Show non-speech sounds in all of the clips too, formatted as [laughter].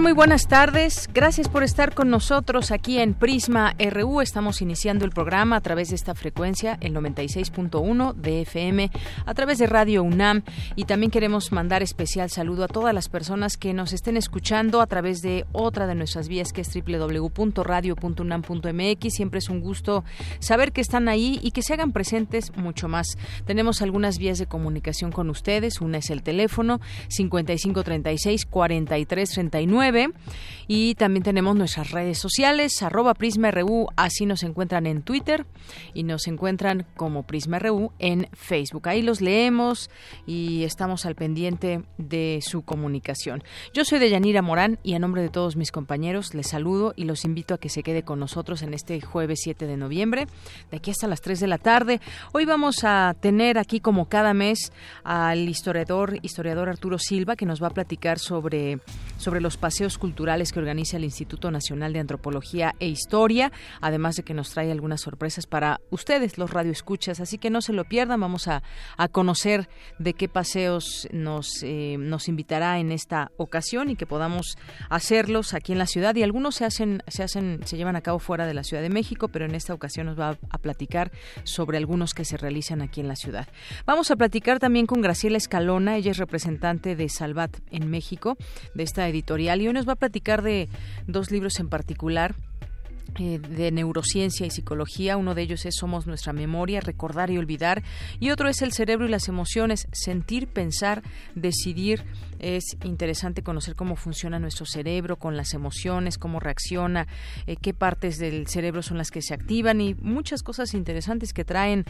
Muy buenas tardes. Gracias por estar con nosotros aquí en Prisma RU. Estamos iniciando el programa a través de esta frecuencia, el 96.1 de FM, a través de Radio UNAM. Y también queremos mandar especial saludo a todas las personas que nos estén escuchando a través de otra de nuestras vías que es www.radio.unam.mx. Siempre es un gusto saber que están ahí y que se hagan presentes mucho más. Tenemos algunas vías de comunicación con ustedes. Una es el teléfono 5536 4339 2019 y también tenemos nuestras redes sociales, arroba PrismaRU, así nos encuentran en Twitter y nos encuentran como PrismaRU en Facebook. Ahí los leemos y estamos al pendiente de su comunicación. Yo soy Deyanira Morán y a nombre de todos mis compañeros les saludo y los invito a que se quede con nosotros en este jueves 7 de noviembre, de aquí hasta las 3 de la tarde. Hoy vamos a tener aquí como cada mes al historiador, historiador Arturo Silva, que nos va a platicar sobre, sobre los pasajes culturales que organiza el Instituto Nacional de Antropología e Historia, además de que nos trae algunas sorpresas para ustedes, los radioescuchas, así que no se lo pierdan, vamos a, conocer de qué paseos nos, eh, nos invitará en esta ocasión y que podamos hacerlos aquí en la ciudad y algunos se hacen, se hacen, se llevan a cabo fuera de la Ciudad de México, pero en esta ocasión nos va a platicar sobre algunos que se realizan aquí en la ciudad. Vamos a platicar también con Graciela Escalona, ella es representante de Salvat en México, de esta editorial y hoy nos va a platicar de dos libros en particular eh, de neurociencia y psicología. Uno de ellos es Somos nuestra memoria, recordar y olvidar. Y otro es El cerebro y las emociones, sentir, pensar, decidir. Es interesante conocer cómo funciona nuestro cerebro con las emociones, cómo reacciona, eh, qué partes del cerebro son las que se activan y muchas cosas interesantes que traen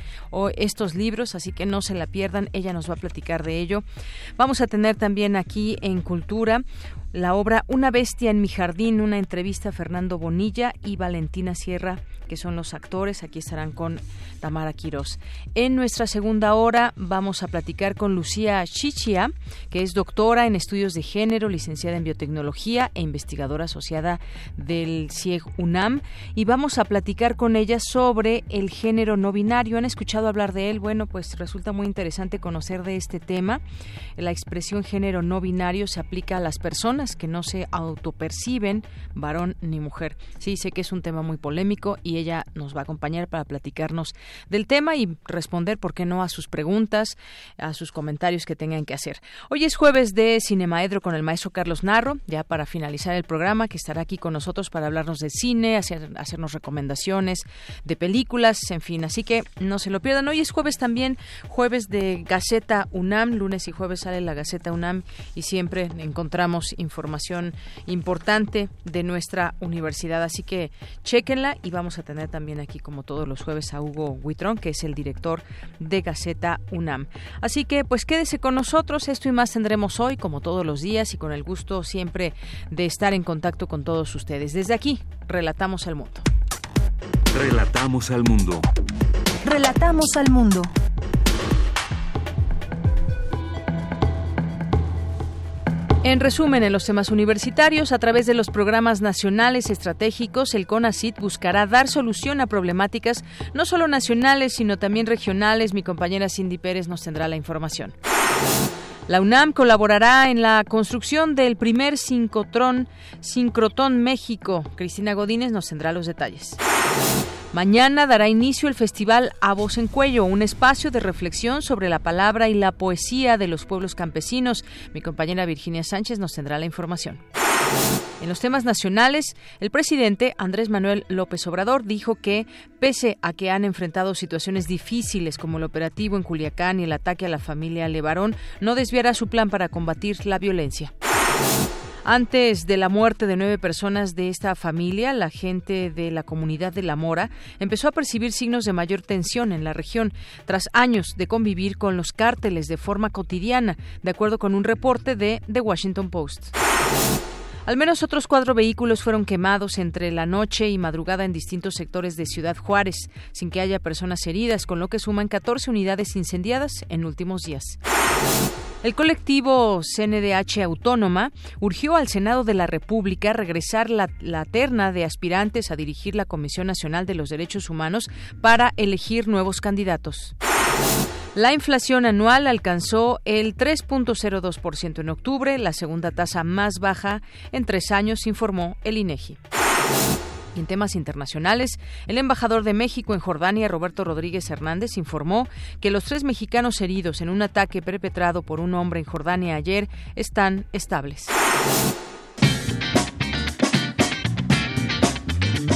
estos libros, así que no se la pierdan. Ella nos va a platicar de ello. Vamos a tener también aquí en Cultura la obra Una bestia en mi jardín, una entrevista a Fernando Bonilla y Valentina Sierra, que son los actores. Aquí estarán con Tamara Quirós. En nuestra segunda hora vamos a platicar con Lucía Chichia, que es doctora en estudios de género, licenciada en biotecnología e investigadora asociada del CIEG UNAM. Y vamos a platicar con ella sobre el género no binario. ¿Han escuchado hablar de él? Bueno, pues resulta muy interesante conocer de este tema. La expresión género no binario se aplica a las personas que no se autoperciben varón ni mujer. Sí, sé que es un tema muy polémico y ella nos va a acompañar para platicarnos del tema y responder, ¿por qué no?, a sus preguntas, a sus comentarios que tengan que hacer. Hoy es jueves de Cinemaedro con el maestro Carlos Narro, ya para finalizar el programa, que estará aquí con nosotros para hablarnos de cine, hacer, hacernos recomendaciones de películas, en fin, así que no se lo pierdan. Hoy es jueves también, jueves de Gaceta UNAM, lunes y jueves sale la Gaceta UNAM y siempre encontramos información importante de nuestra universidad. Así que chequenla y vamos a tener también aquí, como todos los jueves, a Hugo Huitrón, que es el director de Gaceta UNAM. Así que, pues quédese con nosotros. Esto y más tendremos hoy, como todos los días, y con el gusto siempre de estar en contacto con todos ustedes. Desde aquí, relatamos al mundo. Relatamos al mundo. Relatamos al mundo. En resumen, en los temas universitarios, a través de los programas nacionales estratégicos, el CONACIT buscará dar solución a problemáticas no solo nacionales, sino también regionales. Mi compañera Cindy Pérez nos tendrá la información. La UNAM colaborará en la construcción del primer sincrotrón, Sincrotón México. Cristina Godínez nos tendrá los detalles. Mañana dará inicio el festival A Voz en Cuello, un espacio de reflexión sobre la palabra y la poesía de los pueblos campesinos. Mi compañera Virginia Sánchez nos tendrá la información. En los temas nacionales, el presidente Andrés Manuel López Obrador dijo que, pese a que han enfrentado situaciones difíciles como el operativo en Culiacán y el ataque a la familia Levarón, no desviará su plan para combatir la violencia. Antes de la muerte de nueve personas de esta familia, la gente de la comunidad de La Mora empezó a percibir signos de mayor tensión en la región, tras años de convivir con los cárteles de forma cotidiana, de acuerdo con un reporte de The Washington Post. Al menos otros cuatro vehículos fueron quemados entre la noche y madrugada en distintos sectores de Ciudad Juárez, sin que haya personas heridas, con lo que suman 14 unidades incendiadas en últimos días. El colectivo CNDH Autónoma urgió al Senado de la República regresar la, la, terna de aspirantes a dirigir la Comisión Nacional de los Derechos Humanos para elegir nuevos candidatos. La inflación anual alcanzó el 3.02% en octubre, la segunda tasa más baja en tres años, informó el INEGI. En temas internacionales, el embajador de México en Jordania, Roberto Rodríguez Hernández, informó que los tres mexicanos heridos en un ataque perpetrado por un hombre en Jordania ayer están estables.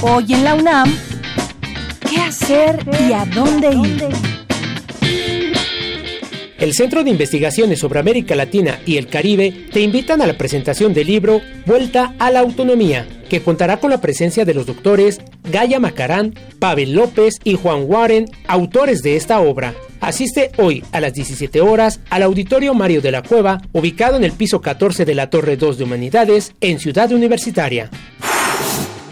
Hoy en la UNAM, ¿qué hacer y a dónde ir? El Centro de Investigaciones sobre América Latina y el Caribe te invitan a la presentación del libro Vuelta a la Autonomía, que contará con la presencia de los doctores Gaya Macarán, Pavel López y Juan Warren, autores de esta obra. Asiste hoy a las 17 horas al Auditorio Mario de la Cueva, ubicado en el piso 14 de la Torre 2 de Humanidades, en Ciudad Universitaria.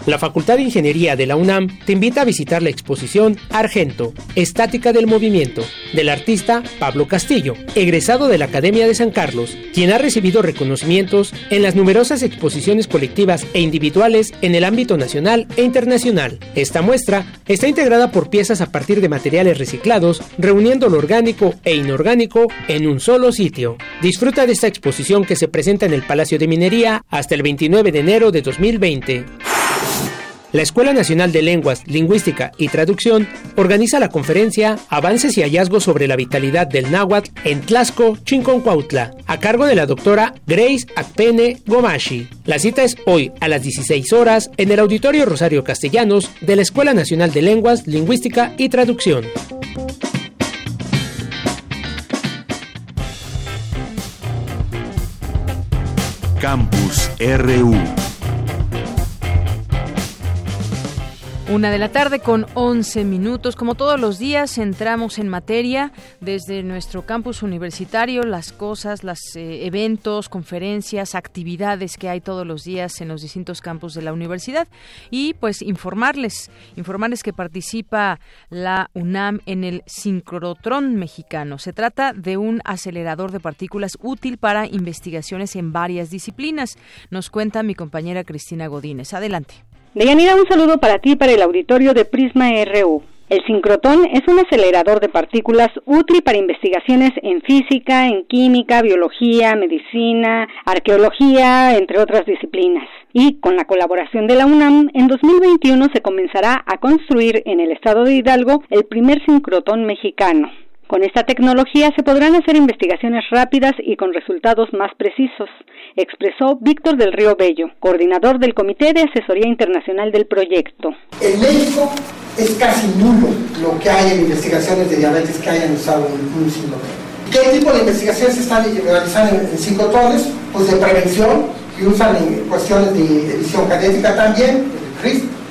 La Facultad de Ingeniería de la UNAM te invita a visitar la exposición Argento, Estática del Movimiento, del artista Pablo Castillo, egresado de la Academia de San Carlos, quien ha recibido reconocimientos en las numerosas exposiciones colectivas e individuales en el ámbito nacional e internacional. Esta muestra está integrada por piezas a partir de materiales reciclados, reuniendo lo orgánico e inorgánico en un solo sitio. Disfruta de esta exposición que se presenta en el Palacio de Minería hasta el 29 de enero de 2020. La Escuela Nacional de Lenguas, Lingüística y Traducción organiza la conferencia Avances y hallazgos sobre la vitalidad del náhuatl en Tlaxco, Chinconcuautla, a cargo de la doctora Grace Akpene Gomashi. La cita es hoy a las 16 horas en el Auditorio Rosario Castellanos de la Escuela Nacional de Lenguas, Lingüística y Traducción. Campus RU Una de la tarde con 11 minutos. Como todos los días, entramos en materia desde nuestro campus universitario, las cosas, los eh, eventos, conferencias, actividades que hay todos los días en los distintos campus de la universidad y pues informarles, informarles que participa la UNAM en el sincrotrón mexicano. Se trata de un acelerador de partículas útil para investigaciones en varias disciplinas. Nos cuenta mi compañera Cristina Godínez. Adelante. Deyanira, un saludo para ti y para el auditorio de Prisma RU. El sincrotón es un acelerador de partículas útil para investigaciones en física, en química, biología, medicina, arqueología, entre otras disciplinas. Y con la colaboración de la UNAM, en 2021 se comenzará a construir en el estado de Hidalgo el primer sincrotón mexicano. Con esta tecnología se podrán hacer investigaciones rápidas y con resultados más precisos, expresó Víctor del Río Bello, coordinador del Comité de Asesoría Internacional del proyecto. En México es casi nulo lo que hay en investigaciones de diabetes que hayan usado un, un ¿Qué tipo de investigaciones se están realizando en, en psicotrones? Pues de prevención, que usan en cuestiones de edición genética también,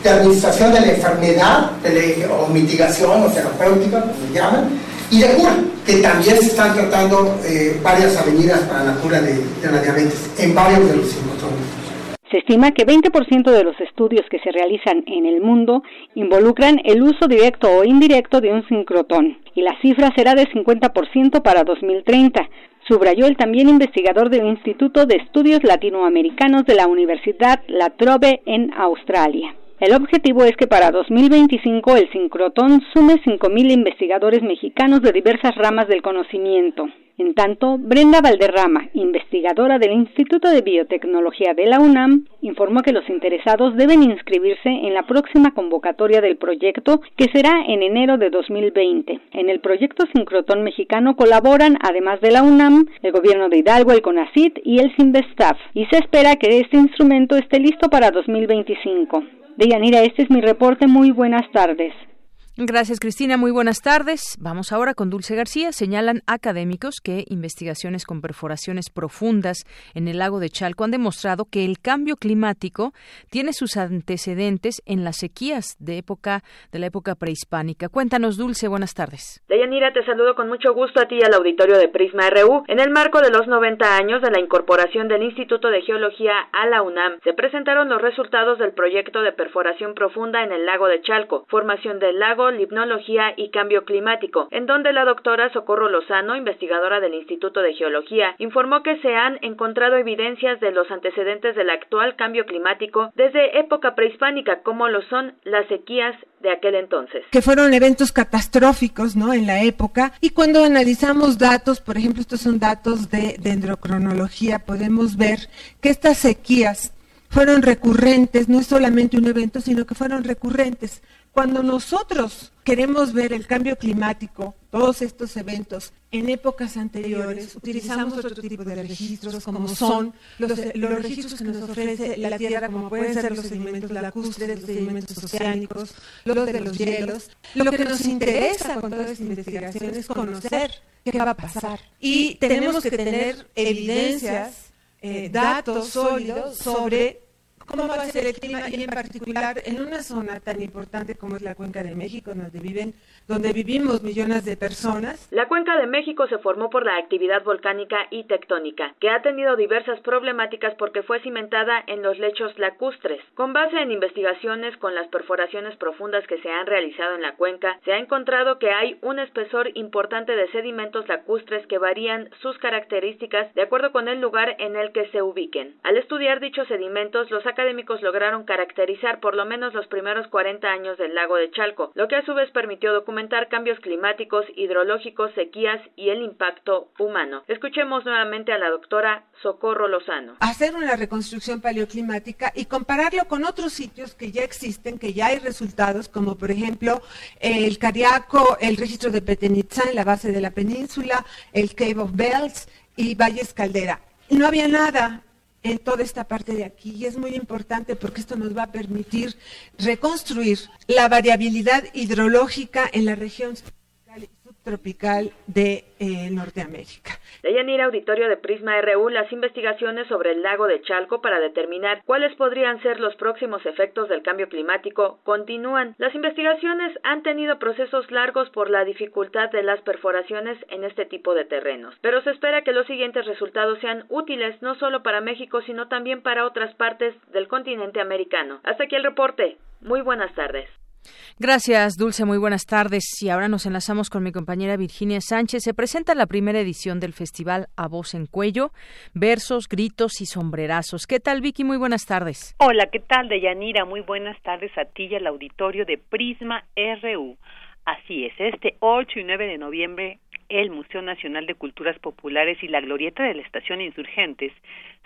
de administración de la enfermedad o mitigación o terapéutica, como se llaman, y de cura, que también se están tratando eh, varias avenidas para la cura de, de, la diabetes en varios de los sincrotrones. Se estima que 20% de los estudios que se realizan en el mundo involucran el uso directo o indirecto de un sincrotón, y la cifra será de 50% para 2030, subrayó el también investigador del Instituto de Estudios Latinoamericanos de la Universidad La Trobe en Australia. El objetivo es que para 2025 el sincrotón sume 5.000 investigadores mexicanos de diversas ramas del conocimiento. En tanto, Brenda Valderrama, investigadora del Instituto de Biotecnología de la UNAM, informó que los interesados deben inscribirse en la próxima convocatoria del proyecto que será en enero de 2020. En el proyecto Sincrotón Mexicano colaboran, además de la UNAM, el gobierno de Hidalgo, el CONACIT y el CINVESTAF, y se espera que este instrumento esté listo para 2025. Deyanira, este es mi reporte. Muy buenas tardes. Gracias, Cristina. Muy buenas tardes. Vamos ahora con Dulce García. Señalan académicos que investigaciones con perforaciones profundas en el lago de Chalco han demostrado que el cambio climático tiene sus antecedentes en las sequías de época de la época prehispánica. Cuéntanos, Dulce. Buenas tardes. Deyanira, te saludo con mucho gusto a ti y al auditorio de Prisma RU. En el marco de los 90 años de la incorporación del Instituto de Geología a la UNAM, se presentaron los resultados del proyecto de perforación profunda en el lago de Chalco, formación del lago Limnología y Cambio Climático, en donde la doctora Socorro Lozano, investigadora del Instituto de Geología, informó que se han encontrado evidencias de los antecedentes del actual cambio climático desde época prehispánica, como lo son las sequías de aquel entonces. Que fueron eventos catastróficos, ¿no? En la época. Y cuando analizamos datos, por ejemplo, estos son datos de dendrocronología, podemos ver que estas sequías fueron recurrentes, no es solamente un evento, sino que fueron recurrentes. Cuando nosotros queremos ver el cambio climático, todos estos eventos en épocas anteriores, utilizamos otro tipo de registros como son los, registros que nos ofrece la Tierra, como pueden ser los sedimentos lacustres, los sedimentos oceánicos, los de los hielos. Lo que nos interesa con toda esta investigación es conocer qué va a pasar. Y tenemos que tener evidencias, eh, datos sólidos sobre cómo va a ser el clima y en particular en una zona tan importante como es la Cuenca de México, donde viven, donde vivimos millones de personas. La Cuenca de México se formó por la actividad volcánica y tectónica, que ha tenido diversas problemáticas porque fue cimentada en los lechos lacustres. Con base en investigaciones con las perforaciones profundas que se han realizado en la cuenca, se ha encontrado que hay un espesor importante de sedimentos lacustres que varían sus características de acuerdo con el lugar en el que se ubiquen. Al estudiar dichos sedimentos, los académicos lograron caracterizar por lo menos los primeros 40 años del lago de Chalco, lo que a su vez permitió documentar cambios climáticos, hidrológicos, sequías y el impacto humano. Escuchemos nuevamente a la doctora Socorro Lozano. Hacer una reconstrucción paleoclimática y compararlo con otros sitios que ya existen, que ya hay resultados, como por ejemplo el Cariaco, el registro de Petenitzá en la base de la península, el Cave of Bells y Valles Caldera. No había nada, en toda esta parte de aquí y es muy importante porque esto nos va a permitir reconstruir la variabilidad hidrológica en la región subtropical de eh, Norteamérica. Deyanira Auditorio de Prisma RU las investigaciones sobre el lago de Chalco para determinar cuáles podrían ser los próximos efectos del cambio climático continúan. Las investigaciones han tenido procesos largos por la dificultad de las perforaciones en este tipo de terrenos, pero se espera que los siguientes resultados sean útiles no solo para México, sino también para otras partes del continente americano. Hasta aquí el reporte. Muy buenas tardes. Gracias, Dulce. Muy buenas tardes. Y ahora nos enlazamos con mi compañera Virginia Sánchez. Se presenta la primera edición del Festival A Voz en Cuello, versos, gritos y sombrerazos. ¿Qué tal, Vicky? Muy buenas tardes. Hola, ¿qué tal, Deyanira? Muy buenas tardes a ti y al auditorio de Prisma RU. Así es, este 8 y 9 de noviembre el Museo Nacional de Culturas Populares y la Glorieta de la Estación Insurgentes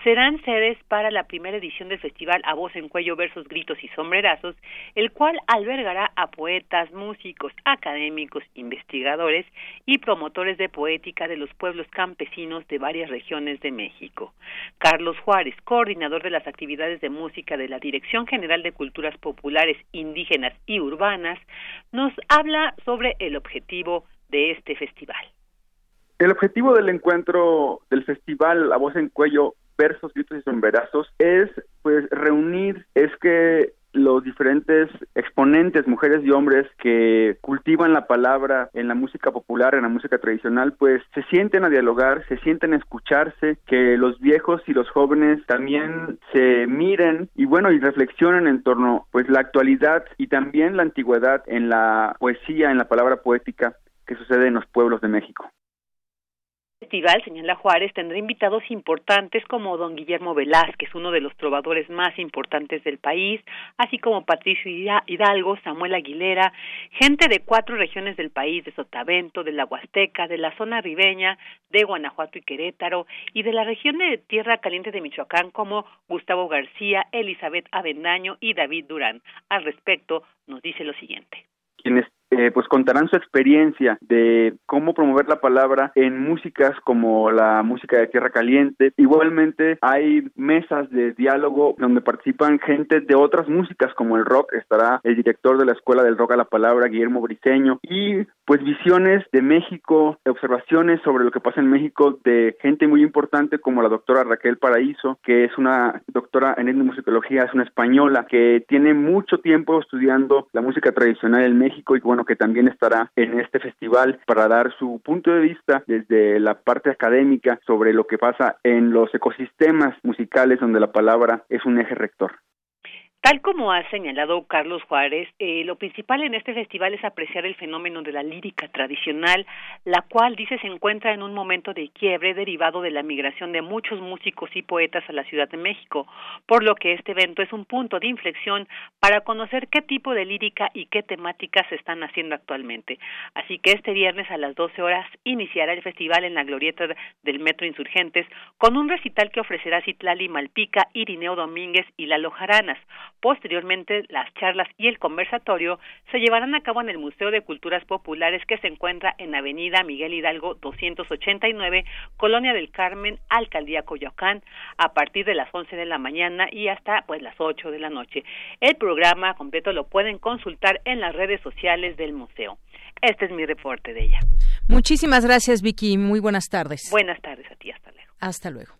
serán sedes para la primera edición del festival A Voz en Cuello versus Gritos y Sombrerazos, el cual albergará a poetas, músicos, académicos, investigadores y promotores de poética de los pueblos campesinos de varias regiones de México. Carlos Juárez, coordinador de las actividades de música de la Dirección General de Culturas Populares, Indígenas y Urbanas, nos habla sobre el objetivo de este festival. El objetivo del encuentro del festival A Voz en Cuello, Versos, Gritos y Sombrerazos es pues reunir, es que los diferentes exponentes, mujeres y hombres que cultivan la palabra en la música popular, en la música tradicional, pues se sienten a dialogar, se sienten a escucharse, que los viejos y los jóvenes también se miren y bueno, y reflexionen en torno pues la actualidad y también la antigüedad en la poesía, en la palabra poética que sucede en los pueblos de México. festival, señala Juárez, tendrá invitados importantes como don Guillermo Velázquez, uno de los trovadores más importantes del país, así como Patricio Hidalgo, Samuel Aguilera, gente de cuatro regiones del país, de Sotavento, de la Huasteca, de la zona ribeña, de Guanajuato y Querétaro, y de la región de Tierra Caliente de Michoacán como Gustavo García, Elizabeth Avendaño y David Durán. Al respecto, nos dice lo siguiente. Quienes eh, pues contarán su experiencia de cómo promover la palabra en músicas como la música de Tierra Caliente. Igualmente hay mesas de diálogo donde participan gente de otras músicas como el rock. Estará el director de la Escuela del Rock a la Palabra, Guillermo Briceño, y pues visiones de México, observaciones sobre lo que pasa en México de gente muy importante como la doctora Raquel Paraíso, que es una doctora en etnomusicología, es una española que tiene mucho tiempo estudiando la música tradicional en México y bueno, que también estará en este festival para dar su punto de vista desde la parte académica sobre lo que pasa en los ecosistemas musicales donde la palabra es un eje rector. Tal como ha señalado Carlos Juárez, eh, lo principal en este festival es apreciar el fenómeno de la lírica tradicional, la cual dice se encuentra en un momento de quiebre derivado de la migración de muchos músicos y poetas a la Ciudad de México, por lo que este evento es un punto de inflexión para conocer qué tipo de lírica y qué temáticas se están haciendo actualmente. Así que este viernes a las 12 horas iniciará el festival en la glorieta del Metro Insurgentes con un recital que ofrecerá Citlali Malpica, Irineo Domínguez y Lalo Jaranas Posteriormente, las charlas y el conversatorio se llevarán a cabo en el Museo de Culturas Populares que se encuentra en Avenida Miguel Hidalgo 289, Colonia del Carmen, Alcaldía Coyoacán, a partir de las 11 de la mañana y hasta pues las 8 de la noche. El programa completo lo pueden consultar en las redes sociales del museo. Este es mi reporte de ella. Muchísimas gracias, Vicky. Muy buenas tardes. Buenas tardes a ti. Hasta luego. Hasta luego.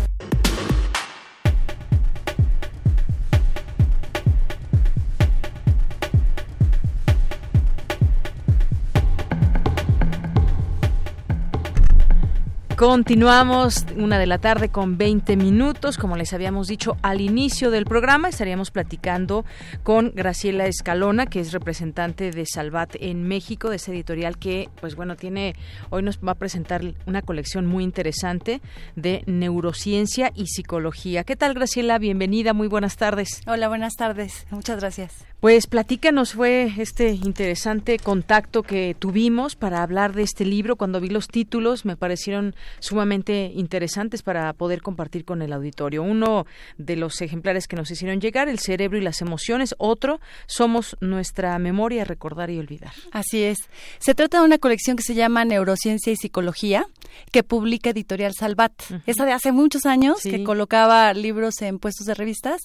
Continuamos una de la tarde con 20 minutos. Como les habíamos dicho al inicio del programa, estaríamos platicando con Graciela Escalona, que es representante de Salvat en México, de ese editorial que, pues bueno, tiene, hoy nos va a presentar una colección muy interesante de neurociencia y psicología. ¿Qué tal, Graciela? Bienvenida, muy buenas tardes. Hola, buenas tardes. Muchas gracias. Pues platícanos, fue este interesante contacto que tuvimos para hablar de este libro. Cuando vi los títulos me parecieron sumamente interesantes para poder compartir con el auditorio. Uno de los ejemplares que nos hicieron llegar, El cerebro y las emociones. Otro, Somos nuestra memoria, recordar y olvidar. Así es. Se trata de una colección que se llama Neurociencia y Psicología, que publica Editorial Salvat. Esa de hace muchos años, que colocaba libros en puestos de revistas.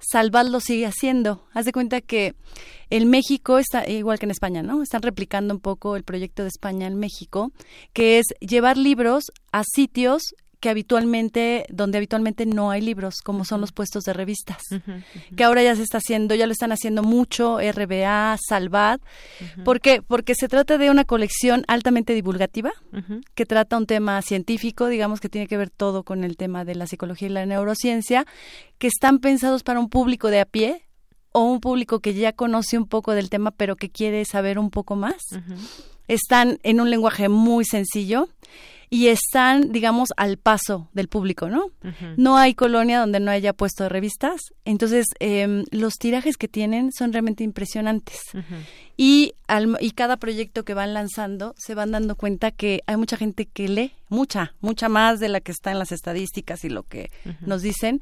Salvat lo sigue haciendo. Haz de cuenta que en México está igual que en España, ¿no? Están replicando un poco el proyecto de España en México, que es llevar libros a sitios que habitualmente, donde habitualmente no hay libros, como son los puestos de revistas, que ahora ya se está haciendo, ya lo están haciendo mucho, RBA, Salvat, ¿por qué? Porque se trata de una colección altamente divulgativa, que trata un tema científico, digamos que tiene que ver todo con el tema de la psicología y la neurociencia, que están pensados para un público de a pie, o un público que ya conoce un poco del tema pero que quiere saber un poco más. Están en un lenguaje muy sencillo y están, digamos, al paso del público, ¿no? No hay colonia donde no haya puesto de revistas, entonces em, los tirajes que tienen son realmente impresionantes. y, al, y cada proyecto que van lanzando se van dando cuenta que hay mucha gente que lee, mucha, mucha más de la que está en las estadísticas y lo que nos dicen,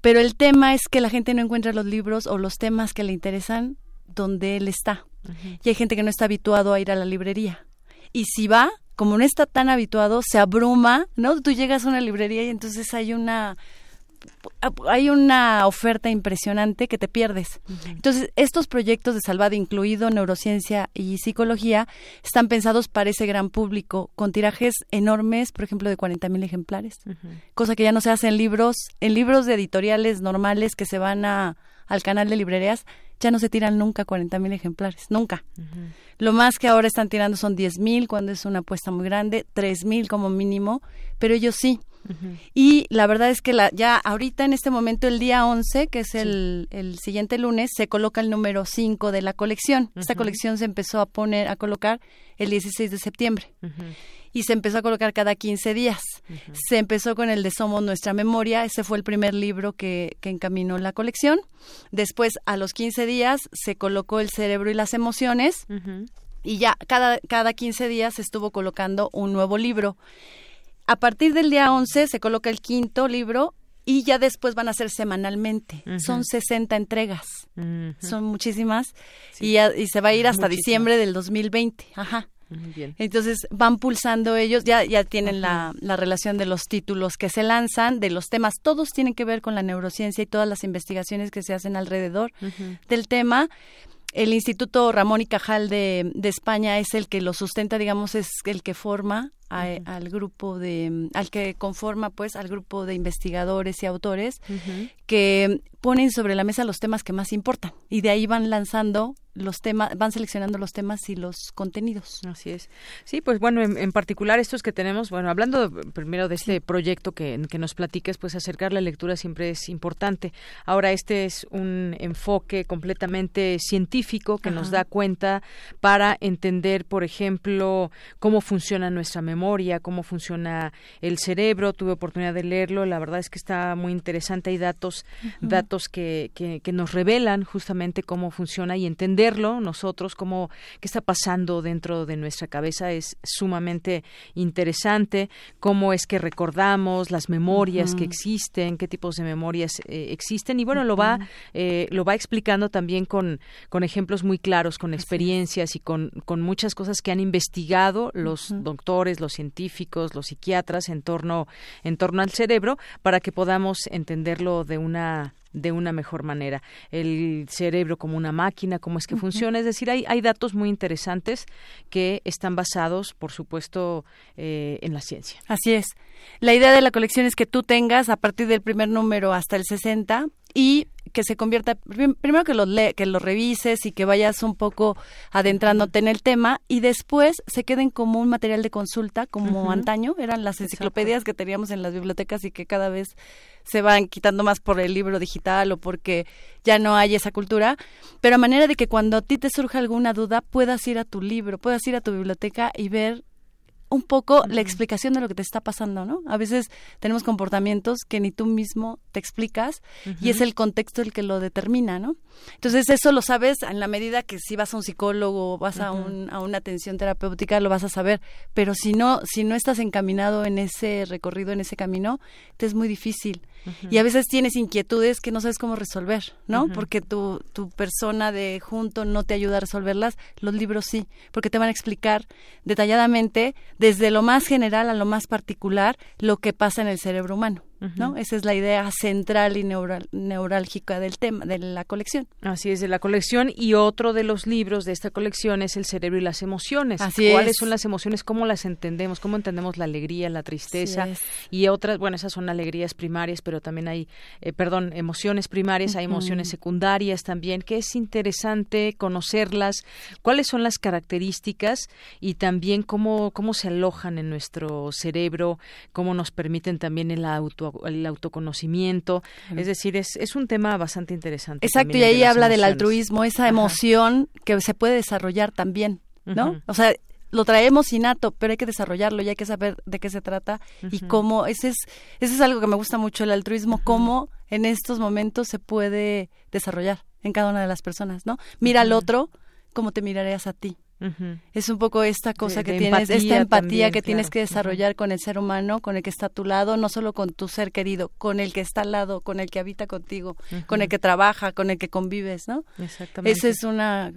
pero el tema es que la gente no encuentra los libros o los temas que le interesan donde él está. Y hay gente que no está habituado a ir a la librería. Y si va, como no está tan habituado, se abruma, ¿no? Tú llegas a una librería y entonces hay una hay una oferta impresionante que te pierdes. Entonces, estos proyectos de Salvado, incluido neurociencia y psicología, están pensados para ese gran público, con tirajes enormes, por ejemplo, de 40 mil ejemplares, cosa que ya no se hace en libros, en libros de editoriales normales que se van a, al canal de librerías, ya no se tiran nunca 40 mil ejemplares, nunca. Lo más que ahora están tirando son 10 mil cuando es una apuesta muy grande, 3 mil como mínimo, pero ellos sí. Y la verdad es que la, ya ahorita en este momento, el día 11, que es el, el siguiente lunes, se coloca el número 5 de la colección. Esta colección se empezó a poner, a colocar el 16 de septiembre y se empezó a colocar cada 15 días. Se empezó con el de Somos Nuestra Memoria, ese fue el primer libro que, que encaminó la colección. Después, a los 15 días, se colocó El Cerebro y las Emociones y ya cada, cada 15 días se estuvo colocando un nuevo libro. A partir del día 11 se coloca el quinto libro y ya después van a ser semanalmente. Son 60 entregas. Son muchísimas. Y, y, se va a ir hasta diciembre del 2020. Ajá. Entonces van pulsando ellos, ya, ya tienen la, la, relación de los títulos que se lanzan, de los temas, todos tienen que ver con la neurociencia y todas las investigaciones que se hacen alrededor del tema. El Instituto Ramón y Cajal de, de, España es el que lo sustenta, digamos, es el que forma al grupo de, al que conforma, pues, al grupo de investigadores y autores que ponen sobre la mesa los temas que más importan y de ahí van lanzando los temas, van seleccionando los temas y los contenidos. Así es. Sí, pues bueno, en, particular estos que tenemos, bueno, hablando primero de este proyecto que, que, nos platiques, pues acercar la lectura siempre es importante. Ahora, este es un enfoque completamente científico que nos da cuenta para entender, por ejemplo, cómo funciona nuestra memoria, cómo funciona el cerebro. Tuve oportunidad de leerlo, la verdad es que está muy interesante. Hay datos, datos que, que, que nos revelan justamente cómo funciona y entender nosotros, cómo, qué está pasando dentro de nuestra cabeza es sumamente interesante, cómo es que recordamos las memorias que existen, qué tipos de memorias eh, existen. Y bueno, lo va, eh, lo va explicando también con, con ejemplos muy claros, con experiencias y con, con muchas cosas que han investigado los doctores, los científicos, los psiquiatras en torno, en torno al cerebro para que podamos entenderlo de una de una mejor manera. El cerebro como una máquina, cómo es que funciona. Es decir, hay, hay datos muy interesantes que están basados, por supuesto, eh, en la ciencia. Así es. La idea de la colección es que tú tengas a partir del primer número hasta el 60 y que se convierta, primero que lo, le, que lo revises y que vayas un poco adentrándote en el tema y después se queden como un material de consulta, como antaño, eran las enciclopedias que teníamos en las bibliotecas y que cada vez se van quitando más por el libro digital o porque ya no hay esa cultura, pero a manera de que cuando a ti te surja alguna duda puedas ir a tu libro, puedas ir a tu biblioteca y ver un poco la explicación de lo que te está pasando, ¿no? A veces tenemos comportamientos que ni tú mismo te explicas y es el contexto el que lo determina, ¿no? Entonces eso lo sabes en la medida que si vas a un psicólogo o vas a, un, a una atención terapéutica lo vas a saber, pero si no si no estás encaminado en ese recorrido, en ese camino, te es muy difícil. Y a veces tienes inquietudes que no sabes cómo resolver, ¿no? Porque tu, tu persona de junto no te ayuda a resolverlas, los libros sí, porque te van a explicar detalladamente desde lo más general a lo más particular lo que pasa en el cerebro humano. ¿No? Esa es la idea central y neurálgica del tema, de la colección. Así es, de la colección. Y otro de los libros de esta colección es El cerebro y las emociones. Así ¿Cuáles son las emociones? ¿Cómo las entendemos? ¿Cómo entendemos la alegría, la tristeza? Y otras, bueno, esas son alegrías primarias, pero también hay, eh, perdón, emociones primarias, hay emociones secundarias también, que es interesante conocerlas, cuáles son las características y también cómo, cómo se alojan en nuestro cerebro, cómo nos permiten también el auto el autoconocimiento. Es decir, es, es un tema bastante interesante. Exacto, y ahí habla del altruismo, esa emoción que se puede desarrollar también, ¿no? O sea, lo traemos innato, pero hay que desarrollarlo y hay que saber de qué se trata y cómo, ese es, ese es algo que me gusta mucho, el altruismo, cómo en estos momentos se puede desarrollar en cada una de las personas, ¿no? Mira al otro, cómo te mirarías a ti. Es un poco esta cosa que tienes, esta empatía que tienes que desarrollar con el ser humano, con el que está a tu lado, no solo con tu ser querido, con el que está al lado, con el que habita contigo, con el que trabaja, con el que convives, ¿no? Exactamente. Esa es una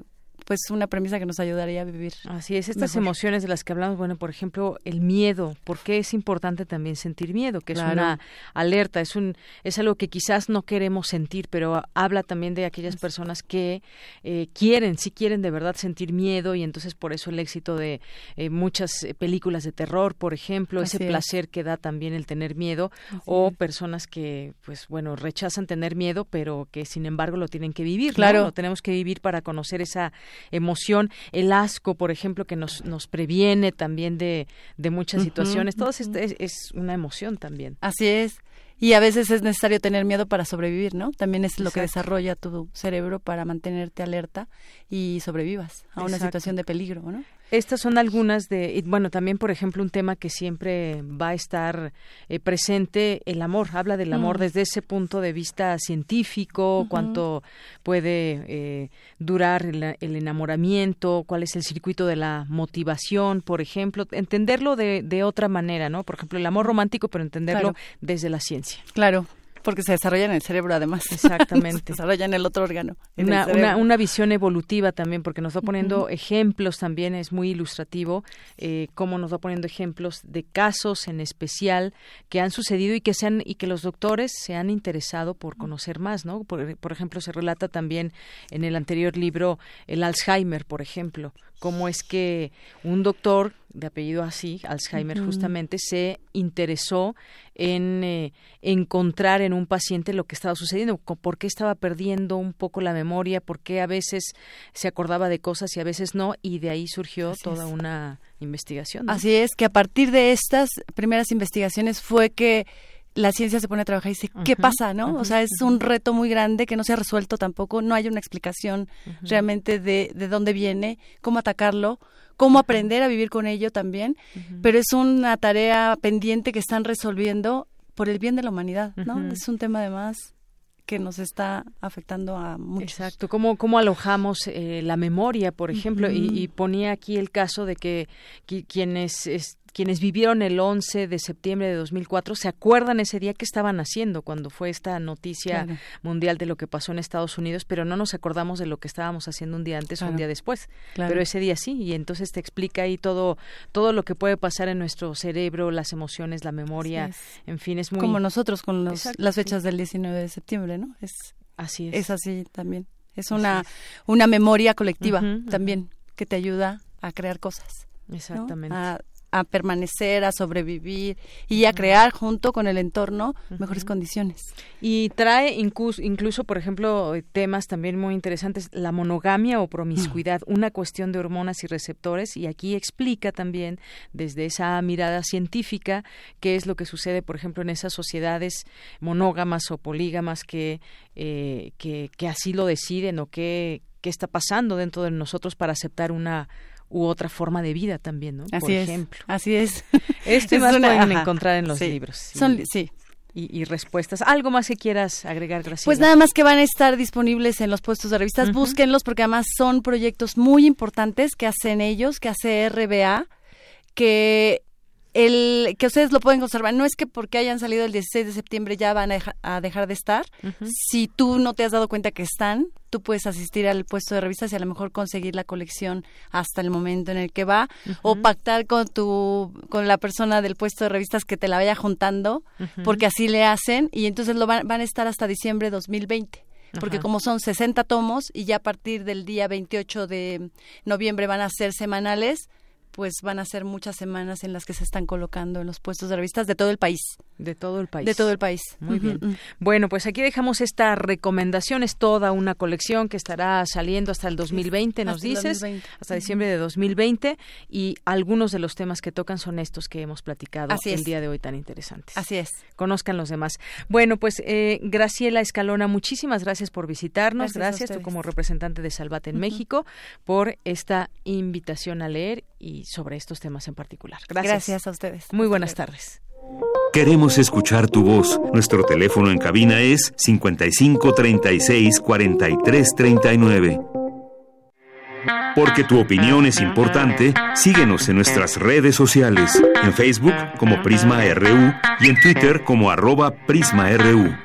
pues una premisa que nos ayudaría a vivir. Así es, estas emociones de las que hablamos, bueno, por ejemplo, el miedo, ¿por qué es importante también sentir miedo? Que es una alerta, es un es algo que quizás no queremos sentir, pero habla también de aquellas personas que eh, quieren, sí quieren de verdad sentir miedo y entonces por eso el éxito de eh, muchas eh, películas de terror, por ejemplo, ese placer que da también el tener miedo o personas que pues bueno, rechazan tener miedo, pero que sin embargo lo tienen que vivir, claro, lo tenemos que vivir para conocer esa emoción, el asco, por ejemplo, que nos, nos previene también de, de muchas situaciones. Todo esto es, una emoción también. Así es. Y a veces es necesario tener miedo para sobrevivir, ¿no? También es lo que desarrolla tu cerebro para mantenerte alerta y sobrevivas a una situación de peligro, ¿no? Estas son algunas de, bueno, también por ejemplo un tema que siempre va a estar eh, presente, el amor, habla del amor mm. desde ese punto de vista científico, cuánto puede eh, durar el, enamoramiento, cuál es el circuito de la motivación, por ejemplo, entenderlo de, de otra manera, ¿no? Por ejemplo, el amor romántico, pero entenderlo desde la ciencia. Claro, porque se desarrolla en el cerebro además. Exactamente. [laughs] se desarrolla en el otro órgano. Una, una, visión evolutiva también, porque nos va poniendo ejemplos también, es muy ilustrativo, eh, cómo nos va poniendo ejemplos de casos en especial que han sucedido y que, se y que los doctores se han interesado por conocer más, ¿no? Por, por ejemplo, se relata también en el anterior libro el Alzheimer, por ejemplo, cómo es que un doctor de apellido así, Alzheimer justamente, se interesó en eh, encontrar en un paciente lo que estaba sucediendo, por qué estaba perdiendo un poco la memoria, por qué a veces se acordaba de cosas y a veces no, y de ahí surgió toda una investigación. Así es, que a partir de estas primeras investigaciones fue que la ciencia se pone a trabajar y dice, ¿qué pasa? ¿no? o sea, es un reto muy grande que no se ha resuelto tampoco, no hay una explicación realmente de, de dónde viene, cómo atacarlo, cómo aprender a vivir con ello también, pero es una tarea pendiente que están resolviendo por el bien de la humanidad, ¿no? Es un tema además que nos está afectando a muchos. Exacto, cómo, cómo alojamos eh, la memoria, por ejemplo, y, ponía aquí el caso de que, quienes quienes vivieron el 11 de septiembre de 2004 se acuerdan ese día que estaban haciendo cuando fue esta noticia mundial de lo que pasó en Estados Unidos, pero no nos acordamos de lo que estábamos haciendo un día antes o un día después. Pero ese día sí, y entonces te explica ahí todo todo lo que puede pasar en nuestro cerebro, las emociones, la memoria, en fin, es muy como nosotros con las fechas del 19 de septiembre, ¿no? Es así es. Es así también. Es una una memoria colectiva también que te ayuda a crear cosas. Exactamente a permanecer, a sobrevivir y a crear junto con el entorno mejores condiciones. Y trae incluso, incluso, por ejemplo, temas también muy interesantes, la monogamia o promiscuidad, una cuestión de hormonas y receptores, y aquí explica también desde esa mirada científica qué es lo que sucede, por ejemplo, en esas sociedades monógamas o polígamas que, eh, que, que así lo deciden o qué, qué está pasando dentro de nosotros para aceptar una u otra forma de vida también, ¿no? Así Por es, ejemplo. Así es. [laughs] Este más pueden encontrar en los libros. Son, sí. Y, respuestas. ¿Algo más que quieras agregar, Graciela? Pues nada más que van a estar disponibles en los puestos de revistas. Búsquenlos porque además son proyectos muy importantes que hacen ellos, que hace RBA, que el que ustedes lo pueden conservar. No es que porque hayan salido el 16 de septiembre ya van a, dejar de estar. Si tú no te has dado cuenta que están, tú puedes asistir al puesto de revistas y a lo mejor conseguir la colección hasta el momento en el que va o pactar con tu con la persona del puesto de revistas que te la vaya juntando, porque así le hacen y entonces lo van, van a estar hasta diciembre de 2020 porque como son 60 tomos y ya a partir del día 28 de noviembre van a ser semanales, pues van a ser muchas semanas en las que se están colocando en los puestos de revistas de todo el país. De todo el país. De todo el país. Muy bien. Bueno, pues aquí dejamos esta recomendación. Es toda una colección que estará saliendo hasta el 2020, nos dices. Hasta diciembre de 2020. Y algunos de los temas que tocan son estos que hemos platicado el día de hoy tan interesantes. Así es. Conozcan los demás. Bueno, pues eh, Graciela Escalona, muchísimas gracias por visitarnos. Gracias, tú como representante de Salvate en México por esta invitación a leer y sobre estos temas en particular. Gracias. Gracias a ustedes. Muy buenas tardes. Queremos escuchar tu voz. Nuestro teléfono en cabina es 55 36 43 39. Porque tu opinión es importante, síguenos en nuestras redes sociales, en Facebook como Prisma RU y en Twitter como arroba PrismaRU.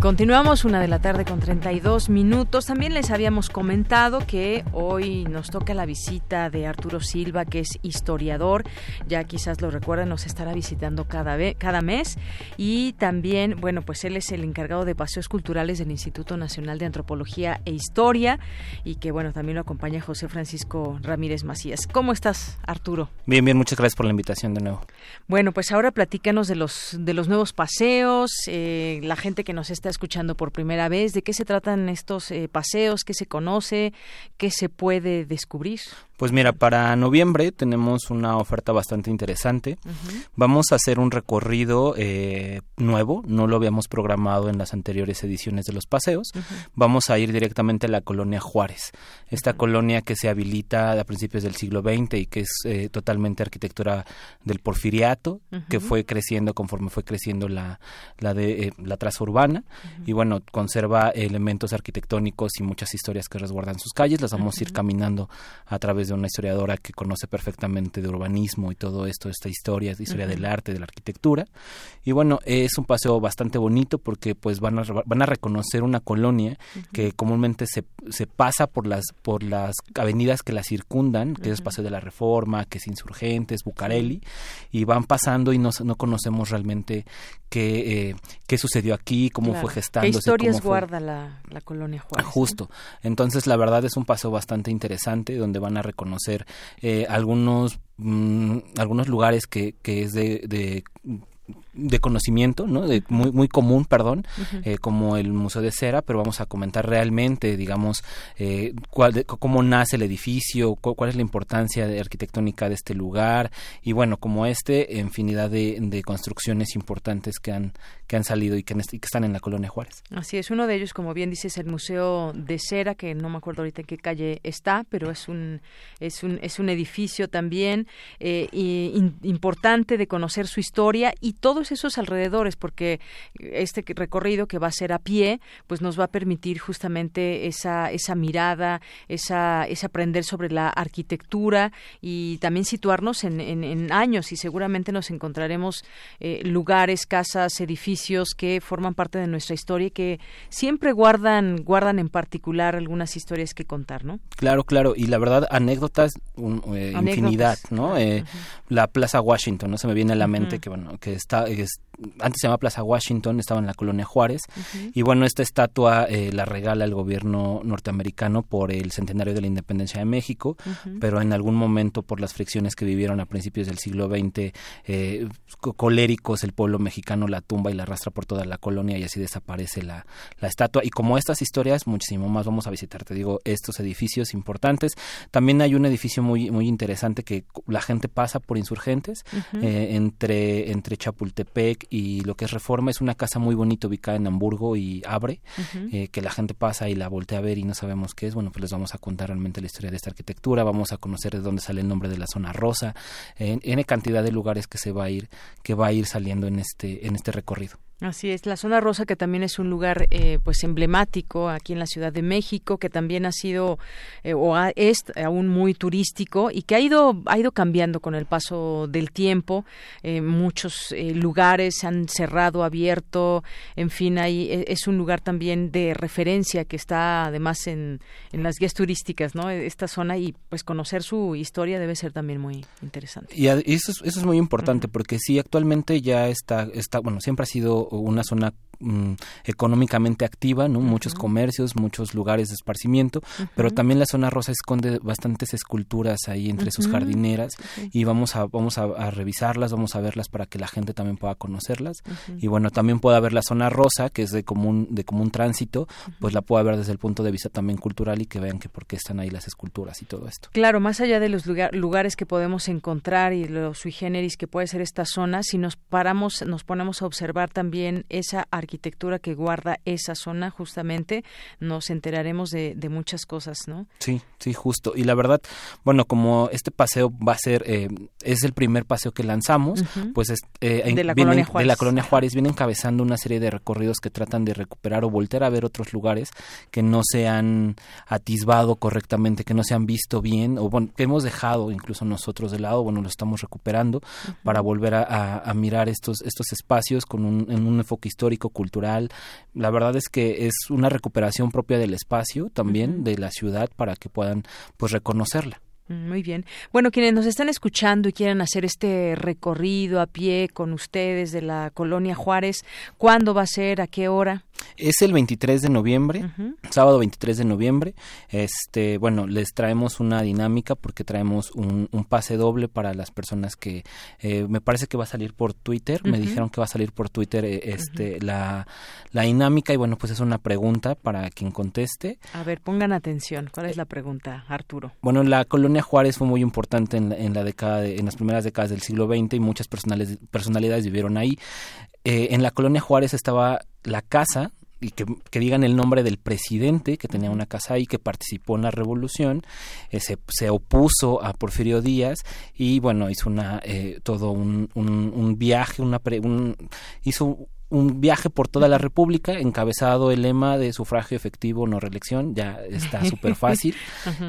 Continuamos una de la tarde con 32 minutos. También les habíamos comentado que hoy nos toca la visita de Arturo Silva, que es historiador. Ya quizás lo recuerden, nos estará visitando cada, vez, cada mes. Y también, bueno, pues él es el encargado de paseos culturales del Instituto Nacional de Antropología e Historia. Y que, bueno, también lo acompaña José Francisco Ramírez Macías. ¿Cómo estás, Arturo? Bien, bien, muchas gracias por la invitación de nuevo. Bueno, pues ahora platícanos de los, de los nuevos paseos, eh, la gente que nos está escuchando escuchando por primera vez, ¿de qué se tratan estos eh, paseos? ¿Qué se conoce? ¿Qué se puede descubrir? Pues mira, para noviembre tenemos una oferta bastante interesante. Vamos a hacer un recorrido eh, nuevo, no lo habíamos programado en las anteriores ediciones de los paseos. Vamos a ir directamente a la colonia Juárez, esta colonia que se habilita a principios del siglo XX y que es eh, totalmente arquitectura del porfiriato, que fue creciendo conforme fue creciendo la, la, de, eh, la traza urbana y bueno, conserva elementos arquitectónicos y muchas historias que resguardan sus calles. Las vamos a ir caminando a través de una historiadora que conoce perfectamente de urbanismo y todo esto, esta historia, historia del arte, de la arquitectura. Y bueno, es un paseo bastante bonito porque pues van a, van a reconocer una colonia que comúnmente se, se pasa por las, por las avenidas que la circundan, que es Paseo de la Reforma, que es Insurgentes, Bucareli, y van pasando y no, no conocemos realmente qué, eh, qué sucedió aquí, cómo fue gestándose. ¿Qué historias guarda la, la, colonia Juárez? Justo. Entonces, la verdad es un paseo bastante interesante donde van a conocer eh, algunos mm, algunos lugares que, que es de, de de conocimiento, ¿no? De muy muy común, perdón, eh, como el Museo de Cera, pero vamos a comentar realmente, digamos, eh, cuál cómo nace el edificio, cuál es la importancia arquitectónica de este lugar y bueno, como este, infinidad de, de construcciones importantes que han que han salido y que, y que, están en la colonia Juárez. Así es, uno de ellos, como bien dices, el Museo de Cera, que no me acuerdo ahorita en qué calle está, pero es un es un es un edificio también eh, importante de conocer su historia y todos esos alrededores, porque este recorrido que va a ser a pie, pues nos va a permitir justamente esa, esa mirada, esa, ese aprender sobre la arquitectura y también situarnos en, en, años y seguramente nos encontraremos eh, lugares, casas, edificios que forman parte de nuestra historia y que siempre guardan, guardan en particular algunas historias que contar, ¿no? Claro, claro, y la verdad, anécdotas, eh, infinidad, ¿no? Eh, la Plaza Washington, ¿no? Se me viene a la mente que, bueno, que está, I guess antes se llamaba Plaza Washington, estaba en la colonia Juárez, y bueno, esta estatua eh, la regala el gobierno norteamericano por el centenario de la independencia de México, pero en algún momento por las fricciones que vivieron a principios del siglo XX, eh, coléricos, el pueblo mexicano la tumba y la arrastra por toda la colonia y así desaparece la, la estatua. Y como estas historias, muchísimo más vamos a visitar, te digo, estos edificios importantes. También hay un edificio muy, muy interesante que la gente pasa por insurgentes, eh, entre, entre Chapultepec y lo que es Reforma es una casa muy bonita ubicada en Hamburgo y Abre, eh, que la gente pasa y la voltea a ver y no sabemos qué es. Bueno, pues les vamos a contar realmente la historia de esta arquitectura, vamos a conocer de dónde sale el nombre de la zona rosa, en, en cantidad de lugares que se va a ir, que va a ir saliendo en este, en este recorrido. Así es, la zona rosa que también es un lugar eh, pues emblemático aquí en la Ciudad de México, que también ha sido eh, o es aún muy turístico y que ha ido ha ido cambiando con el paso del tiempo. Eh, muchos lugares se han cerrado, abierto, en fin, ahí e, es un lugar también de referencia que está además en, en las guías turísticas, ¿no? Esta zona y pues conocer su historia debe ser también muy interesante. Y eso es, eso es muy importante porque sí actualmente ya está está bueno siempre ha sido una zona Mm, económicamente activa, ¿no? Muchos comercios, muchos lugares de esparcimiento, pero también la zona rosa esconde bastantes esculturas ahí entre sus jardineras y vamos a vamos a, revisarlas, vamos a verlas para que la gente también pueda conocerlas. Y bueno, también pueda ver la zona rosa que es de común de común tránsito, pues la pueda ver desde el punto de vista también cultural y que vean que por qué están ahí las esculturas y todo esto. Claro, más allá de los lugares que podemos encontrar y los sui generis que puede ser esta zona, si nos paramos, nos ponemos a observar también esa arquitectura arquitectura que guarda esa zona, justamente nos enteraremos de, muchas cosas, ¿no? Sí, sí, justo. Y la verdad, bueno, como este paseo va a ser, eh, es el primer paseo que lanzamos, pues es, eh, de, la colonia Juárez. de la colonia Juárez viene encabezando una serie de recorridos que tratan de recuperar o volver a ver otros lugares que no se han atisbado correctamente, que no se han visto bien, o bueno, que hemos dejado incluso nosotros de lado, bueno, lo estamos recuperando para volver a, mirar estos, estos espacios con un, en un enfoque histórico, cultural. La verdad es que es una recuperación propia del espacio también, de la ciudad, para que puedan pues reconocerla. Muy bien. Bueno, quienes nos están escuchando y quieren hacer este recorrido a pie con ustedes de la colonia Juárez, ¿cuándo va a ser? ¿A qué hora? Es el 23 de noviembre, sábado 23 de noviembre. Este, bueno, les traemos una dinámica porque traemos un, pase doble para las personas que eh, me parece que va a salir por Twitter. Me dijeron que va a salir por Twitter eh, este la, la dinámica y bueno, pues es una pregunta para quien conteste. A ver, pongan atención. ¿Cuál es la pregunta, Arturo? Bueno, la colonia Juárez fue muy importante en, en la década, en las primeras décadas del siglo XX y muchas personalidades vivieron ahí. Eh, en la colonia Juárez estaba la casa y que, digan el nombre del presidente que tenía una casa ahí que participó en la revolución eh, se, se, opuso a Porfirio Díaz y bueno hizo una eh, todo un, un, viaje una un, hizo un viaje por toda la República, encabezado el lema de sufragio efectivo, no reelección, ya está [laughs] súper fácil,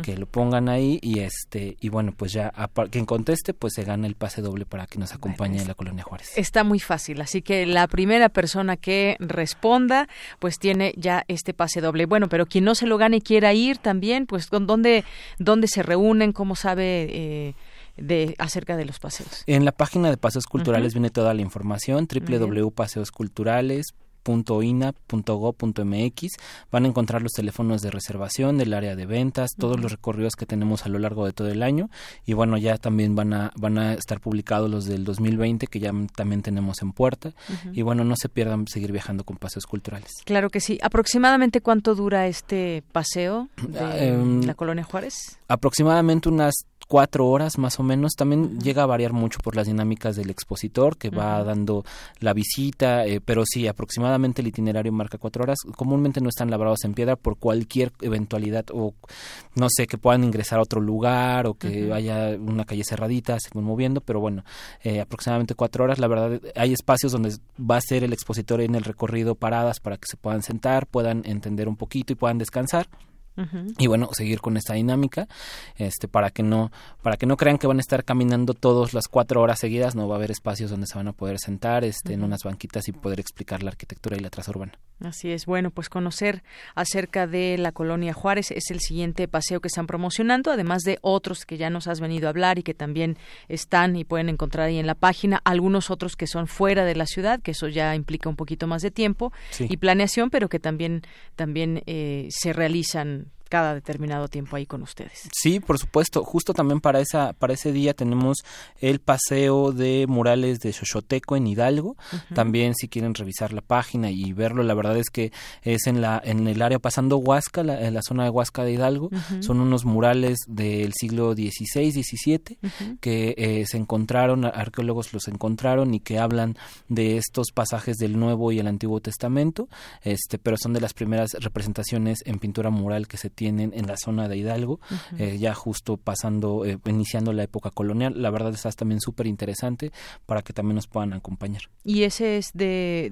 que lo pongan ahí y este y bueno, pues ya a, quien conteste pues se gana el pase doble para que nos acompañe en la Colonia Juárez. Está muy fácil, así que la primera persona que responda pues tiene ya este pase doble. Bueno, pero quien no se lo gane y quiera ir también, pues ¿dónde, dónde se reúnen? ¿Cómo sabe...? Eh, de acerca de los paseos. En la página de Paseos Culturales viene toda la información www.paseosculturales.ina.go.mx van a encontrar los teléfonos de reservación del área de ventas, todos los recorridos que tenemos a lo largo de todo el año y bueno, ya también van a van a estar publicados los del 2020 que ya también tenemos en puerta y bueno, no se pierdan seguir viajando con paseos culturales. Claro que sí. ¿Aproximadamente cuánto dura este paseo de ah, em, la Colonia Juárez? Aproximadamente unas cuatro horas más o menos. También llega a variar mucho por las dinámicas del expositor que va dando la visita, eh, pero sí, aproximadamente el itinerario marca cuatro horas. Comúnmente no están labrados en piedra por cualquier eventualidad o no sé, que puedan ingresar a otro lugar o que haya una calle cerradita, se van moviendo, pero bueno, eh, aproximadamente cuatro horas. La verdad, hay espacios donde va a ser el expositor en el recorrido paradas para que se puedan sentar, puedan entender un poquito y puedan descansar y bueno seguir con esta dinámica este para que no para que no crean que van a estar caminando todas las cuatro horas seguidas no va a haber espacios donde se van a poder sentar este en unas banquitas y poder explicar la arquitectura y la traza urbana así es. Bueno pues conocer acerca de la colonia Juárez es el siguiente paseo que están promocionando además de otros que ya nos has venido a hablar y que también están y pueden encontrar ahí en la página algunos otros que son fuera de la ciudad que eso ya implica un poquito más de tiempo y planeación pero que también también eh, se realizan cada determinado tiempo ahí con ustedes. Sí, por supuesto. Justo también para esa para ese día tenemos el paseo de murales de Xochoteco en Hidalgo. También si quieren revisar la página y verlo, la verdad es que es en la en el área pasando Huasca, la, en la zona de Huasca de Hidalgo. Son unos murales del siglo XVI, XVII que eh, se encontraron, arqueólogos los encontraron y que hablan de estos pasajes del Nuevo y el Antiguo Testamento. Este, pero son de las primeras representaciones en pintura mural que se tienen en la zona de Hidalgo, eh, ya justo pasando, eh, iniciando la época colonial. La verdad está también súper interesante para que también nos puedan acompañar. ¿Y ese es de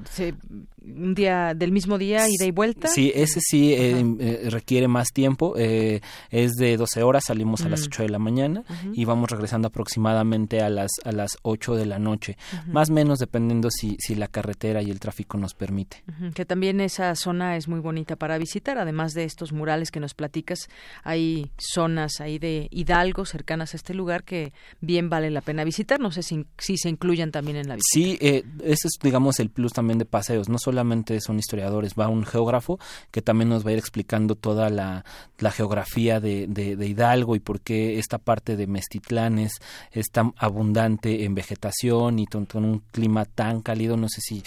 un día del mismo día, ida y vuelta? Sí, ese sí eh, requiere más tiempo. es de 12 horas, salimos a las 8 de la mañana y vamos regresando aproximadamente a las, a las 8 de la noche. Más o menos dependiendo si, si la carretera y el tráfico nos permite. Que también esa zona es muy bonita para visitar, además de estos murales que nos platicas, hay zonas ahí de Hidalgo cercanas a este lugar que bien vale la pena visitar. No sé si, si se incluyan también en la visita. Sí, eh, ese es, digamos, el plus también de paseos. No solamente son historiadores, va un geógrafo que también nos va a ir explicando toda la, geografía de, Hidalgo y por qué esta parte de Mestitlán es, tan abundante en vegetación y con un clima tan cálido. No sé si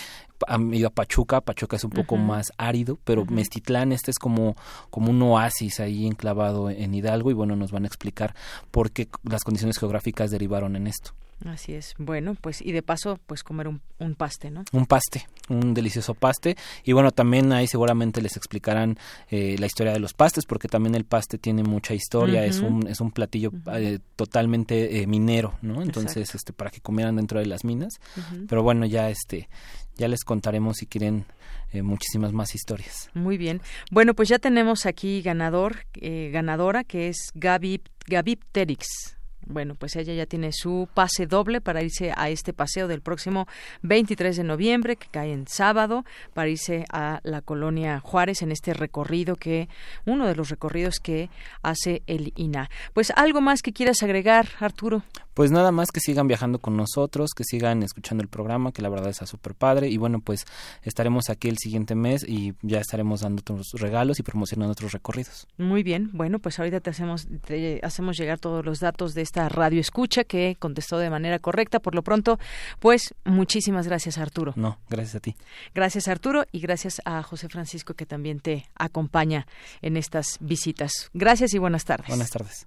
han ido a Pachuca, Pachuca es un poco más árido, pero Mestitlán este es como, como un oasis ahí enclavado en Hidalgo y bueno, nos van a explicar por qué las condiciones geográficas derivaron en esto. Así es. Bueno, pues y de paso, pues comer un, un, paste, ¿no? Un paste, un delicioso paste. Y bueno, también ahí seguramente les explicarán eh, la historia de los pastes, porque también el paste tiene mucha historia. Es un es un platillo eh, totalmente eh, minero, ¿no? Entonces, este para que comieran dentro de las minas. Pero bueno, ya este ya les contaremos si quieren muchísimas más historias. Muy bien. Bueno, pues ya tenemos aquí ganador, ganadora, que es Gabi Gabi Terix. Bueno, pues ella ya tiene su pase doble para irse a este paseo del próximo 23 de noviembre, que cae en sábado, para irse a la colonia Juárez en este recorrido que, uno de los recorridos que hace el INA. Pues algo más que quieras agregar, Arturo. Pues nada más que sigan viajando con nosotros, que sigan escuchando el programa, que la verdad está súper padre. Y bueno, pues estaremos aquí el siguiente mes y ya estaremos dando otros regalos y promocionando otros recorridos. Muy bien, bueno, pues ahorita te hacemos, te hacemos llegar todos los datos de esta radio escucha que contestó de manera correcta. Por lo pronto, pues muchísimas gracias, Arturo. No, gracias a ti. Gracias, Arturo, y gracias a José Francisco que también te acompaña en estas visitas. Gracias y buenas tardes. Buenas tardes.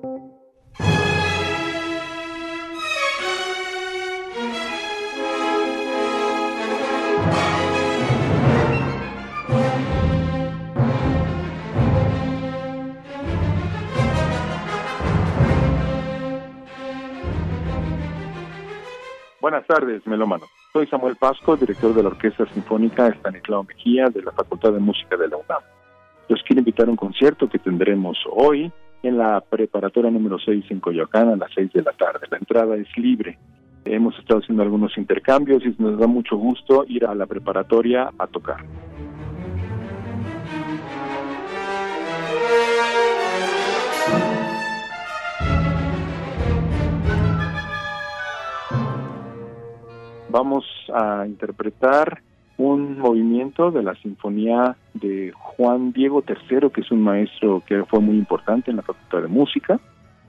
Buenas tardes, melómano. Soy Samuel Pasco, director de la Orquesta Sinfónica Estanislao Mejía de la Facultad de Música de la UNAM. Los quiero invitar a un concierto que tendremos hoy en la preparatoria número 6 en Coyoacán a las 6 de la tarde. La entrada es libre. Hemos estado haciendo algunos intercambios y nos da mucho gusto ir a la preparatoria a tocar. Vamos a interpretar un movimiento de la sinfonía de Juan Diego III, que es un maestro que fue muy importante en la Facultad de Música.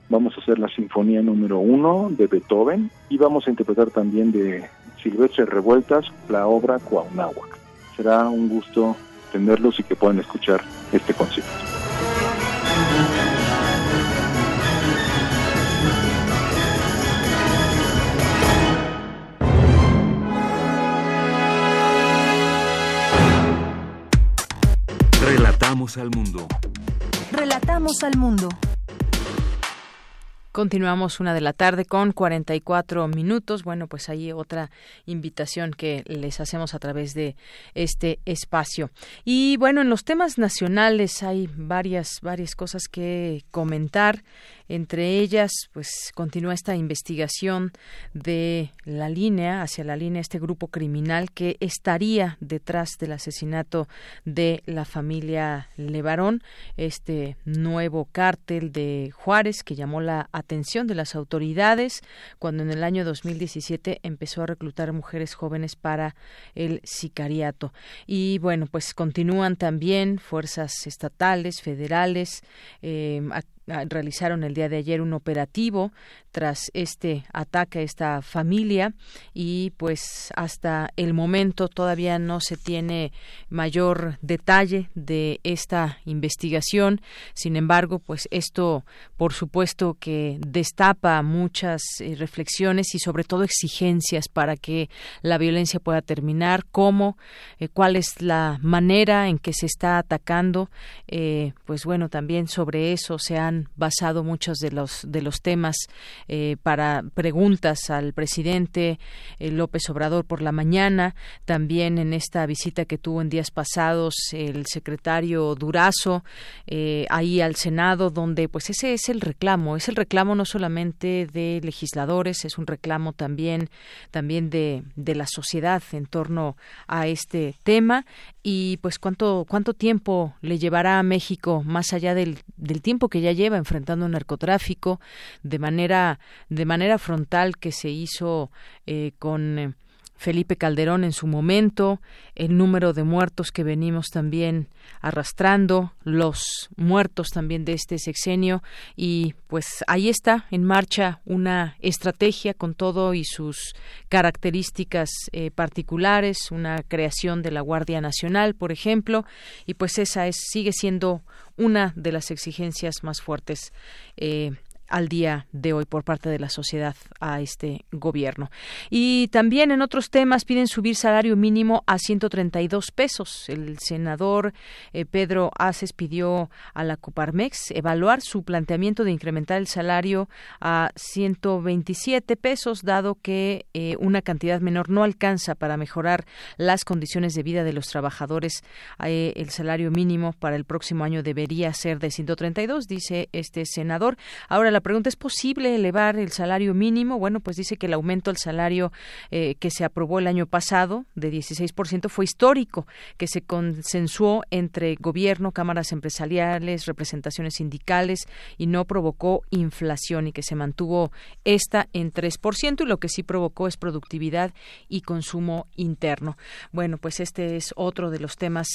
Vamos a hacer la sinfonía número uno de Beethoven y vamos a interpretar también de Silvestre Revueltas la obra Cuauhnáhuac. Será un gusto tenerlos y que puedan escuchar este concierto. Relatamos al mundo. Relatamos al mundo. Continuamos una de la tarde con 44 minutos. Bueno, pues hay otra invitación que les hacemos a través de este espacio. Y bueno, en los temas nacionales hay varias, varias cosas que comentar. Entre ellas, pues continúa esta investigación de la línea, hacia la línea, este grupo criminal que estaría detrás del asesinato de la familia Levarón, este nuevo cártel de Juárez que llamó la atención de las autoridades cuando en el año 2017 empezó a reclutar mujeres jóvenes para el sicariato. Y bueno, pues continúan también fuerzas estatales, federales, eh, realizaron el día de ayer un operativo tras este ataque a esta familia y pues hasta el momento todavía no se tiene mayor detalle de esta investigación. Sin embargo, pues esto por supuesto que destapa muchas eh, reflexiones y sobre todo exigencias para que la violencia pueda terminar, cómo, eh, cuál es la manera en que se está atacando. Eh, pues bueno, también sobre eso se han basado muchos de los de los temas eh, para preguntas al presidente eh, López Obrador por la mañana, también en esta visita que tuvo en días pasados el secretario Durazo eh, ahí al Senado, donde pues ese es el reclamo, es el reclamo no solamente de legisladores, es un reclamo también también de, de la sociedad en torno a este tema. Y pues cuánto cuánto tiempo le llevará a México más allá del, del tiempo que ya lleva enfrentando narcotráfico de manera de manera frontal que se hizo eh, con eh, Felipe Calderón en su momento, el número de muertos que venimos también arrastrando, los muertos también de este sexenio y pues ahí está en marcha una estrategia con todo y sus características eh, particulares, una creación de la Guardia Nacional, por ejemplo, y pues esa es sigue siendo una de las exigencias más fuertes eh, al día de hoy por parte de la sociedad a este gobierno. Y también en otros temas piden subir salario mínimo a 132 pesos. El senador eh, Pedro Aces pidió a la Coparmex evaluar su planteamiento de incrementar el salario a 127 pesos, dado que eh, una cantidad menor no alcanza para mejorar las condiciones de vida de los trabajadores. Eh, el salario mínimo para el próximo año debería ser de 132, dice este senador. Ahora la pregunta es posible elevar el salario mínimo. Bueno, pues dice que el aumento al salario eh, que se aprobó el año pasado de 16% fue histórico, que se consensuó entre gobierno, cámaras empresariales, representaciones sindicales y no provocó inflación y que se mantuvo esta en 3% y lo que sí provocó es productividad y consumo interno. Bueno, pues este es otro de los temas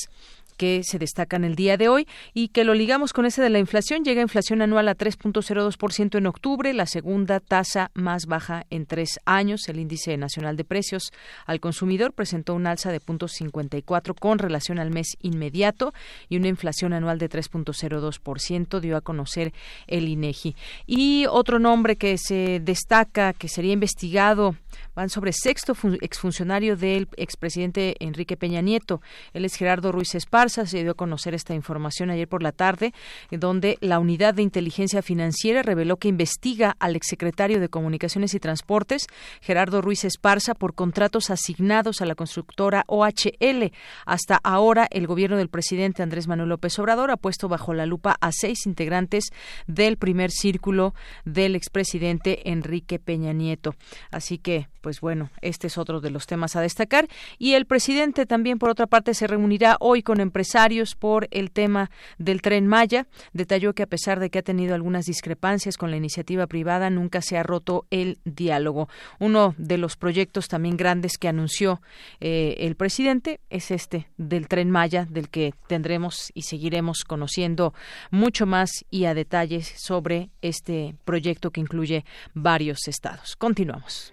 que se destacan el día de hoy y que lo ligamos con ese de la inflación. Llega inflación anual a 3.02% en octubre, la segunda tasa más baja en tres años. El índice nacional de precios al consumidor presentó un alza de 0.54 con relación al mes inmediato y una inflación anual de 3.02% dio a conocer el INEGI. Y otro nombre que se destaca que sería investigado van sobre sexto exfuncionario del expresidente Enrique Peña Nieto. Él es Gerardo Ruiz Esparza. Se dio a conocer esta información ayer por la tarde, donde la Unidad de Inteligencia Financiera reveló que investiga al exsecretario de Comunicaciones y Transportes, Gerardo Ruiz Esparza, por contratos asignados a la constructora OHL. Hasta ahora, el gobierno del presidente Andrés Manuel López Obrador ha puesto bajo la lupa a seis integrantes del primer círculo del expresidente Enrique Peña Nieto. Así que, pues bueno, este es otro de los temas a destacar. Y el presidente también, por otra parte, se reunirá hoy con empresarios por el tema del tren Maya. Detalló que a pesar de que ha tenido algunas discrepancias con la iniciativa privada, nunca se ha roto el diálogo. Uno de los proyectos también grandes que anunció eh, el presidente es este del tren Maya, del que tendremos y seguiremos conociendo mucho más y a detalles sobre este proyecto que incluye varios estados. Continuamos.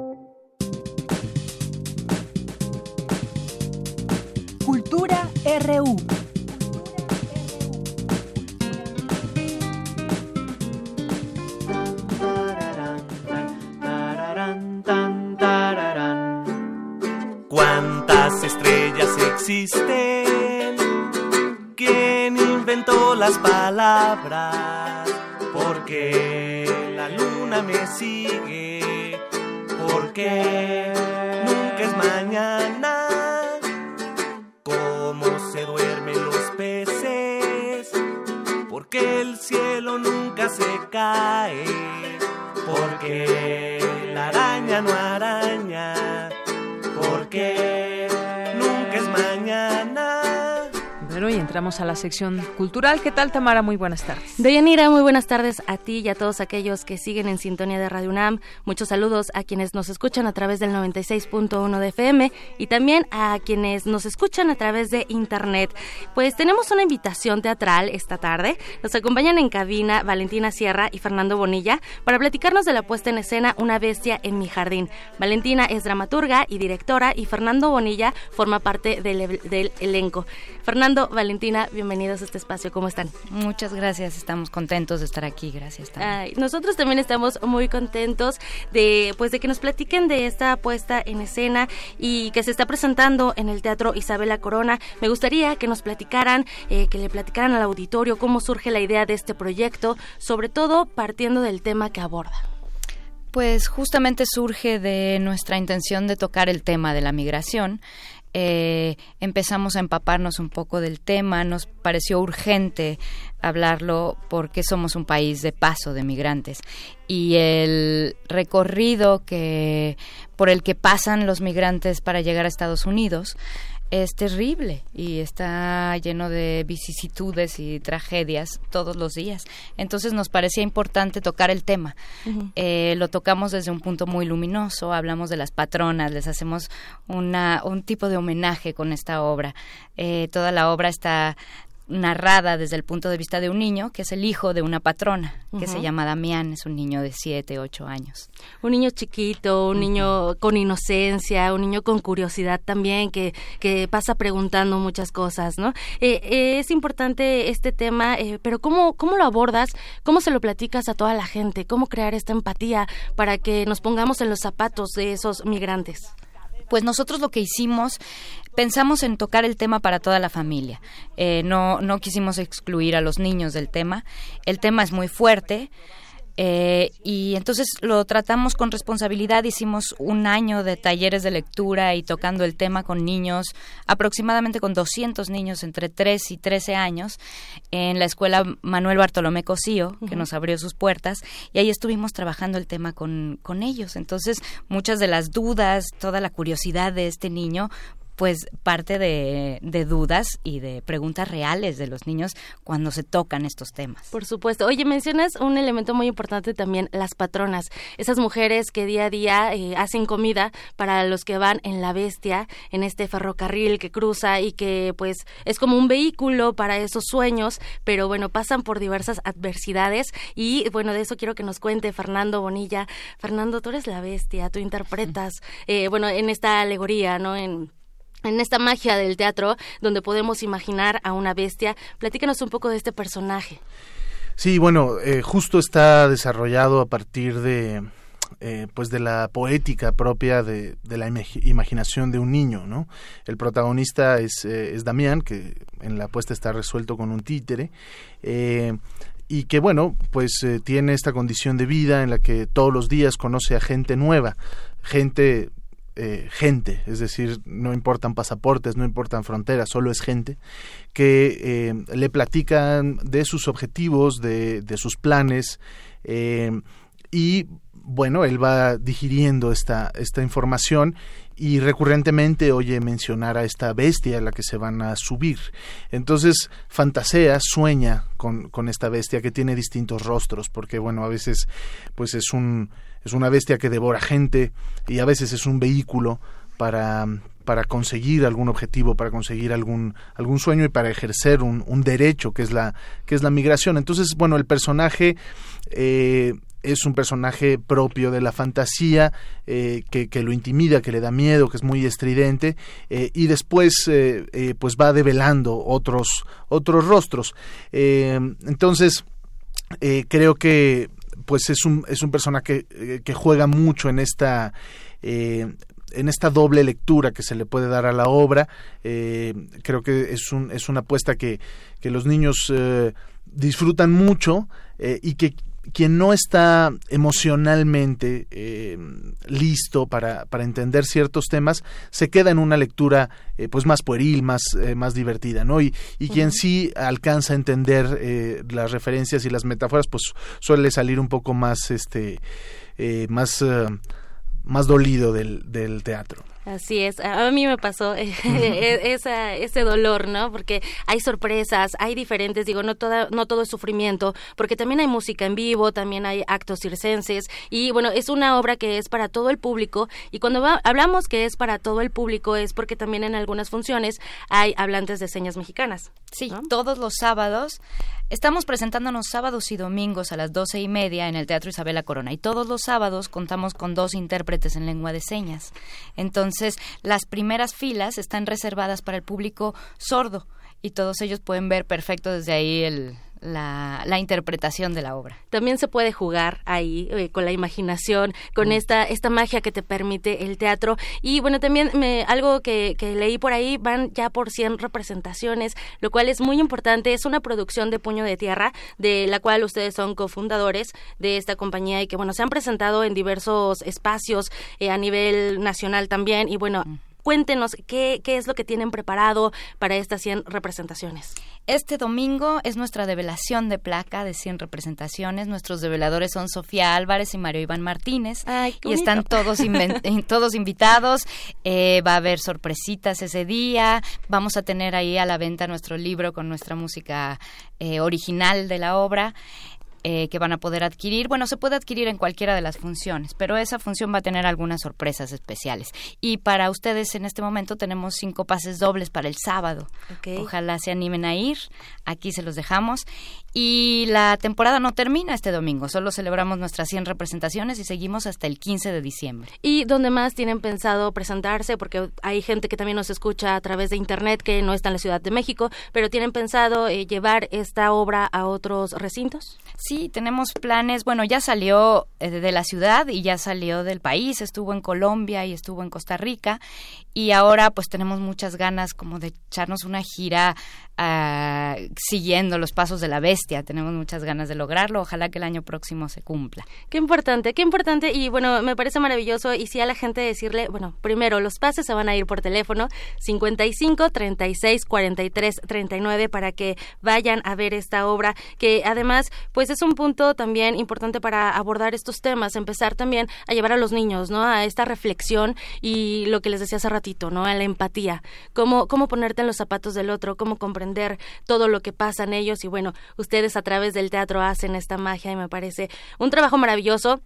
las palabras? Porque la luna me sigue, porque nunca es mañana. ¿Cómo se duermen los peces? Porque el cielo nunca se cae, porque la araña no araña porque entramos a la sección cultural. ¿Qué tal, Tamara? Muy buenas tardes. Deyanira, muy buenas tardes a ti y a todos aquellos que siguen en sintonía de Radio UNAM. Muchos saludos a quienes nos escuchan a través del 96.1 de FM y también a quienes nos escuchan a través de Internet. Pues tenemos una invitación teatral esta tarde. Nos acompañan en cabina Valentina Sierra y Fernando Bonilla para platicarnos de la puesta en escena Una bestia en mi jardín. Valentina es dramaturga y directora y Fernando Bonilla forma parte del, del elenco. Fernando, Valentina, bienvenidos a este espacio. ¿Cómo están? Muchas gracias, estamos contentos de estar aquí. Gracias. Ay, nosotros también estamos muy contentos de, pues, de que nos platiquen de esta puesta en escena y que se está presentando en el Teatro Isabela Corona. Me gustaría que nos platicaran, eh, que le platicaran al auditorio cómo surge la idea de este proyecto, sobre todo partiendo del tema que aborda. Pues justamente surge de nuestra intención de tocar el tema de la migración eh, empezamos a empaparnos un poco del tema, nos pareció urgente hablarlo porque somos un país de paso de migrantes. Y el recorrido que por el que pasan los migrantes para llegar a Estados Unidos es terrible y está lleno de vicisitudes y tragedias todos los días. Entonces nos parecía importante tocar el tema. eh, lo tocamos desde un punto muy luminoso, hablamos de las patronas, les hacemos una, un tipo de homenaje con esta obra. Eh, toda la obra está narrada desde el punto de vista de un niño, que es el hijo de una patrona, que se llama Damián, es un niño de 7, 8 años. Un niño chiquito, un niño con inocencia, un niño con curiosidad también, que, que pasa preguntando muchas cosas, ¿no? Eh, eh, es importante este tema, eh, pero ¿cómo, ¿cómo lo abordas? ¿Cómo se lo platicas a toda la gente? ¿Cómo crear esta empatía para que nos pongamos en los zapatos de esos migrantes? Pues nosotros lo que hicimos, pensamos en tocar el tema para toda la familia. Eh, no, no quisimos excluir a los niños del tema. El tema es muy fuerte. eh, y entonces lo tratamos con responsabilidad. Hicimos un año de talleres de lectura y tocando el tema con niños, aproximadamente con 200 niños entre 3 y 13 años, en la escuela Manuel Bartolomé Cosío, que nos abrió sus puertas, y ahí estuvimos trabajando el tema con, con ellos. Entonces, muchas de las dudas, toda la curiosidad de este niño, pues parte de, de dudas y de preguntas reales de los niños cuando se tocan estos temas. Por supuesto. Oye, mencionas un elemento muy importante también, las patronas. Esas mujeres que día a día eh, hacen comida para los que van en la bestia, en este ferrocarril que cruza y que pues es como un vehículo para esos sueños, pero bueno, pasan por diversas adversidades y bueno, de eso quiero que nos cuente Fernando Bonilla. Fernando, tú eres la bestia, tú interpretas, eh, bueno, en esta alegoría, ¿no? En en esta magia del teatro donde podemos imaginar a una bestia. Platícanos un poco de este personaje. Sí, bueno, eh, justo está desarrollado a partir de eh, pues de la poética propia de, de la imagi- imaginación de un niño, ¿no? El protagonista es, eh, es Damián, que en la apuesta está resuelto con un títere, eh, y que bueno, pues eh, tiene esta condición de vida en la que todos los días conoce a gente nueva, gente eh, gente, es decir, no importan pasaportes, no importan fronteras, solo es gente que eh, le platican de sus objetivos, de, de sus planes eh, y bueno, él va digiriendo esta, esta información y recurrentemente oye mencionar a esta bestia a la que se van a subir. Entonces fantasea, sueña con, con esta bestia que tiene distintos rostros, porque bueno, a veces pues es un es una bestia que devora gente y a veces es un vehículo para para conseguir algún objetivo, para conseguir algún algún sueño y para ejercer un, derecho que es la que es la migración. Entonces, bueno, el personaje eh, es un personaje propio de la fantasía eh, que, que lo intimida, que le da miedo, que es muy estridente eh, y después eh, eh, pues va develando otros otros rostros. Entonces creo que pues es un es un personaje que juega mucho en esta en esta doble lectura que se le puede dar a la obra creo que es un es una apuesta que que los niños disfrutan mucho y que quien no está emocionalmente eh, listo para, para entender ciertos temas se queda en una lectura eh, pues más pueril, más, eh, más divertida, ¿no? Y, y quien sí alcanza a entender eh, las referencias y las metáforas, pues suele salir un poco más, este, más, más dolido del, del teatro. Así es, a mí me pasó [laughs] eh, esa, ese dolor, ¿no? Porque hay sorpresas, hay diferentes, digo, no, toda, no todo es sufrimiento, porque también hay música en vivo, también hay actos circenses, y bueno, es una obra que es para todo el público, y cuando va- hablamos que es para todo el público es porque también en algunas funciones hay hablantes de señas mexicanas. Sí, todos los sábados. Estamos presentándonos sábados y domingos a las doce y media en el Teatro Isabela Corona y todos los sábados contamos con dos intérpretes en lengua de señas. Entonces, las primeras filas están reservadas para el público sordo y todos ellos pueden ver perfecto desde ahí el, la, la interpretación de la obra. También se puede jugar ahí eh, con la imaginación, con esta esta magia que te permite el teatro. Y bueno, también me, algo que, que leí por ahí, van ya por 100 representaciones, lo cual es muy importante. Es una producción de Puño de Tierra, de la cual ustedes son cofundadores de esta compañía y que bueno, se han presentado en diversos espacios eh, a nivel nacional también. Y bueno, cuéntenos qué, qué es lo que tienen preparado para estas 100 representaciones. Este domingo es nuestra develación de placa de 100 representaciones. Nuestros develadores son Sofía Álvarez y Mario Iván Martínez. y están todos, inven- [laughs] eh, todos invitados. Eh, va a haber sorpresitas ese día. Vamos a tener ahí a la venta nuestro libro con nuestra música eh, original de la obra. Eh, que van a poder adquirir. Bueno, se puede adquirir en cualquiera de las funciones, pero esa función va a tener algunas sorpresas especiales. Y para ustedes en este momento tenemos cinco pases dobles para el sábado. Ojalá se animen a ir. Aquí se los dejamos. Y la temporada no termina este domingo, solo celebramos nuestras 100 representaciones y seguimos hasta el 15 de diciembre. ¿Y dónde más tienen pensado presentarse? Porque hay gente que también nos escucha a través de Internet que no está en la Ciudad de México, pero ¿tienen pensado eh, llevar esta obra a otros recintos? Sí, tenemos planes. Bueno, ya salió eh, de la ciudad y ya salió del país, estuvo en Colombia y estuvo en Costa Rica y ahora pues tenemos muchas ganas como de echarnos una gira uh, siguiendo los pasos de la bestia. Tenemos muchas ganas de lograrlo. Ojalá que el año próximo se cumpla. Qué importante, qué importante. Y bueno, me parece maravilloso. Y si a la gente decirle, bueno, primero, los pases se van a ir por teléfono 55 36 43 39 para que vayan a ver esta obra, que además, pues es un punto también importante para abordar estos temas, empezar también a llevar a los niños, ¿no? A esta reflexión y lo que les decía hace ratito, ¿no? A la empatía. Cómo, cómo ponerte en los zapatos del otro, cómo comprender todo lo que pasa en ellos y bueno, ustedes a través del teatro hacen esta magia y me parece un trabajo maravilloso.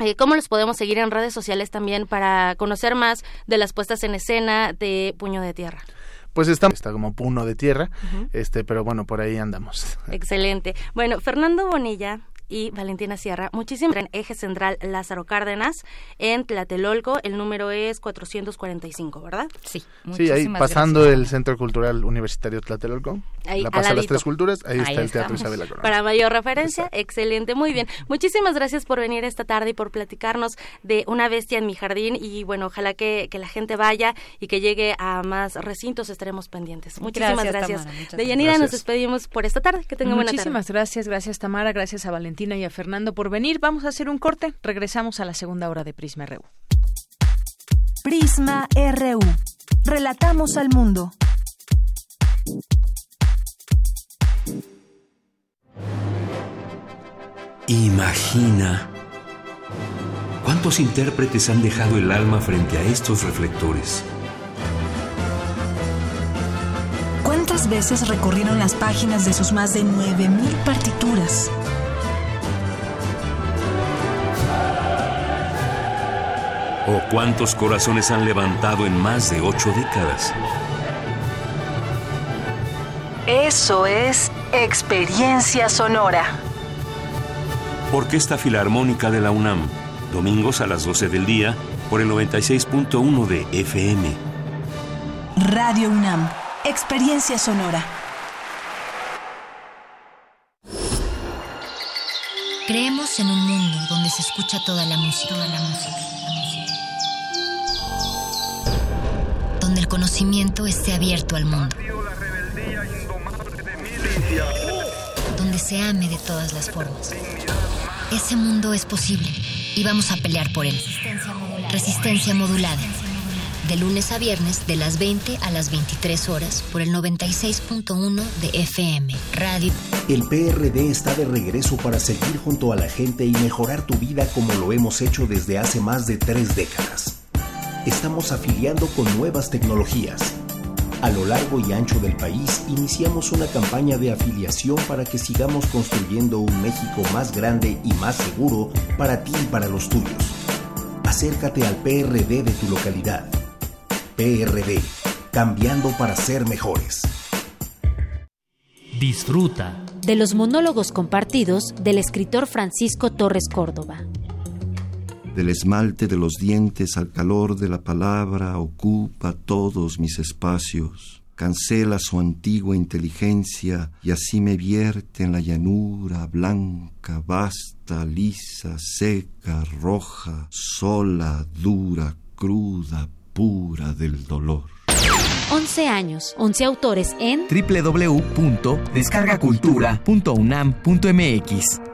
Eh, ¿Cómo los podemos seguir en redes sociales también para conocer más de las puestas en escena de Puño de Tierra? pues está, está como puño de tierra, este, pero bueno, por ahí andamos. Excelente. Bueno, Fernando Bonilla, y Valentina Sierra. Muchísimas en Eje Central Lázaro Cárdenas en Tlatelolco. El número es 445, ¿verdad? Sí. Sí, ahí pasando el Centro Cultural Universitario Tlatelolco. Ahí, la pasa las tres culturas, ahí, está el Teatro Isabel Corona. Para mayor referencia, excelente, muy bien. Muchísimas gracias por venir esta tarde y por platicarnos de Una bestia en mi jardín y bueno, ojalá que, que la gente vaya y que llegue a más recintos, estaremos pendientes. Muchísimas gracias. de Yanira nos despedimos por esta tarde, que tenga buena tarde. Muchísimas gracias, gracias Tamara, gracias a Valentina y a Fernando por venir. Vamos a hacer un corte, regresamos a la segunda hora de Prisma RU. Prisma RU. Relatamos al mundo. Imagina. ¿Cuántos intérpretes han dejado el alma frente a estos reflectores? ¿Cuántas veces recorrieron las páginas de sus más de 9.000 partituras? ¿O cuántos corazones han levantado en más de ocho décadas? Eso es experiencia sonora. Orquesta Filarmónica de la UNAM, domingos a las 12 del día por el 96.1 de FM. Radio UNAM, experiencia sonora. Creemos en un mundo donde se escucha toda la música, toda la música, conocimiento esté abierto al mundo donde se ame de todas las formas. Ese mundo es posible y vamos a pelear por él. Resistencia modulada. De lunes a viernes, de las 20 a las 23 horas, por el 96.1 de FM. Radio. El PRD está de regreso para seguir junto a la gente y mejorar tu vida como lo hemos hecho desde hace más de tres décadas. Estamos afiliando con nuevas tecnologías a lo largo y ancho del país iniciamos una campaña de afiliación para que sigamos construyendo un México más grande y más seguro para ti y para los tuyos. Acércate al PRD de tu localidad. PRD, cambiando para ser mejores. Disfruta de los monólogos compartidos del escritor Francisco Torres Córdoba del esmalte de los dientes al calor de la palabra ocupa todos mis espacios, cancela su antigua inteligencia y así me vierte en la llanura blanca, vasta, lisa, seca, roja, sola, dura, cruda, pura del dolor. 11 años, 11 autores en www.descargacultura.unam.mx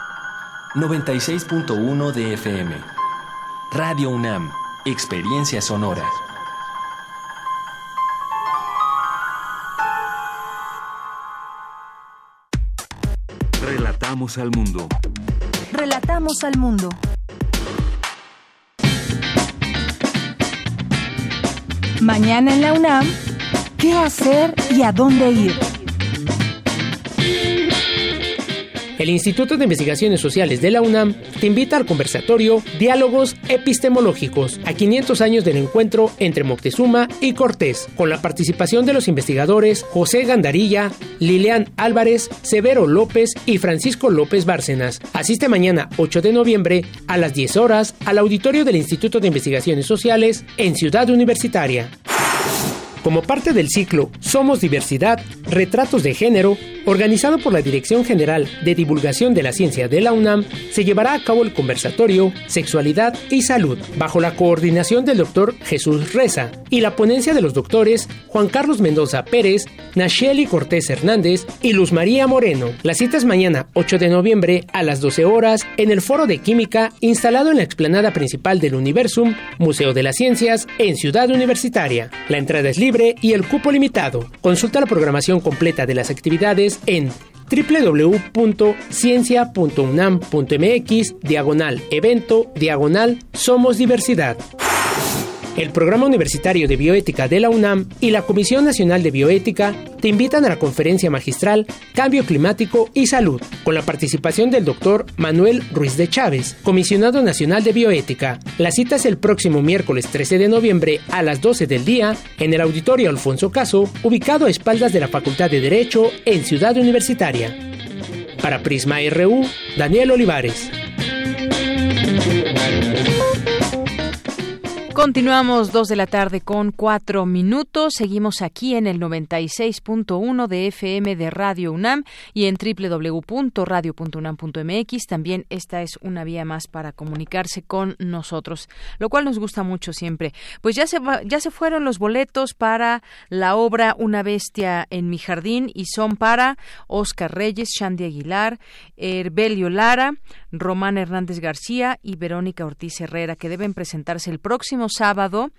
96.1 de FM. Radio UNAM, Experiencia Sonora. Relatamos al mundo. Relatamos al mundo. Mañana en la UNAM, ¿qué hacer y a dónde ir? El Instituto de Investigaciones Sociales de la UNAM te invita al conversatorio Diálogos Epistemológicos a 500 años del encuentro entre Moctezuma y Cortés, con la participación de los investigadores José Gandarilla, Lilian Álvarez, Severo López y Francisco López Bárcenas. Asiste mañana 8 de noviembre a las 10 horas al auditorio del Instituto de Investigaciones Sociales en Ciudad Universitaria. Como parte del ciclo Somos Diversidad, Retratos de Género, organizado por la Dirección General de Divulgación de la Ciencia de la UNAM, se llevará a cabo el conversatorio Sexualidad y Salud, bajo la coordinación del doctor Jesús Reza y la ponencia de los doctores Juan Carlos Mendoza Pérez, Nacheli Cortés Hernández y Luz María Moreno. La cita es mañana, 8 de noviembre, a las 12 horas, en el Foro de Química, instalado en la explanada principal del Universum, Museo de las Ciencias, en Ciudad Universitaria. La entrada es libre y el cupo limitado. Consulta la programación completa de las actividades en www.ciencia.unam.mx diagonal evento diagonal Somos Diversidad. El Programa Universitario de Bioética de la UNAM y la Comisión Nacional de Bioética te invitan a la conferencia magistral Cambio Climático y Salud, con la participación del doctor Manuel Ruiz de Chávez, Comisionado Nacional de Bioética. La cita es el próximo miércoles 13 de noviembre a las 12 del día en el Auditorio Alfonso Caso, ubicado a espaldas de la Facultad de Derecho en Ciudad Universitaria. Para Prisma RU, Daniel Olivares. Continuamos dos de la tarde con cuatro minutos. Seguimos aquí en el 96.1 de FM de Radio UNAM y en www.radio.unam.mx. También esta es una vía más para comunicarse con nosotros, lo cual nos gusta mucho siempre. Pues ya se, ya se fueron los boletos para la obra Una bestia en mi jardín y son para Oscar Reyes, Shandy Aguilar, Herbelio Lara, Román Hernández García y Verónica Ortiz Herrera, que deben presentarse el próximo sábado,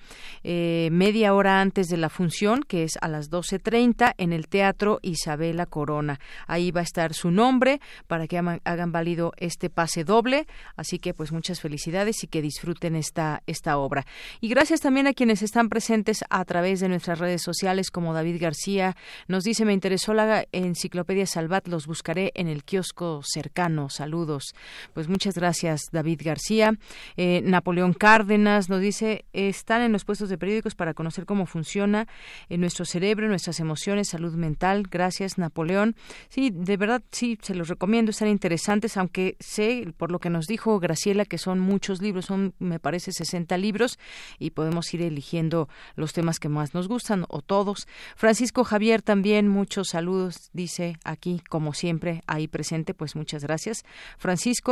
eh, media hora antes de la función, que es a las 12.30, en el Teatro Isabela Corona. Ahí va a estar su nombre para que hagan válido este pase doble. Así que, pues, muchas felicidades y que disfruten esta, esta obra. Y gracias también a quienes están presentes a través de nuestras redes sociales, como David García. Nos dice, me interesó la enciclopedia Salvat, los buscaré en el kiosco cercano. Saludos. Pues muchas gracias, David García. Eh, Napoleón Cárdenas nos dice, están en los puestos de periódicos para conocer cómo funciona en nuestro cerebro, nuestras emociones, salud mental. Gracias, Napoleón. Sí, de verdad, sí, se los recomiendo, están interesantes, aunque sé, por lo que nos dijo Graciela, que son muchos libros, son, me parece, 60 libros, y podemos ir eligiendo los temas que más nos gustan, o todos. Francisco Javier también, muchos saludos, dice aquí, como siempre, ahí presente, pues muchas gracias. Francisco eh,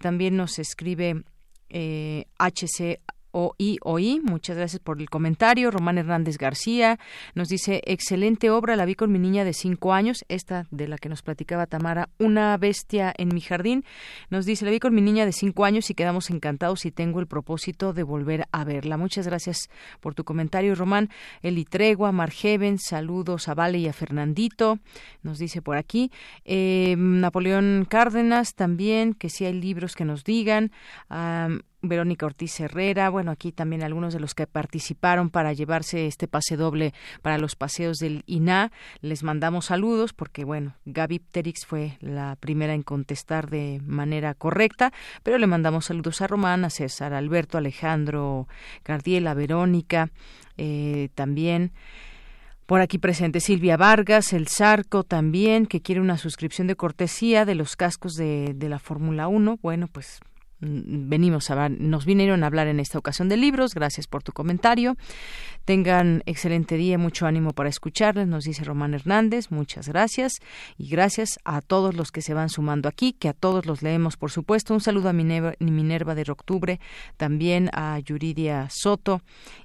también nos escribe eh, HC OI, OI, muchas gracias por el comentario. Román Hernández García nos dice, excelente obra, la vi con mi niña de cinco años, esta de la que nos platicaba Tamara, Una bestia en mi jardín. Nos dice, la vi con mi niña de cinco años y quedamos encantados y tengo el propósito de volver a verla. Muchas gracias por tu comentario, Román. Eli Tregua, Margeven, saludos a Vale y a Fernandito, nos dice por aquí. Eh, Napoleón Cárdenas también, que si hay libros que nos digan. Verónica Ortiz Herrera, bueno, aquí también algunos de los que participaron para llevarse este pase doble para los paseos del INA. Les mandamos saludos porque, bueno, Gaby Pterix fue la primera en contestar de manera correcta, pero le mandamos saludos a Román, a César, Alberto, Alejandro, Cardiela, Verónica, eh, también. Por aquí presente Silvia Vargas, el Zarco también, que quiere una suscripción de cortesía de los cascos de, de la Fórmula 1. Bueno, pues venimos a nos vinieron a hablar en esta ocasión de libros. Gracias por tu comentario. Tengan excelente día, mucho ánimo para escucharles, nos dice Román Hernández. Muchas gracias y gracias a todos los que se van sumando aquí, que a todos los leemos, por supuesto. Un saludo a Minerva, Minerva de Octubre, también a Yuridia Soto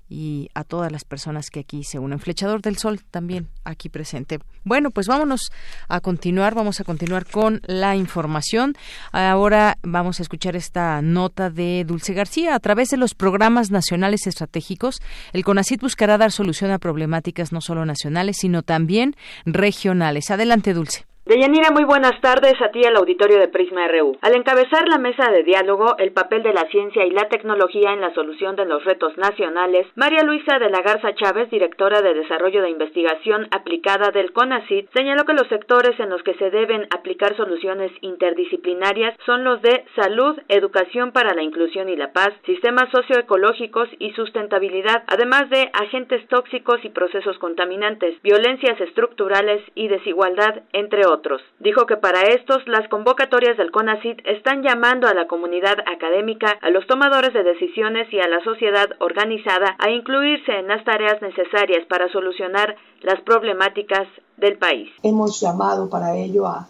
y a todas las personas que aquí se unen. Flechador del Sol también aquí presente. Bueno, pues vámonos a continuar, vamos a continuar con la información. Ahora vamos a escuchar esta nota de Dulce García. A través de los programas nacionales estratégicos, el CONACIT buscará dar solución a problemáticas no solo nacionales, sino también regionales. Adelante, Dulce. Deyanira, muy buenas tardes a ti al auditorio de Prisma RU. Al encabezar la mesa de diálogo, el papel de la ciencia y la tecnología en la solución de los retos nacionales, María Luisa de la Garza Chávez, directora de Desarrollo de Investigación Aplicada del CONACID, señaló que los sectores en los que se deben aplicar soluciones interdisciplinarias son los de salud, educación para la inclusión y la paz, sistemas socioecológicos y sustentabilidad, además de agentes tóxicos y procesos contaminantes, violencias estructurales y desigualdad, entre otros. Dijo que para estos las convocatorias del CONACIT están llamando a la comunidad académica, a los tomadores de decisiones y a la sociedad organizada a incluirse en las tareas necesarias para solucionar las problemáticas del país. Hemos llamado para ello a,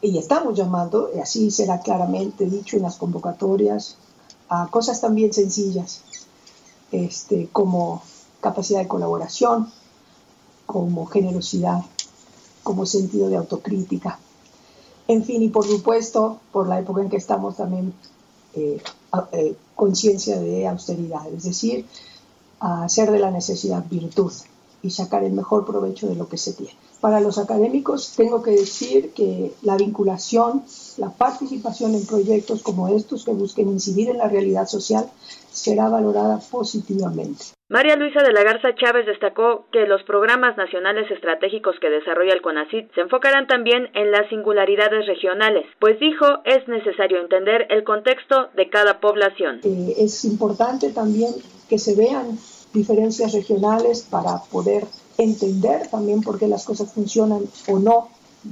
y estamos llamando, y así será claramente dicho en las convocatorias, a cosas también sencillas, este, como capacidad de colaboración, como generosidad, como sentido de autocrítica. En fin, y por supuesto, por la época en que estamos también, eh, eh, conciencia de austeridad, es decir, hacer de la necesidad virtud y sacar el mejor provecho de lo que se tiene. Para los académicos tengo que decir que la vinculación, la participación en proyectos como estos que busquen incidir en la realidad social será valorada positivamente. María Luisa de la Garza Chávez destacó que los programas nacionales estratégicos que desarrolla el CONACID se enfocarán también en las singularidades regionales, pues dijo es necesario entender el contexto de cada población. Eh, es importante también que se vean diferencias regionales para poder entender también por qué las cosas funcionan o no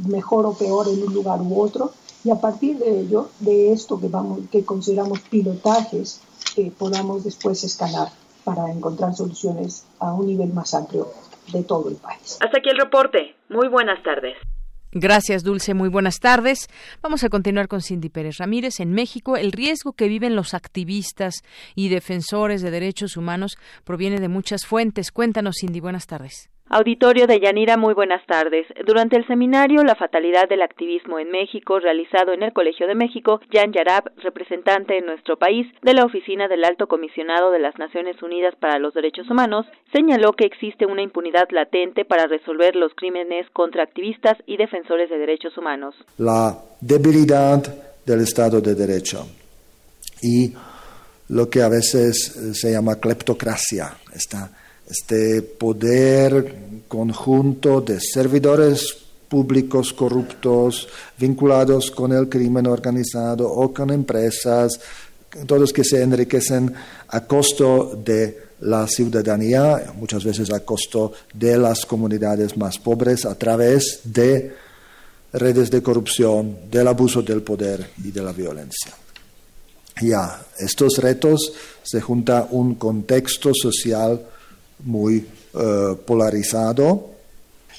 mejor o peor en un lugar u otro y a partir de ello, de esto que, vamos, que consideramos pilotajes, que podamos después escalar para encontrar soluciones a un nivel más amplio de todo el país. Hasta aquí el reporte. Muy buenas tardes. Gracias, Dulce. Muy buenas tardes. Vamos a continuar con Cindy Pérez Ramírez. En México, el riesgo que viven los activistas y defensores de derechos humanos proviene de muchas fuentes. Cuéntanos, Cindy. Buenas tardes. Auditorio de Yanira, muy buenas tardes. Durante el seminario La fatalidad del activismo en México, realizado en el Colegio de México, Jan Yarab, representante en nuestro país de la Oficina del Alto Comisionado de las Naciones Unidas para los Derechos Humanos, señaló que existe una impunidad latente para resolver los crímenes contra activistas y defensores de derechos humanos. La debilidad del Estado de Derecho y lo que a veces se llama cleptocracia, está este poder conjunto de servidores públicos corruptos vinculados con el crimen organizado o con empresas, todos que se enriquecen a costo de la ciudadanía, muchas veces a costo de las comunidades más pobres, a través de redes de corrupción, del abuso del poder y de la violencia. Ya, estos retos se junta un contexto social muy eh, polarizado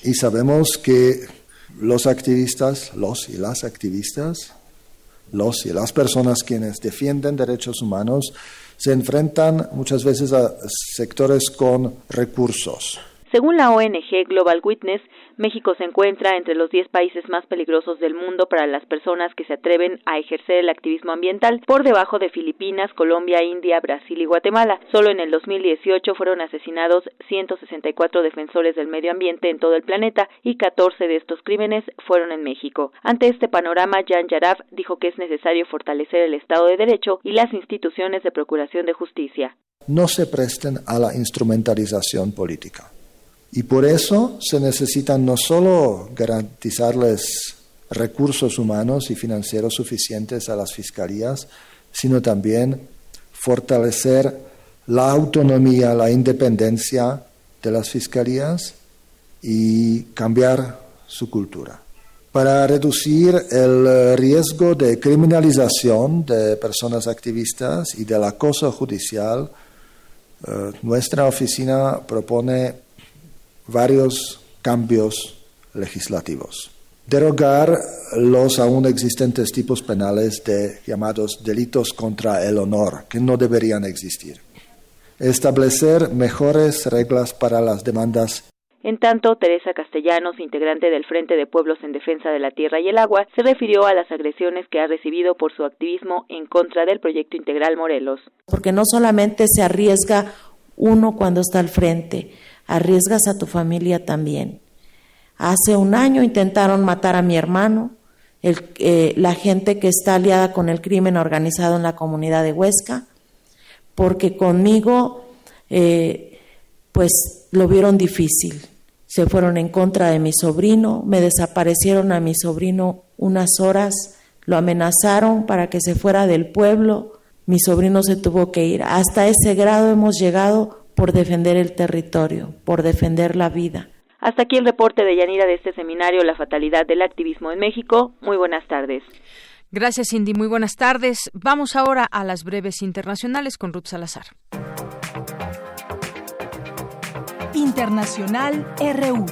y sabemos que los activistas, los y las activistas, los y las personas quienes defienden derechos humanos se enfrentan muchas veces a sectores con recursos. Según la ONG Global Witness, México se encuentra entre los 10 países más peligrosos del mundo para las personas que se atreven a ejercer el activismo ambiental, por debajo de Filipinas, Colombia, India, Brasil y Guatemala. Solo en el 2018 fueron asesinados 164 defensores del medio ambiente en todo el planeta y 14 de estos crímenes fueron en México. Ante este panorama, Jan Yaraf dijo que es necesario fortalecer el Estado de Derecho y las instituciones de procuración de justicia. No se presten a la instrumentalización política. Y por eso se necesitan no solo garantizarles recursos humanos y financieros suficientes a las fiscalías, sino también fortalecer la autonomía, la independencia de las fiscalías y cambiar su cultura. Para reducir el riesgo de criminalización de personas activistas y del acoso judicial, eh, nuestra oficina propone varios cambios legislativos. Derogar los aún existentes tipos penales de llamados delitos contra el honor, que no deberían existir. Establecer mejores reglas para las demandas en tanto, Teresa Castellanos, integrante del Frente de Pueblos en Defensa de la Tierra y el Agua, se refirió a las agresiones que ha recibido por su activismo en contra del proyecto integral Morelos. Porque no solamente se arriesga uno cuando está al frente, arriesgas a tu familia también. Hace un año intentaron matar a mi hermano, eh, la gente que está aliada con el crimen organizado en la comunidad de Huesca, porque conmigo eh, pues lo vieron difícil se fueron en contra de mi sobrino, me desaparecieron a mi sobrino unas horas, lo amenazaron para que se fuera del pueblo, mi sobrino se tuvo que ir. Hasta ese grado hemos llegado por defender el territorio, por defender la vida. Hasta aquí el reporte de Yanira de este seminario La fatalidad del activismo en México. Muy buenas tardes. Gracias, Cindy. Muy buenas tardes. Vamos ahora a las breves internacionales con Ruth Salazar. Internacional RU.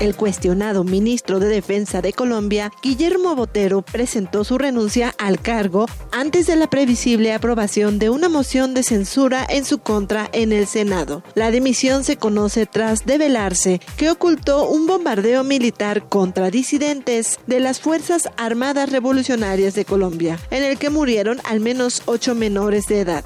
El cuestionado ministro de Defensa de Colombia, Guillermo Botero, presentó su renuncia al cargo antes de la previsible aprobación de una moción de censura en su contra en el Senado. La dimisión se conoce tras develarse que ocultó un bombardeo militar contra disidentes de las Fuerzas Armadas Revolucionarias de Colombia, en el que murieron al menos ocho menores de edad.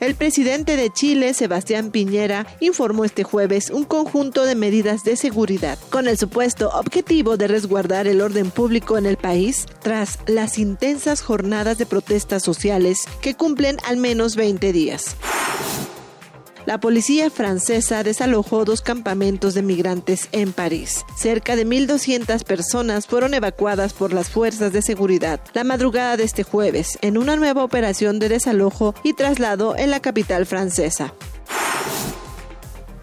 El presidente de Chile, Sebastián Piñera, informó este jueves un conjunto de medidas de seguridad con el supuesto objetivo de resguardar el orden público en el país tras las intensas jornadas de protestas sociales que cumplen al menos 20 días. La policía francesa desalojó dos campamentos de migrantes en París. Cerca de 1.200 personas fueron evacuadas por las fuerzas de seguridad la madrugada de este jueves en una nueva operación de desalojo y traslado en la capital francesa.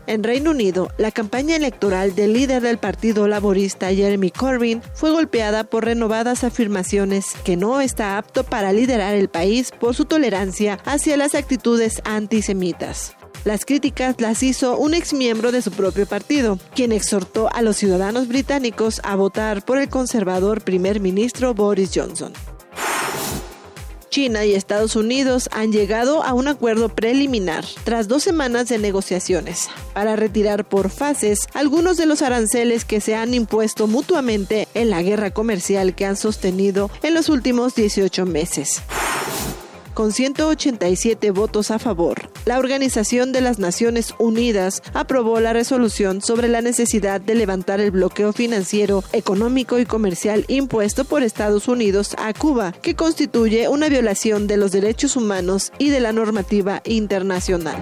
En Reino Unido, la campaña electoral del líder del Partido Laborista Jeremy Corbyn fue golpeada por renovadas afirmaciones que no está apto para liderar el país por su tolerancia hacia las actitudes antisemitas. Las críticas las hizo un exmiembro de su propio partido, quien exhortó a los ciudadanos británicos a votar por el conservador primer ministro Boris Johnson. China y Estados Unidos han llegado a un acuerdo preliminar tras dos semanas de negociaciones para retirar por fases algunos de los aranceles que se han impuesto mutuamente en la guerra comercial que han sostenido en los últimos 18 meses con 187 votos a favor. La Organización de las Naciones Unidas aprobó la resolución sobre la necesidad de levantar el bloqueo financiero, económico y comercial impuesto por Estados Unidos a Cuba, que constituye una violación de los derechos humanos y de la normativa internacional.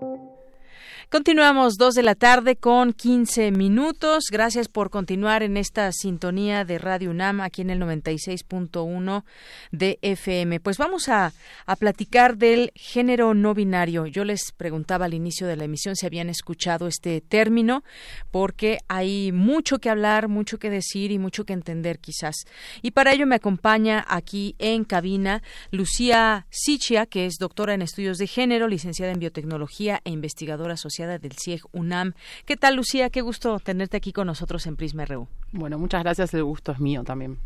Continuamos dos de la tarde con 15 minutos. Gracias por continuar en esta sintonía de Radio UNAM aquí en el 96.1 de FM. Pues vamos a, a platicar del género no binario. Yo les preguntaba al inicio de la emisión si habían escuchado este término porque hay mucho que hablar, mucho que decir y mucho que entender quizás. Y para ello me acompaña aquí en cabina Lucía Sichia, que es doctora en estudios de género, licenciada en biotecnología e investigadora social del CIEG UNAM. ¿Qué tal, Lucía? Qué gusto tenerte aquí con nosotros en Prisma RU. Bueno, muchas gracias. El gusto es mío también.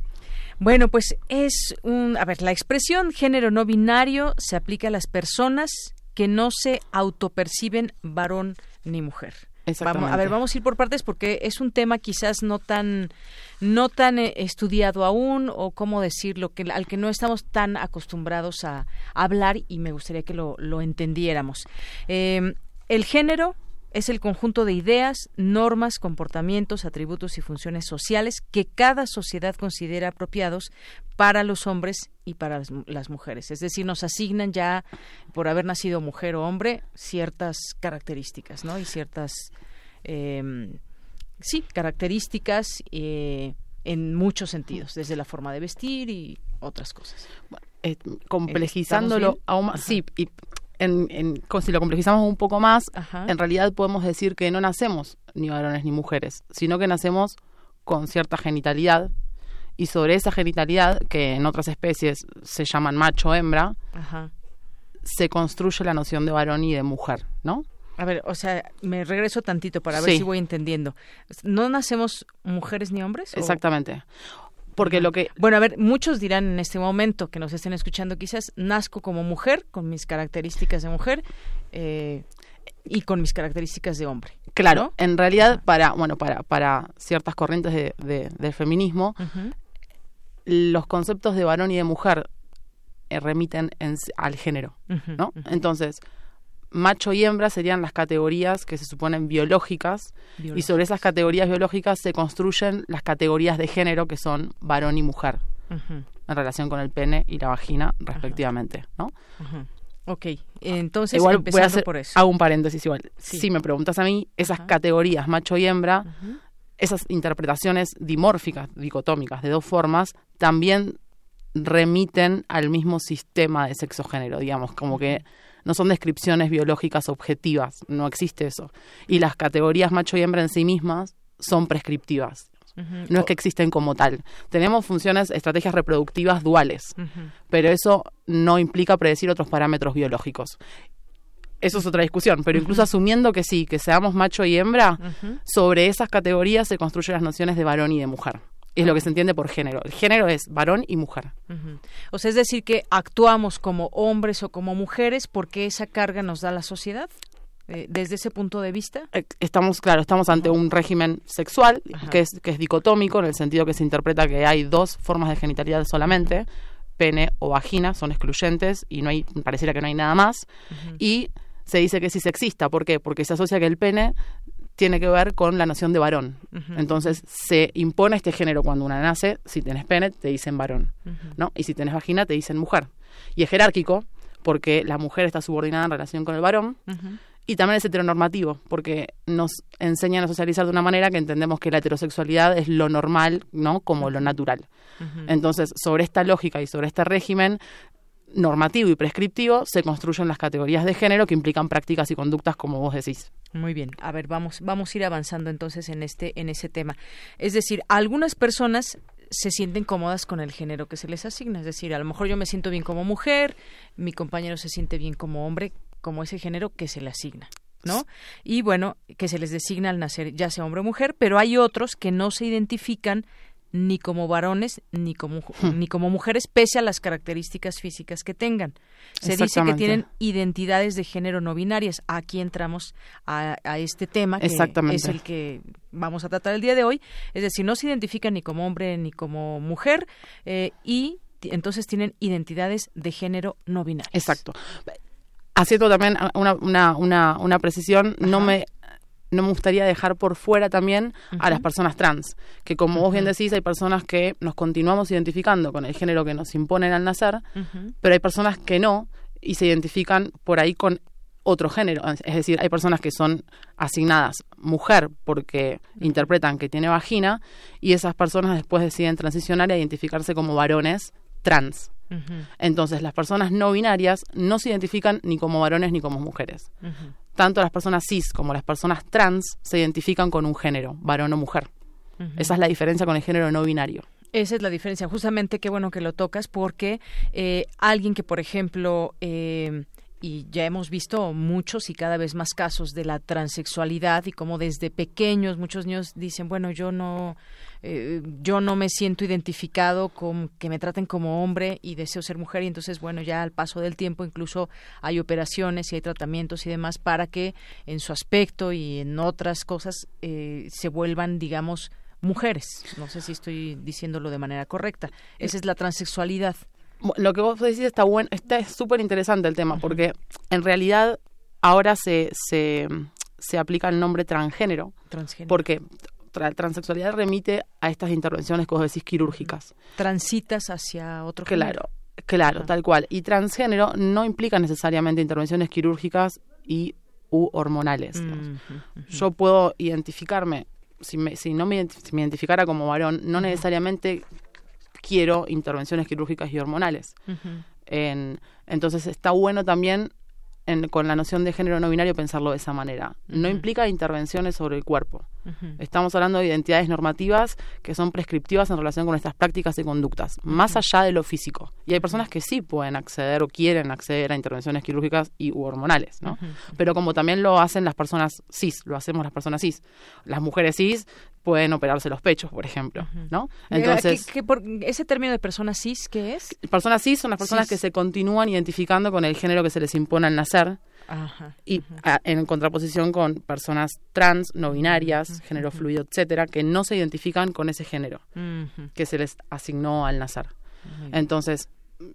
Bueno, pues es un. A ver, la expresión género no binario se aplica a las personas que no se autoperciben varón ni mujer. Vamos, a ver, vamos a ir por partes porque es un tema quizás no tan no tan eh, estudiado aún o cómo decirlo que al que no estamos tan acostumbrados a, hablar y me gustaría que lo, lo entendiéramos. Eh, el género es el conjunto de ideas, normas, comportamientos, atributos y funciones sociales que cada sociedad considera apropiados para los hombres y para las, mujeres. Es decir, nos asignan ya, por haber nacido mujer o hombre, ciertas características, ¿no? Y ciertas, em, sí, características eh, en muchos sentidos, desde la forma de vestir y otras cosas. Eh, complejizándolo aún más, sí, y en, si lo complejizamos un poco más, en realidad podemos decir que no nacemos ni varones ni mujeres, sino que nacemos con cierta genitalidad y sobre esa genitalidad, que en otras especies se llaman macho hembra, se construye la noción de varón y de mujer, ¿no? A ver, o sea, me regreso tantito para ver si voy entendiendo. ¿No nacemos mujeres ni hombres? Exactamente. Porque lo que... Bueno, a ver, muchos dirán en este momento que nos estén escuchando quizás, nazco como mujer, con mis características de mujer eh, y con mis características de hombre. Claro, en realidad para, bueno, para, para ciertas corrientes de, del feminismo, los conceptos de varón y de mujer eh, remiten al género, ¿no? Entonces, macho y hembra serían las categorías que se suponen biológicas, y sobre esas categorías biológicas se construyen las categorías de género que son varón y mujer en relación con el pene y la vagina respectivamente, ¿no? Ok, entonces igual voy a hacer, por eso. Hago un paréntesis igual. Si me preguntas a mí, esas categorías macho y hembra, esas interpretaciones dimórficas, dicotómicas de dos formas, también remiten al mismo sistema de sexo-género, digamos, como que no son descripciones biológicas objetivas, no existe eso. Y las categorías macho y hembra en sí mismas son prescriptivas. No es que existen como tal. Tenemos funciones, estrategias reproductivas duales, pero eso no implica predecir otros parámetros biológicos. Eso es otra discusión, pero incluso asumiendo que sí, que seamos macho y hembra, sobre esas categorías se construyen las nociones de varón y de mujer es lo que se entiende por género. El género es varón y mujer. O sea, es decir, que actuamos como hombres o como mujeres porque esa carga nos da la sociedad. Eh, desde ese punto de vista eh, estamos claro estamos ante un régimen sexual que es que es dicotómico en el sentido que se interpreta que hay dos formas de genitalidad solamente pene o vagina son excluyentes y no hay pareciera que no hay nada más y se dice que es sexista ¿por qué? porque se asocia que el pene tiene que ver con la noción de varón. Entonces se impone este género cuando una nace, si tienes pene te dicen varón, ¿no? Y si tienes vagina te dicen mujer. Y es jerárquico porque la mujer está subordinada en relación con el varón. Y también es heteronormativo, porque nos enseñan a socializar de una manera que entendemos que la heterosexualidad es lo normal, ¿no? Como lo natural. Entonces, sobre esta lógica y sobre este régimen, normativo y prescriptivo se construyen las categorías de género que implican prácticas y conductas como vos decís. Muy bien, a ver, vamos, vamos a ir avanzando entonces en este, en ese tema. Es decir, algunas personas se sienten cómodas con el género que se les asigna. Es decir, a lo mejor yo me siento bien como mujer, mi compañero se siente bien como hombre, como ese género que se le asigna. ¿no? Y bueno, que se les designa al nacer, ya sea hombre o mujer, pero hay otros que no se identifican ni como varones ni como, hmm. ni como mujeres, pese a las características físicas que tengan. Se dice que tienen identidades de género no binarias. Aquí entramos a, este tema, que es el que vamos a tratar el día de hoy. Es decir, no se identifican ni como hombre ni como mujer eh, y entonces tienen identidades de género no binarias. Exacto haciendo también una, una, una, una precisión, no me no me gustaría dejar por fuera también a las personas trans, que como vos bien decís, hay personas que nos continuamos identificando con el género que nos imponen al nacer, pero hay personas que no y se identifican por ahí con otro género. Es decir, hay personas que son asignadas mujer porque interpretan que tiene vagina y esas personas después deciden transicionar e identificarse como varones trans. Entonces, las personas no binarias no se identifican ni como varones ni como mujeres tanto las personas cis como las personas trans se identifican con un género, varón o mujer. Esa es la diferencia con el género no binario. Esa es la diferencia. Justamente qué bueno que lo tocas porque eh, alguien que, por ejemplo, eh, y ya hemos visto muchos y cada vez más casos de la transexualidad y como desde pequeños muchos niños dicen, bueno, yo no eh, yo no me siento identificado con que me traten como hombre y deseo ser mujer y entonces bueno ya al paso del tiempo incluso hay operaciones y hay tratamientos y demás para que en su aspecto y en otras cosas eh, se vuelvan digamos mujeres. No sé si estoy diciéndolo de manera correcta. Esa es la transexualidad lo que vos decís está bueno está súper interesante el tema porque en realidad ahora se, se se aplica el nombre transgénero. Transgénero. Porque transexualidad remite a estas intervenciones que vos decís quirúrgicas. Transitas hacia otro claro, género. Claro, tal cual. Y transgénero no implica necesariamente intervenciones quirúrgicas y u hormonales. Yo puedo identificarme, si, me, si no me, si me identificara como varón, no necesariamente quiero intervenciones quirúrgicas y hormonales. en, entonces está bueno también con la noción de género no binario pensarlo de esa manera. No implica intervenciones sobre el cuerpo. Estamos hablando de identidades normativas que son prescriptivas en relación con nuestras prácticas y conductas, más allá de lo físico. Y hay personas que sí pueden acceder o quieren acceder a intervenciones quirúrgicas y u hormonales, ¿no? Pero como también lo hacen las personas cis, lo hacemos las personas cis. Las mujeres cis pueden operarse los pechos, por ejemplo, ¿no? Entonces, ¿Qué, por, ese término de personas cis qué es? Personas cis son las personas que se continúan identificando con el género que se les impone al nacer y en contraposición con personas trans, no binarias, género fluido, etcétera, que no se identifican con ese género que se les asignó al nacer. Entonces,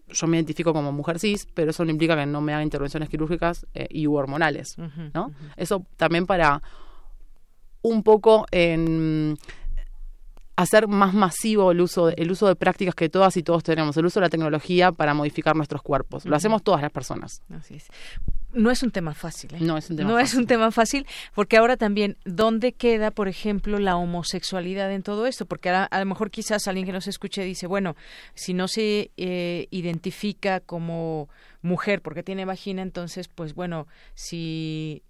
yo me identifico como mujer cis, pero eso no implica que no me haga intervenciones quirúrgicas eh, y hormonales, ¿no? Eso también para un poco en hacer más masivo el uso, el uso de prácticas que todas y todos tenemos, el uso de la tecnología para modificar nuestros cuerpos. Lo hacemos todas las personas. Así es. No es un tema fácil. ¿eh? No es un tema no fácil. es un tema fácil porque ahora también, ¿dónde queda, por ejemplo, la homosexualidad en todo esto? Porque a, lo mejor quizás alguien que nos escuche dice, bueno, si no se eh, identifica como mujer porque tiene vagina, entonces, pues bueno, si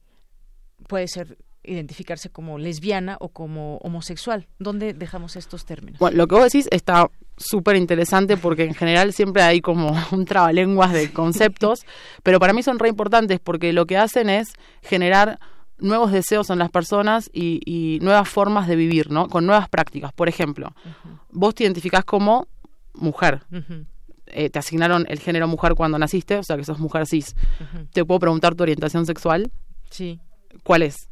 puede ser identificarse como lesbiana o como homosexual. ¿Dónde dejamos estos términos? Bueno, lo que vos decís está súper interesante porque en general siempre hay como [laughs] un trabalenguas de conceptos, pero para mí son re importantes porque lo que hacen es generar nuevos deseos en las personas y, nuevas formas de vivir, ¿no? Con nuevas prácticas. Por ejemplo, vos te identificás como mujer. Eh, te asignaron el género mujer cuando naciste, o sea que sos mujer cis. ¿Te puedo preguntar tu orientación sexual? Sí. ¿Cuál es?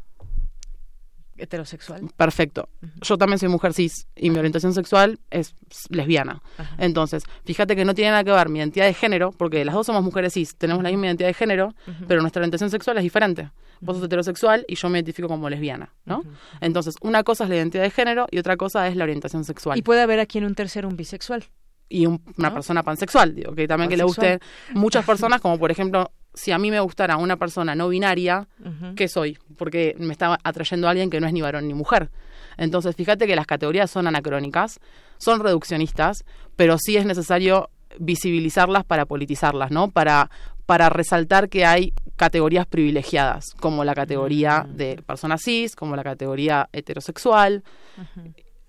Heterosexual. Perfecto. Yo también soy mujer cis y mi orientación sexual es lesbiana. Entonces, fíjate que no tiene nada que ver mi identidad de género, porque las dos somos mujeres cis, tenemos la misma identidad de género, pero nuestra orientación sexual es diferente. Vos sos heterosexual y yo me identifico como lesbiana, ¿no? Entonces, una cosa es la identidad de género y otra cosa es la orientación sexual. Y puede haber aquí en un tercero un bisexual y una persona pansexual, digo, que también que le guste muchas personas, como por ejemplo si a mí me gustara una persona no binaria, ¿qué soy? Porque me está atrayendo a alguien que no es ni varón ni mujer. Entonces, fíjate que las categorías son anacrónicas, son reduccionistas, pero sí es necesario visibilizarlas para politizarlas, ¿no? Para, para resaltar que hay categorías privilegiadas, como la categoría de persona cis, como la categoría heterosexual.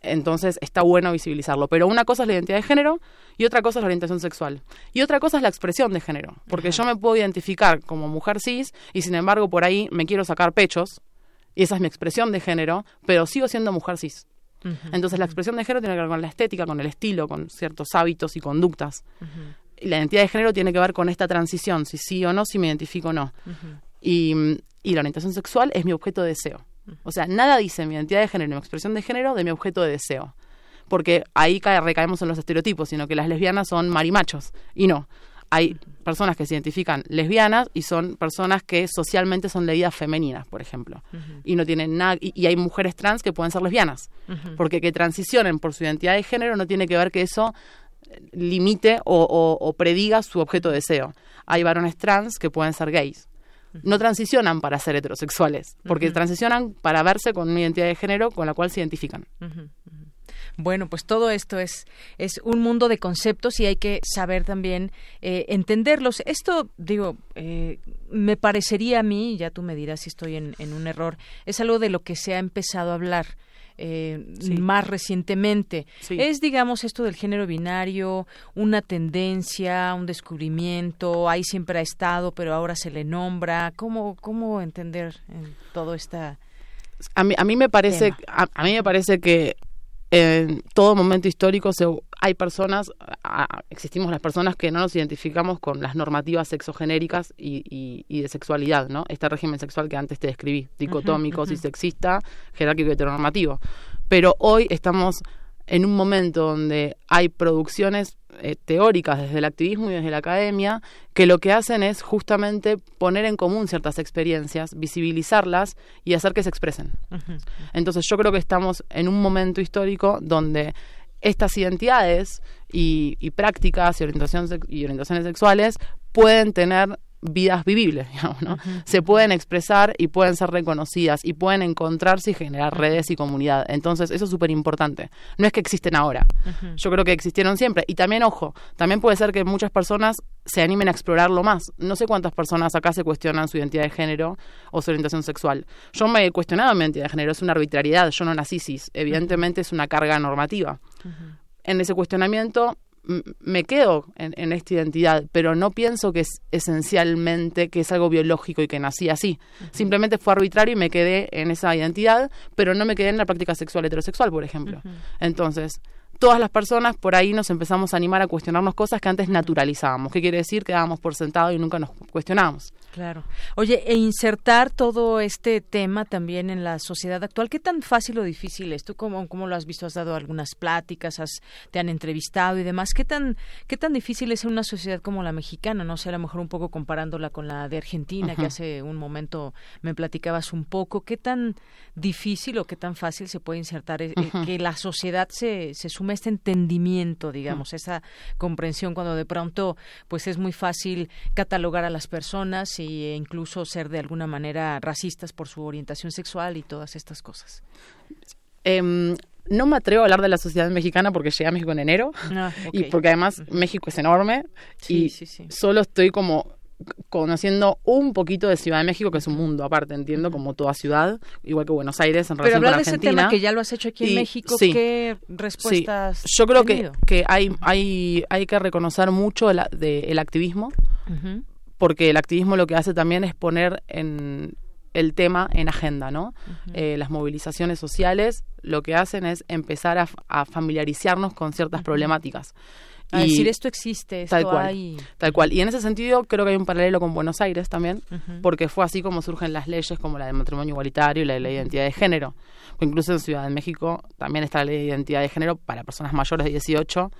Entonces está bueno visibilizarlo. Pero una cosa es la identidad de género y otra cosa es la orientación sexual. Y otra cosa es la expresión de género. Porque yo me puedo identificar como mujer cis y sin embargo por ahí me quiero sacar pechos y esa es mi expresión de género, pero sigo siendo mujer cis. Entonces la expresión de género tiene que ver con la estética, con el estilo, con ciertos hábitos y conductas. Y la identidad de género tiene que ver con esta transición, si sí o no, si me identifico o no. y, y la orientación sexual es mi objeto de deseo. O sea, nada dice mi identidad de género, mi expresión de género de mi objeto de deseo. Porque ahí cae, recaemos en los estereotipos, sino que las lesbianas son marimachos. Y no. Hay personas que se identifican lesbianas y son personas que socialmente son leídas femeninas, por ejemplo. Y no tienen nada. Y, hay mujeres trans que pueden ser lesbianas. Porque que transicionen por su identidad de género no tiene que ver que eso limite o prediga su objeto de deseo. Hay varones trans que pueden ser gays no transicionan para ser heterosexuales, porque transicionan para verse con una identidad de género con la cual se identifican. Bueno, pues todo esto es, es un mundo de conceptos y hay que saber también eh, entenderlos. Esto, digo, eh, me parecería a mí, ya tú me dirás si estoy en, en un error, es algo de lo que se ha empezado a hablar eh, más recientemente. Es, digamos, esto del género binario, una tendencia, un descubrimiento, ahí siempre ha estado, pero ahora se le nombra. ¿Cómo, cómo entender todo esta... A mí, a mí me parece, a, mí me parece que en todo momento histórico se, hay personas, existimos las personas que no nos identificamos con las normativas sexogenéricas y, y, de sexualidad, ¿no? Este régimen sexual que antes te describí, dicotómico, y sexista, jerárquico y heteronormativo. Pero hoy estamos en un momento donde hay producciones eh, teóricas desde el activismo y desde la academia que lo que hacen es justamente poner en común ciertas experiencias, visibilizarlas y hacer que se expresen. Entonces yo creo que estamos en un momento histórico donde estas identidades y, prácticas y, y orientaciones sexuales pueden tener vidas vivibles, [laughs] digamos, ¿no? Se pueden expresar y pueden ser reconocidas y pueden encontrarse y generar redes y comunidad. Entonces, eso es súper importante. No es que existen ahora. Yo creo que existieron siempre. Y también, ojo, también puede ser que muchas personas se animen a explorarlo más. No sé cuántas personas acá se cuestionan su identidad de género o su orientación sexual. Yo me he cuestionado mi identidad de género, es una arbitrariedad, yo no nací cis. Evidentemente es una carga normativa. En ese cuestionamiento me quedo en, esta identidad, pero no pienso que es esencialmente que es algo biológico y que nací así. Simplemente fue arbitrario y me quedé en esa identidad, pero no me quedé en la práctica sexual heterosexual, por ejemplo. Entonces, todas las personas por ahí nos empezamos a animar a cuestionarnos cosas que antes naturalizábamos. ¿Qué quiere decir? Que dábamos por sentado y nunca nos cuestionábamos. Claro. Oye, e insertar todo este tema también en la sociedad actual, ¿qué tan fácil o difícil es? ¿Tú cómo, cómo lo has visto? ¿Has dado algunas pláticas? Has, ¿Te han entrevistado y demás? ¿Qué tan, ¿Qué tan difícil es en una sociedad como la mexicana? No sé, a lo mejor un poco comparándola con la de Argentina, que hace un momento me platicabas un poco. ¿Qué tan difícil o qué tan fácil se puede insertar eh, que la sociedad se, se sume a este entendimiento, digamos, esa comprensión cuando de pronto pues es muy fácil catalogar a las personas e incluso ser de alguna manera racistas por su orientación sexual y todas estas cosas. Em, no me atrevo a hablar de la sociedad mexicana porque llegué a México en enero ah, [laughs] y porque además México es enorme y solo estoy como conociendo un poquito de Ciudad de México, que es un mundo aparte, entiendo, como toda ciudad, igual que Buenos Aires en relación Pero hablar de ese tema que ya lo has hecho aquí en México, ¿qué respuestas Yo creo que, que hay, hay, hay que reconocer mucho el, de, el activismo, porque el activismo lo que hace también es poner en el tema en agenda, ¿no? Eh, las movilizaciones sociales lo que hacen es empezar a, familiarizarnos con ciertas problemáticas. A decir esto existe, esto tal cual, hay. Tal cual. Y en ese sentido creo que hay un paralelo con Buenos Aires también, porque fue así como surgen las leyes como la de matrimonio igualitario y la de la identidad de género. O incluso en Ciudad de México también está la ley de identidad de género para personas mayores de 18.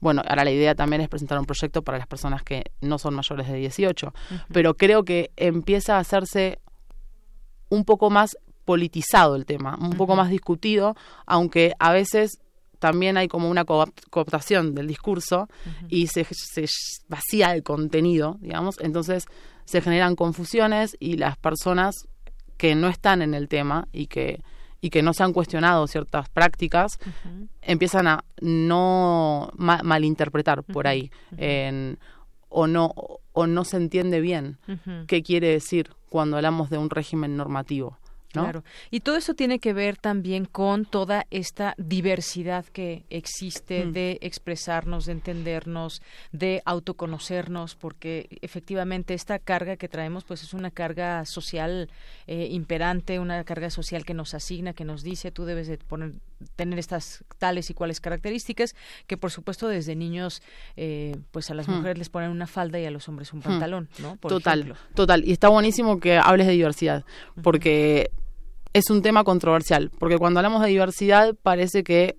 Bueno, ahora la idea también es presentar un proyecto para las personas que no son mayores de 18, pero creo que empieza a hacerse un poco más politizado el tema, un poco más discutido, aunque a veces también hay como una cooptación del discurso y se, se vacía el contenido, digamos, entonces se generan confusiones y las personas que no están en el tema y que y que no se han cuestionado ciertas prácticas, empiezan a no malinterpretar por ahí o no o no se entiende bien qué quiere decir cuando hablamos de un régimen normativo. Claro. Y todo eso tiene que ver también con toda esta diversidad que existe mm. de expresarnos, de entendernos, de autoconocernos, porque efectivamente esta carga que traemos pues es una carga social eh, imperante, una carga social que nos asigna, que nos dice tú debes de poner, tener estas tales y cuales características, que por supuesto desde niños eh, pues a las mm. mujeres les ponen una falda y a los hombres un mm. pantalón, ¿no? total, total. Y está buenísimo que hables de diversidad, porque es un tema controversial, porque cuando hablamos de diversidad parece que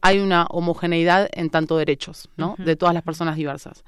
hay una homogeneidad en tanto derechos, ¿no? De todas las personas diversas.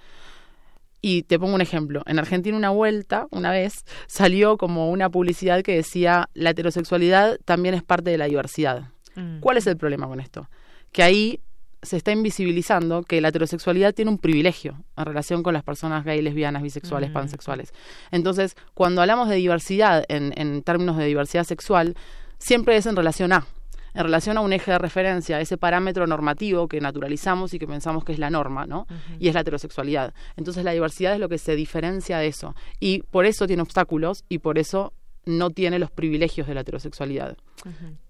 Y te pongo un ejemplo. En Argentina una vuelta, una vez, salió como una publicidad que decía la heterosexualidad también es parte de la diversidad. Mm. ¿Cuál es el problema con esto? Que ahí se está invisibilizando que la heterosexualidad tiene un privilegio en relación con las personas gay, lesbianas, bisexuales, mm. pansexuales. Entonces, cuando hablamos de diversidad en, en, términos de diversidad sexual, siempre es en relación a, en relación a un eje de referencia, ese parámetro normativo que naturalizamos y que pensamos que es la norma, ¿no? Y es la heterosexualidad. Entonces, la diversidad es lo que se diferencia de eso. Y por eso tiene obstáculos y por eso no tiene los privilegios de la heterosexualidad.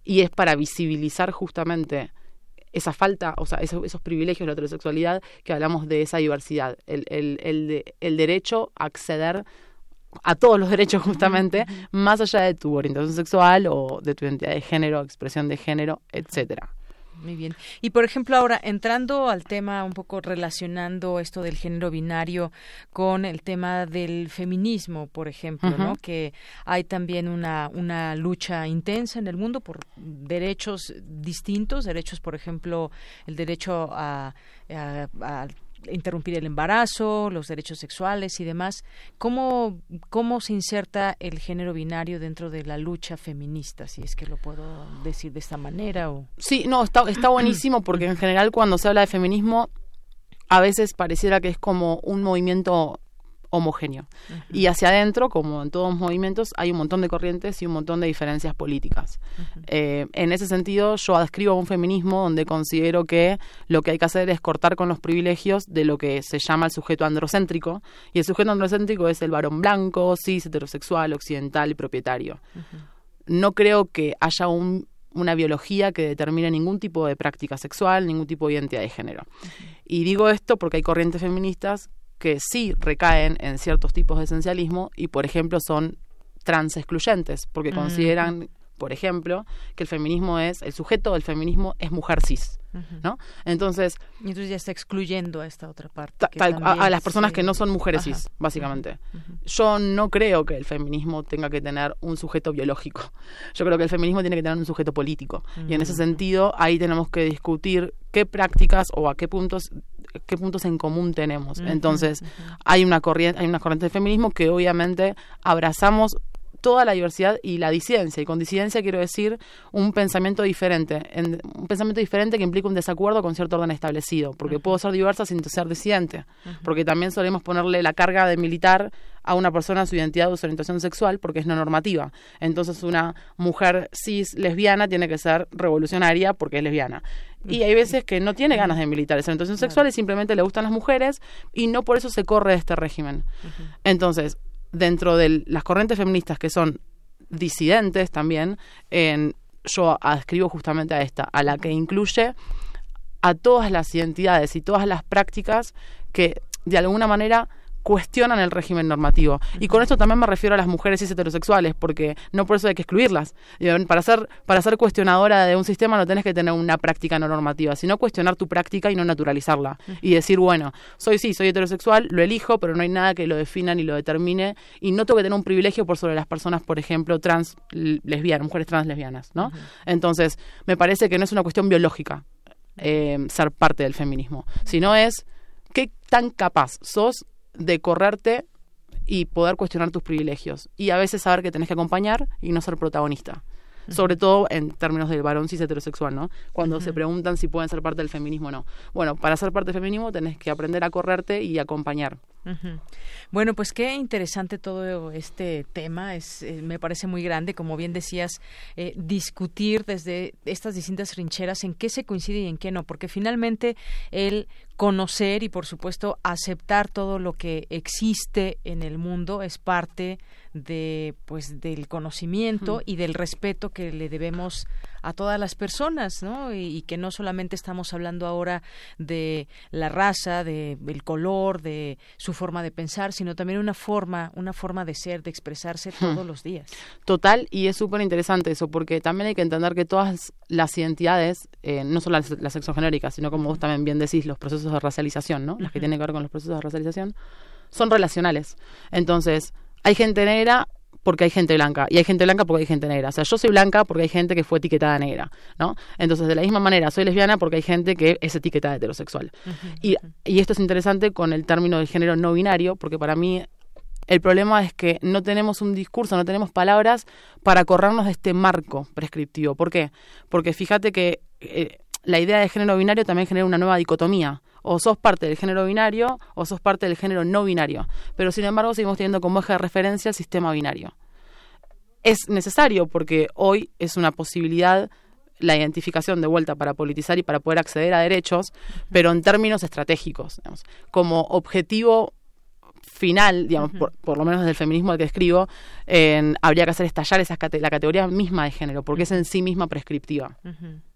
Y es para visibilizar justamente esa falta, o sea, esos, esos, privilegios de la heterosexualidad, que hablamos de esa diversidad, el, el, el, el derecho a acceder a todos los derechos justamente, más allá de tu orientación sexual o de tu identidad de género, expresión de género, etcétera. Muy bien. Y por ejemplo, ahora entrando al tema un poco relacionando esto del género binario con el tema del feminismo, por ejemplo, ¿no? Que hay también una, una lucha intensa en el mundo por derechos distintos, derechos, por ejemplo, el derecho a, a interrumpir el embarazo, los derechos sexuales y demás. ¿Cómo, ¿Cómo se inserta el género binario dentro de la lucha feminista, si es que lo puedo decir de esta manera? O... Sí, no, está, está buenísimo porque en general cuando se habla de feminismo a veces pareciera que es como un movimiento homogéneo. Y hacia adentro, como en todos los movimientos, hay un montón de corrientes y un montón de diferencias políticas. Eh, en ese sentido, yo adscribo un feminismo donde considero que lo que hay que hacer es cortar con los privilegios de lo que se llama el sujeto androcéntrico. Y el sujeto androcéntrico es el varón blanco, cis, heterosexual, occidental y propietario. No creo que haya una biología que determine ningún tipo de práctica sexual, ningún tipo de identidad de género. Y digo esto porque hay corrientes feministas que sí recaen en ciertos tipos de esencialismo y, por ejemplo, son trans excluyentes, porque consideran, por ejemplo, que el feminismo es, el sujeto del feminismo es mujer cis. ¿no? Entonces... Y entonces ya está excluyendo a esta otra parte. a, las personas que no son mujeres cis, básicamente. Yo no creo que el feminismo tenga que tener un sujeto biológico. Yo creo que el feminismo tiene que tener un sujeto político. Y en ese sentido, ahí tenemos que discutir qué prácticas o a qué puntos qué puntos en común tenemos. Entonces, hay una corriente, hay una corriente de feminismo que obviamente abrazamos toda la diversidad y la disidencia. Y con disidencia quiero decir un pensamiento diferente, un pensamiento diferente que implica un desacuerdo con cierto orden establecido, porque puedo ser diversa sin ser disidente, porque también solemos ponerle la carga de militar a una persona su identidad o su orientación sexual porque es no normativa. Entonces una mujer cis lesbiana tiene que ser revolucionaria porque es lesbiana. Y hay veces que no tiene ganas de militar esa orientación sexual y simplemente le gustan las mujeres y no por eso se corre de este régimen. Entonces, dentro de las corrientes feministas que son disidentes también, en, yo adscribo justamente a esta, a la que incluye a todas las identidades y todas las prácticas que de alguna manera cuestionan el régimen normativo. Y con esto también me refiero a las mujeres cis heterosexuales, porque no por eso hay que excluirlas. Para ser, para ser cuestionadora de un sistema no tenés que tener una práctica no normativa, sino cuestionar tu práctica y no naturalizarla. Y decir, bueno, soy sí, soy heterosexual, lo elijo, pero no hay nada que lo defina ni lo determine, y no tengo que tener un privilegio por sobre las personas, por ejemplo, trans lesbianas, mujeres trans lesbianas, ¿no? Entonces, me parece que no es una cuestión biológica eh, ser parte del feminismo, sino es qué tan capaz sos de correrte y poder cuestionar tus privilegios. Y a veces saber que tenés que acompañar y no ser protagonista. Sobre todo en términos del varón cis heterosexual, ¿no? Cuando se preguntan si pueden ser parte del feminismo o no. Bueno, para ser parte del feminismo tenés que aprender a correrte y acompañar. Bueno, pues qué interesante todo este tema. Es, eh, me parece muy grande, como bien decías, eh, discutir desde estas distintas trincheras en qué se coincide y en qué no, porque finalmente el conocer y, por supuesto, aceptar todo lo que existe en el mundo es parte de, pues, del conocimiento y del respeto que le debemos a todas las personas, ¿no? Y, que no solamente estamos hablando ahora de la raza, de el color, de su forma de pensar, sino también una forma, una forma de ser, de expresarse todos los días. Total, y es súper interesante eso, porque también hay que entender que todas las identidades, eh, no solo las, las sexogenéricas, sino como vos también bien decís, los procesos de racialización, ¿no? Las que tienen que ver con los procesos de racialización, son relacionales. Entonces, hay gente negra porque hay gente blanca y hay gente blanca porque hay gente negra. O sea, yo soy blanca porque hay gente que fue etiquetada negra, ¿no? Entonces, de la misma manera, soy lesbiana porque hay gente que es etiquetada heterosexual. y, y esto es interesante con el término de género no binario, porque para mí el problema es que no tenemos un discurso, no tenemos palabras para corrernos de este marco prescriptivo. ¿Por qué? Porque fíjate que eh, la idea de género binario también genera una nueva dicotomía o sos parte del género binario o sos parte del género no binario. Pero sin embargo seguimos teniendo como eje de referencia el sistema binario. Es necesario porque hoy es una posibilidad la identificación de vuelta para politizar y para poder acceder a derechos, pero en términos estratégicos. Como objetivo final, digamos, por, lo menos desde el feminismo al que escribo, habría que hacer estallar esa la categoría misma de género, porque es en sí misma prescriptiva.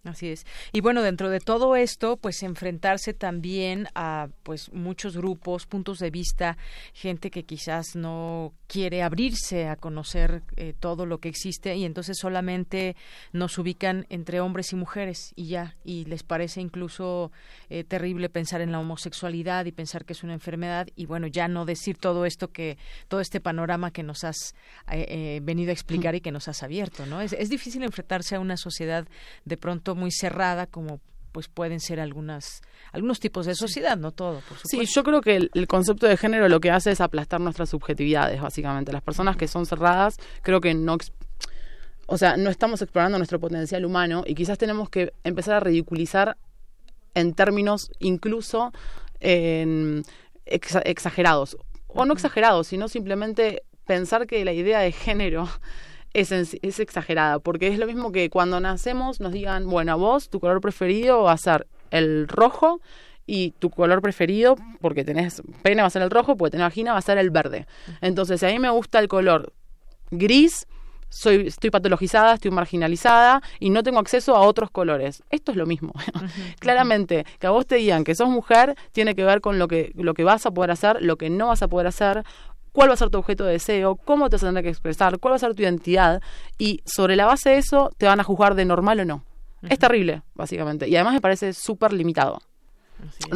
Así es. Y bueno, dentro de todo esto, pues enfrentarse también a pues muchos grupos, puntos de vista, gente que quizás no quiere abrirse a conocer eh, todo lo que existe y entonces solamente nos ubican entre hombres y mujeres y ya, y les parece incluso eh, terrible pensar en la homosexualidad y pensar que es una enfermedad y bueno, ya no decir todo esto que, todo este panorama que nos has eh, venido a explicar y que nos has abierto, ¿no? Es, es difícil enfrentarse a una sociedad de pronto muy cerrada como pues pueden ser algunas algunos tipos de sociedad, no todo, por supuesto. Sí, yo creo que el, concepto de género lo que hace es aplastar nuestras subjetividades, básicamente. Las personas que son cerradas, creo que no o sea, no estamos explorando nuestro potencial humano y quizás tenemos que empezar a ridiculizar en términos incluso exagerados o no exagerados, sino simplemente pensar que la idea de género es, es exagerada, porque es lo mismo que cuando nacemos nos digan, bueno, a vos tu color preferido va a ser el rojo y tu color preferido, porque tenés pene va a ser el rojo, porque tenés vagina va a ser el verde. Entonces, si a mí me gusta el color gris, soy, estoy patologizada, estoy marginalizada y no tengo acceso a otros colores. Esto es lo mismo. [laughs] Claramente, que a vos te digan que sos mujer tiene que ver con lo que, lo que vas a poder hacer, lo que no vas a poder hacer, cuál va a ser tu objeto de deseo, cómo te vas a tener que expresar, cuál va a ser tu identidad y sobre la base de eso te van a juzgar de normal o no. Es terrible, básicamente. Y además me parece súper limitado.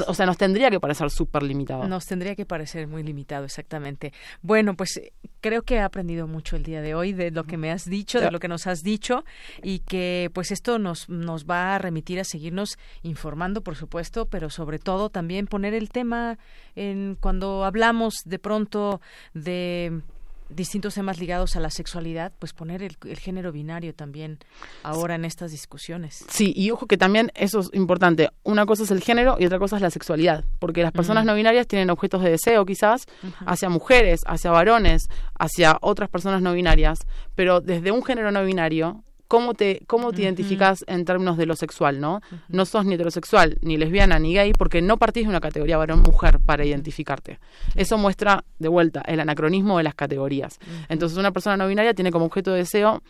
O sea, nos tendría que parecer súper limitado. Nos tendría que parecer muy limitado, exactamente. Bueno, pues creo que he aprendido mucho el día de hoy de lo que me has dicho, de lo que nos has dicho y que pues esto nos, nos va a remitir a seguirnos informando, por supuesto, pero sobre todo también poner el tema en cuando hablamos de pronto de distintos temas ligados a la sexualidad, pues poner el, género binario también ahora en estas discusiones. Sí, y ojo que también eso es importante. Una cosa es el género y otra cosa es la sexualidad, porque las personas no binarias tienen objetos de deseo quizás hacia mujeres, hacia varones, hacia otras personas no binarias, pero desde un género no binario cómo te, cómo te identificas en términos de lo sexual, ¿no? No sos ni heterosexual, ni lesbiana, ni gay, porque no partís de una categoría varón-mujer para identificarte. Eso muestra, de vuelta, el anacronismo de las categorías. Entonces, una persona no binaria tiene como objeto de deseo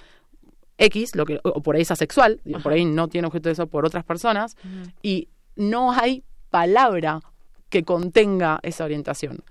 X, lo que, o por ahí es asexual, por ahí no tiene objeto de deseo por otras personas, y no hay palabra que contenga esa orientación,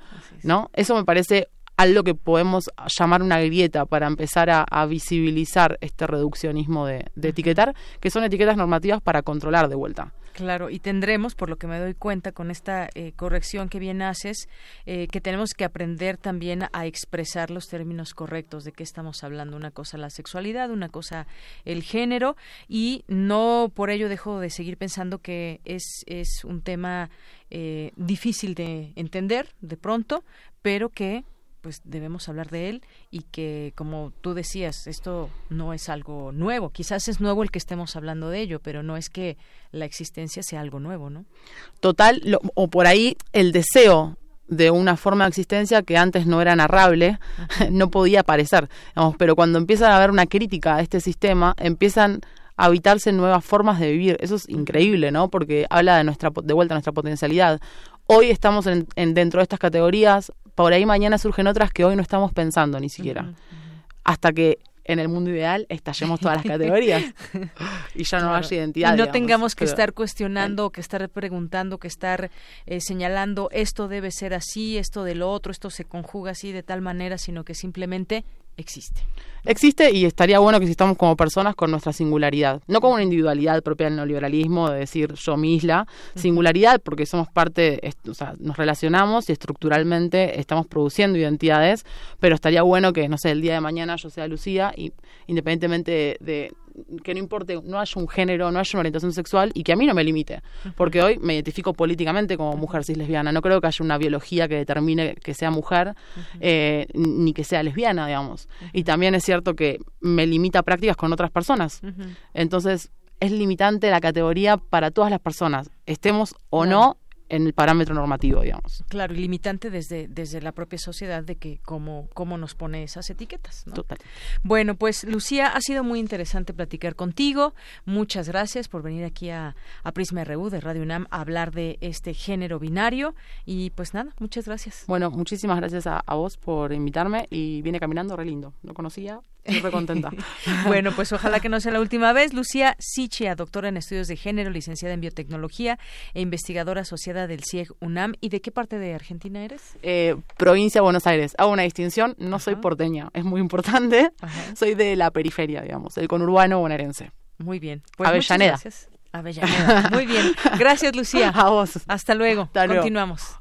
¿no? Eso me parece algo que podemos llamar una grieta para empezar a, visibilizar este reduccionismo de, etiquetar, que son etiquetas normativas para controlar de vuelta. Claro, y tendremos, por lo que me doy cuenta con esta eh, corrección que bien haces, eh, que tenemos que aprender también a expresar los términos correctos de qué estamos hablando. Una cosa la sexualidad, una cosa el género, y no por ello dejo de seguir pensando que es, es un tema eh, difícil de entender de pronto, pero que pues debemos hablar de él y que como tú decías esto no es algo nuevo quizás es nuevo el que estemos hablando de ello pero no es que la existencia sea algo nuevo no total o por ahí el deseo de una forma de existencia que antes no era narrable, [laughs] no podía aparecer. pero cuando empieza a haber una crítica a este sistema, empiezan a habitarse nuevas formas de vivir. Eso es increíble, ¿no? Porque habla de nuestra de vuelta a nuestra potencialidad. Hoy estamos en, dentro de estas categorías, por ahí mañana surgen otras que hoy no estamos pensando ni siquiera. Hasta que en el mundo ideal estallemos todas las [laughs] categorías y ya no haya identidad. Y no tengamos que estar cuestionando, que estar preguntando, que estar eh, señalando esto debe ser así, esto de lo otro, esto se conjuga así de tal manera, sino que simplemente existe. Existe y estaría bueno que existamos como personas con nuestra singularidad, no como una individualidad propia del neoliberalismo, de decir yo mi isla, singularidad porque somos parte, o sea, nos relacionamos y estructuralmente estamos produciendo identidades, pero estaría bueno que, no sé, el día de mañana yo sea Lucía y independientemente de que no importe, no haya un género, no haya una orientación sexual y que a mí no me limite. Porque hoy me identifico políticamente como mujer cis lesbiana. No creo que haya una biología que determine que sea mujer eh, ni que sea lesbiana, digamos. Y también es cierto que me limita prácticas con otras personas. Entonces, es limitante la categoría para todas las personas, estemos o no en el parámetro normativo, digamos. Claro, y limitante desde, desde la propia sociedad de que cómo, cómo nos pone esas etiquetas. Total. Bueno, pues Lucía, ha sido muy interesante platicar contigo. Muchas gracias por venir aquí a, a Prisma RU de Radio UNAM a hablar de este género binario. Y pues nada, muchas gracias. Bueno, muchísimas gracias a, a vos por invitarme y viene caminando re lindo. Lo conocía Estoy contenta. [laughs] bueno, pues ojalá que no sea la última vez. Lucía Sichia, doctora en estudios de género, licenciada en biotecnología e investigadora asociada del CIEG UNAM. ¿Y de qué parte de Argentina eres? Eh, provincia de Buenos Aires. Hago una distinción, no soy porteña, es muy importante. Soy de la periferia, digamos, del conurbano bonaerense. Muy bien. Pues Avellaneda. Avellaneda. Muy bien. [laughs] Gracias, Lucía. A vos. Hasta luego. Hasta luego. Continuamos.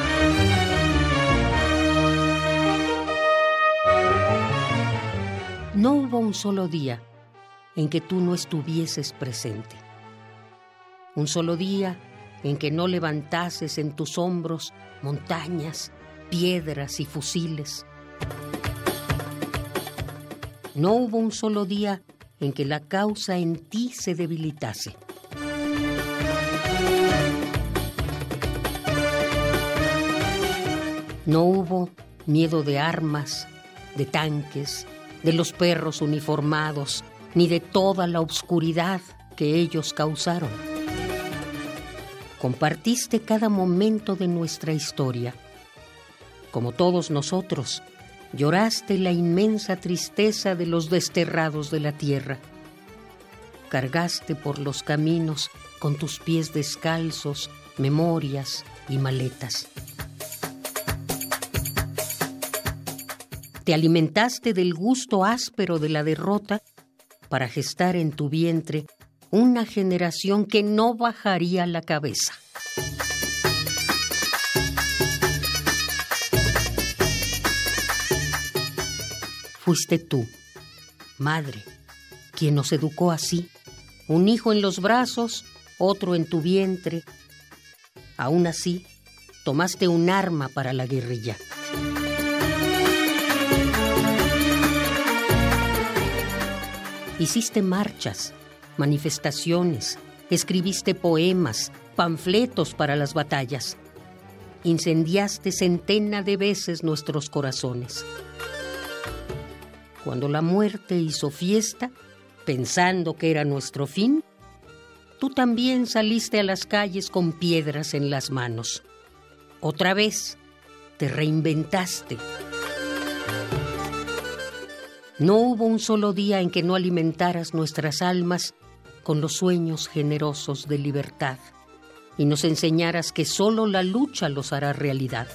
No hubo un solo día en que tú no estuvieses presente. Un solo día en que no levantases en tus hombros montañas, piedras y fusiles. No hubo un solo día en que la causa en ti se debilitase. No hubo miedo de armas, de tanques, de los perros uniformados, ni de toda la oscuridad que ellos causaron. Compartiste cada momento de nuestra historia. Como todos nosotros, lloraste la inmensa tristeza de los desterrados de la tierra. Cargaste por los caminos con tus pies descalzos memorias y maletas. Te alimentaste del gusto áspero de la derrota para gestar en tu vientre una generación que no bajaría la cabeza. Fuiste tú, madre, quien nos educó así, un hijo en los brazos, otro en tu vientre. Aún así, tomaste un arma para la guerrilla. Hiciste marchas, manifestaciones, escribiste poemas, panfletos para las batallas. Incendiaste centena de veces nuestros corazones. Cuando la muerte hizo fiesta, pensando que era nuestro fin, tú también saliste a las calles con piedras en las manos. Otra vez, te reinventaste. No hubo un solo día en que no alimentaras nuestras almas con los sueños generosos de libertad y nos enseñaras que solo la lucha los hará realidad.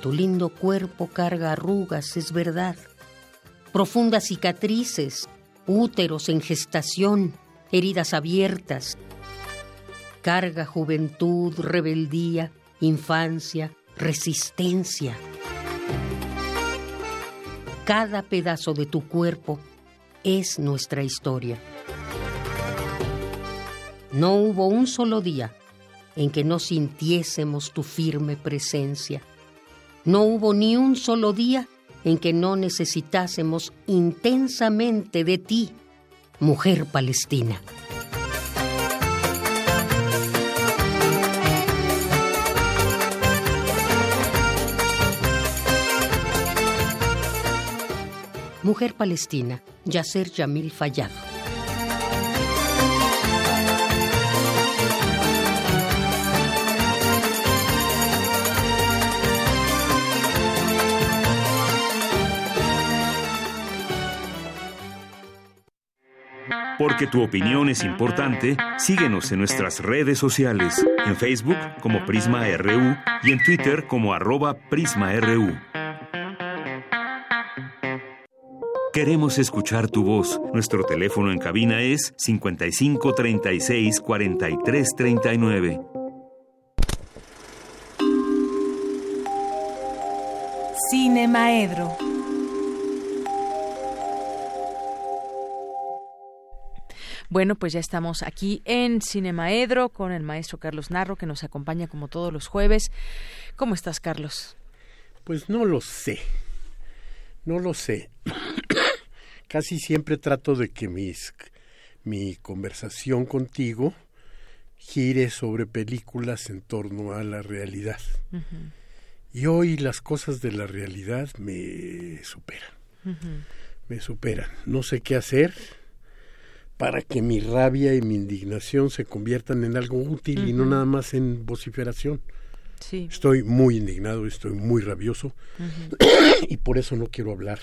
Tu lindo cuerpo carga arrugas, es verdad, profundas cicatrices, úteros en gestación, heridas abiertas. Carga juventud, rebeldía, infancia, resistencia. Cada pedazo de tu cuerpo es nuestra historia. No hubo un solo día en que no sintiésemos tu firme presencia. No hubo ni un solo día en que no necesitásemos intensamente de ti, mujer palestina. Mujer palestina, Yasser Yamil Fayad. Porque tu opinión es importante, síguenos en nuestras redes sociales, en Facebook como Prisma RU y en Twitter como arroba PrismaRU. Queremos escuchar tu voz. Nuestro teléfono en cabina es 55 36 43 39. Cine Maedro. Bueno, pues ya estamos aquí en Cinemaedro con el maestro Carlos Narro que nos acompaña como todos los jueves. ¿Cómo estás, Carlos? Pues no lo sé. No lo sé. [coughs] Casi siempre trato de que mis mi conversación contigo gire sobre películas en torno a la realidad. Y hoy las cosas de la realidad me superan. Me superan. No sé qué hacer para que mi rabia y mi indignación se conviertan en algo útil y no nada más en vociferación. Sí. Estoy muy indignado, estoy muy rabioso [coughs] y por eso no quiero hablar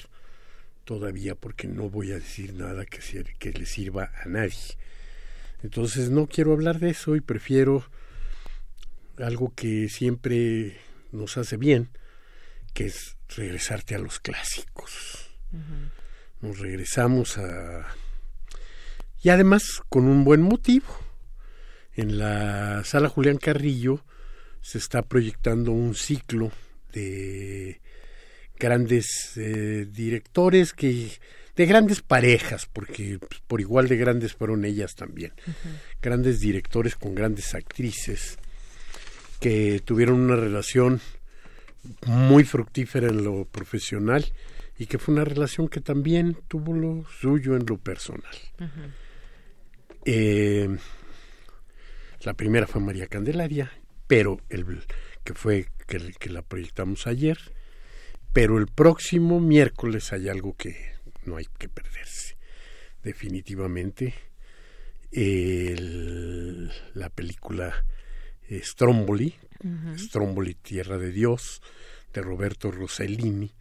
todavía porque no voy a decir nada que, que le sirva a nadie. Entonces no quiero hablar de eso y prefiero algo que siempre nos hace bien, que es regresarte a los clásicos. Nos regresamos a... Y además con un buen motivo. En la sala Julián Carrillo se está proyectando un ciclo de grandes eh, directores que de grandes parejas porque pues, por igual de grandes fueron ellas también. Grandes directores con grandes actrices que tuvieron una relación muy fructífera en lo profesional y que fue una relación que también tuvo lo suyo en lo personal. Eh, la primera fue María Candelaria pero el que fue que, que la proyectamos ayer pero el próximo miércoles hay algo que no hay que perderse. Definitivamente, la película Stromboli, Stromboli, Tierra de Dios, de Roberto Rossellini,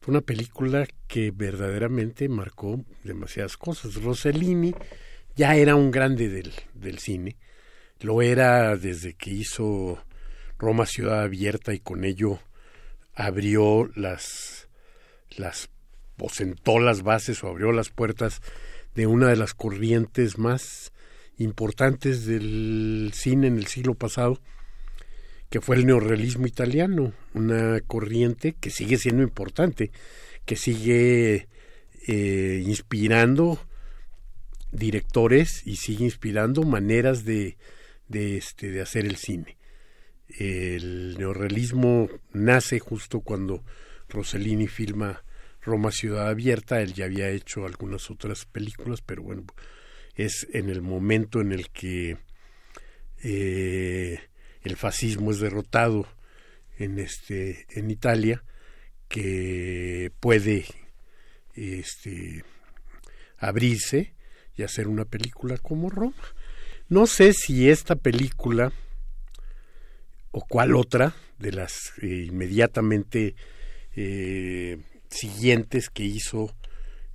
fue una película que verdaderamente marcó demasiadas cosas. Rossellini ya era un grande del, del cine, lo era desde que hizo Roma Ciudad Abierta y con ello abrió las, las, o sentó las bases o abrió las puertas de una de las corrientes más importantes del cine en el siglo pasado, que fue el neorrealismo italiano, una corriente que sigue siendo importante, que sigue eh, inspirando directores y sigue inspirando maneras de, de, este, de hacer el cine el neorrealismo nace justo cuando Rossellini filma Roma Ciudad Abierta, él ya había hecho algunas otras películas, pero bueno, es en el momento en el que eh, el fascismo es derrotado en este en Italia que puede este abrirse y hacer una película como Roma. No sé si esta película o cuál otra de las eh, inmediatamente eh, siguientes que hizo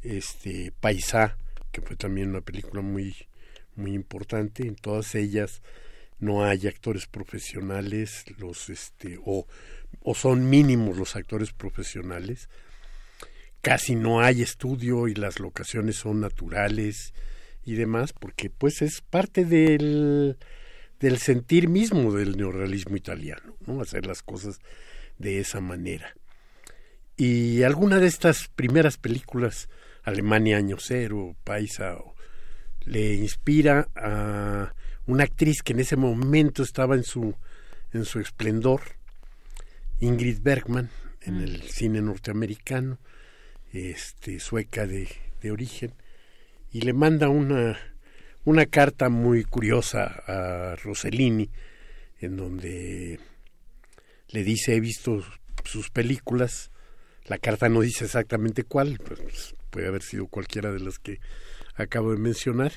este Paisá, que fue también una película muy muy importante. En todas ellas no hay actores profesionales, los este o, o son mínimos los actores profesionales. Casi no hay estudio y las locaciones son naturales y demás, porque pues es parte del del sentir mismo del neorrealismo italiano, ¿no? hacer las cosas de esa manera. Y alguna de estas primeras películas, Alemania Año Cero, Paisa, le inspira a una actriz que en ese momento estaba en su, en su esplendor, Ingrid Bergman, en mm. el cine norteamericano, este, sueca de, de origen, y le manda una una carta muy curiosa a Rossellini, en donde le dice, he visto sus películas, la carta no dice exactamente cuál, pues puede haber sido cualquiera de las que acabo de mencionar,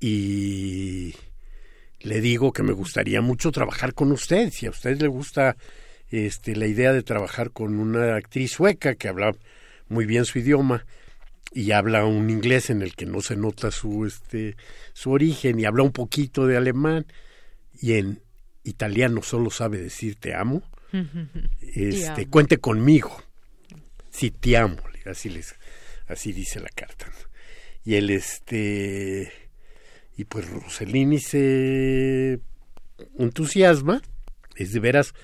y le digo que me gustaría mucho trabajar con usted, si a usted le gusta este, la idea de trabajar con una actriz sueca que habla muy bien su idioma, y habla un inglés en el que no se nota su este su origen y habla un poquito de alemán y en italiano solo sabe decir te amo. [laughs] Este, cuente conmigo. Sí, te amo, así les así dice la carta. Y él este y pues Rossellini se entusiasma, es de veras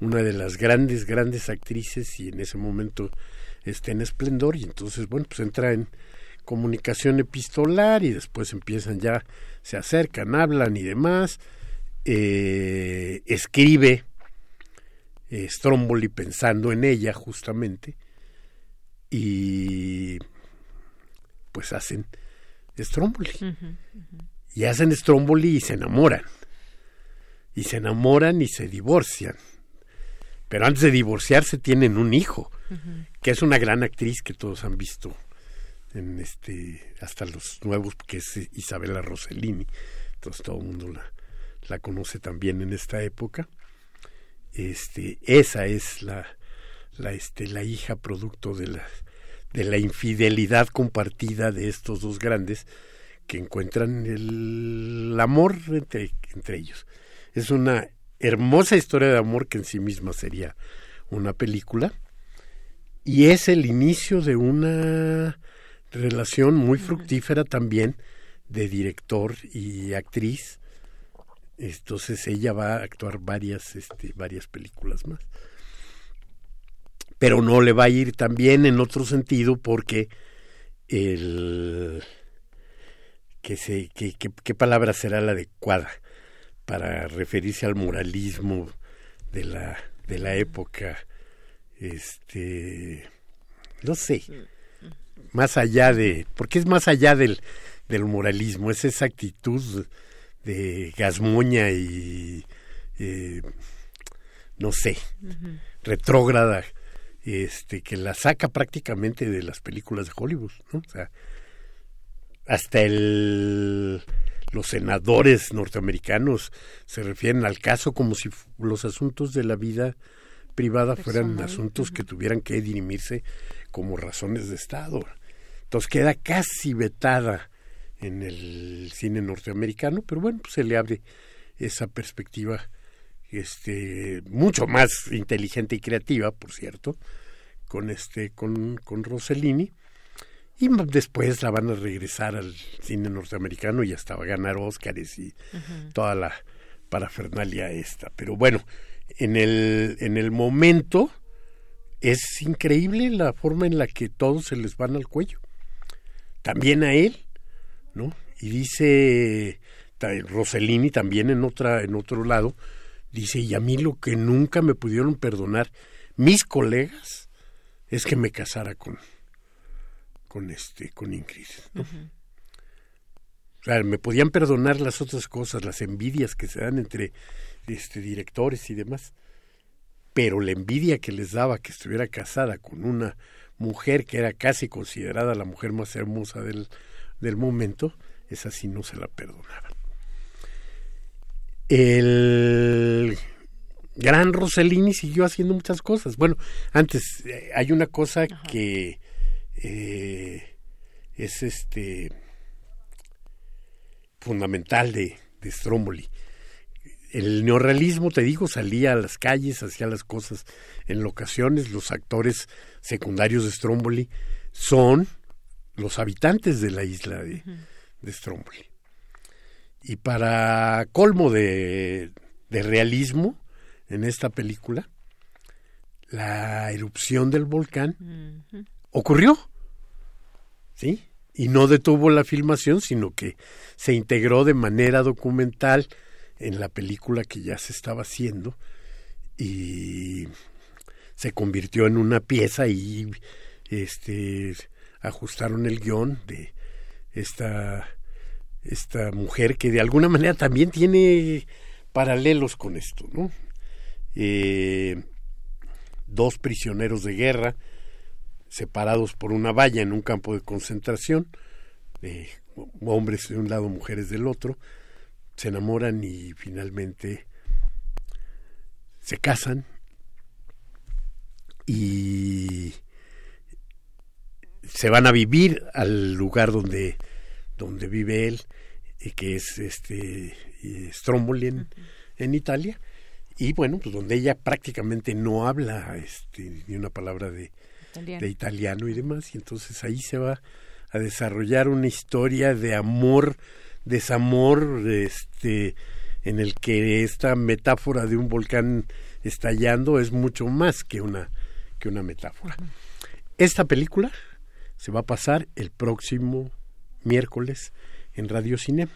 una de las grandes grandes actrices y en ese momento esté en esplendor y entonces, bueno, pues entra en comunicación epistolar y después empiezan ya, se acercan, hablan y demás, eh, escribe eh, Stromboli pensando en ella justamente y pues hacen Stromboli. Y hacen Stromboli y se enamoran. Y se enamoran y se divorcian. Pero antes de divorciarse tienen un hijo, que es una gran actriz que todos han visto en este hasta los nuevos, que es Isabela Rossellini. Entonces todo el mundo la, la conoce también en esta época. Este, esa es la, la, este, la hija producto de la, de la infidelidad compartida de estos dos grandes que encuentran el amor entre, entre ellos. Es una hermosa historia de amor que en sí misma sería una película y es el inicio de una relación muy fructífera también de director y actriz. Entonces ella va a actuar varias, este, varias películas más. Pero no le va a ir también en otro sentido porque el que se, que, qué palabra será la adecuada para referirse al moralismo de la, de la época. Este no sé más allá de, porque es más allá del, del moralismo, es esa actitud de gasmoña y, eh, no sé, retrógrada, este, que la saca prácticamente de las películas de Hollywood, ¿no? O sea, hasta el, los senadores norteamericanos se refieren al caso como si los asuntos de la vida privada fueran asuntos que tuvieran que dirimirse como razones de Estado. Entonces queda casi vetada en el cine norteamericano, pero bueno, pues se le abre esa perspectiva este mucho más inteligente y creativa, por cierto, con este con, con Rossellini y después la van a regresar al cine norteamericano y hasta va a ganar Óscares y toda la parafernalia esta. Pero bueno, en el en el momento es increíble la forma en la que todos se les van al cuello también a él, ¿no? Y dice Rossellini también en otra en otro lado dice y a mí lo que nunca me pudieron perdonar mis colegas es que me casara con con este con Ingrid ¿no? o sea, me podían perdonar las otras cosas las envidias que se dan entre este directores y demás pero la envidia que les daba que estuviera casada con una mujer que era casi considerada la mujer más hermosa del, del momento, esa sí no se la perdonaban. El gran Rossellini siguió haciendo muchas cosas. Bueno, antes eh, hay una cosa que eh, es este fundamental de, de Stromboli. El neorrealismo, te digo, salía a las calles, hacía las cosas en locaciones, los actores secundarios de Stromboli son los habitantes de la isla de, Stromboli. Y para colmo de, realismo en esta película, la erupción del volcán ocurrió, ¿sí? Y no detuvo la filmación, sino que se integró de manera documental en la película que ya se estaba haciendo y se convirtió en una pieza y este ajustaron el guion de esta esta mujer que de alguna manera también tiene paralelos con esto, ¿no? Eh, dos prisioneros de guerra separados por una valla en un campo de concentración, eh, hombres de un lado, mujeres del otro, se enamoran y finalmente se casan. Y se van a vivir al lugar donde, donde vive él, y que es este Stromboli en, Italia, y bueno, pues donde ella prácticamente no habla este, ni una palabra de de italiano y demás, y entonces ahí se va a desarrollar una historia de amor desamor este en el que esta metáfora de un volcán estallando es mucho más que una que una metáfora. Esta película se va a pasar el próximo miércoles en Radio Cinema.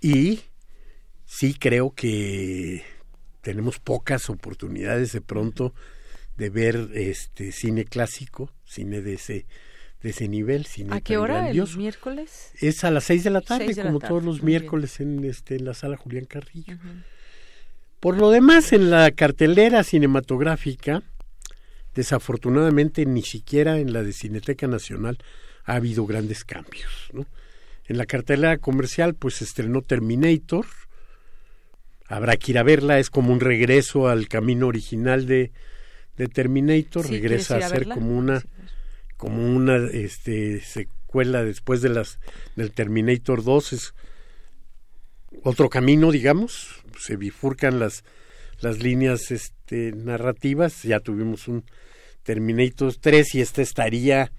Y sí creo que tenemos pocas oportunidades de pronto de ver este cine clásico, cine de ese de ese nivel. Cine ¿A qué hora? grandioso. ¿El miércoles? Es a las seis de la tarde, la como tarde, todos los bien. miércoles en, este, en la sala Julián Carrillo. Por lo demás, en la cartelera cinematográfica, desafortunadamente ni siquiera en la de Cineteca Nacional ha habido grandes cambios. ¿no? En la cartelera comercial, pues se estrenó Terminator. Habrá que ir a verla, es como un regreso al camino original de, de Terminator, Sí, regresa ¿quieres ir a ser como una como una este secuela después de las del Terminator 2 es otro camino, digamos, se bifurcan las las líneas este narrativas, ya tuvimos un Terminator 3 y esta estaría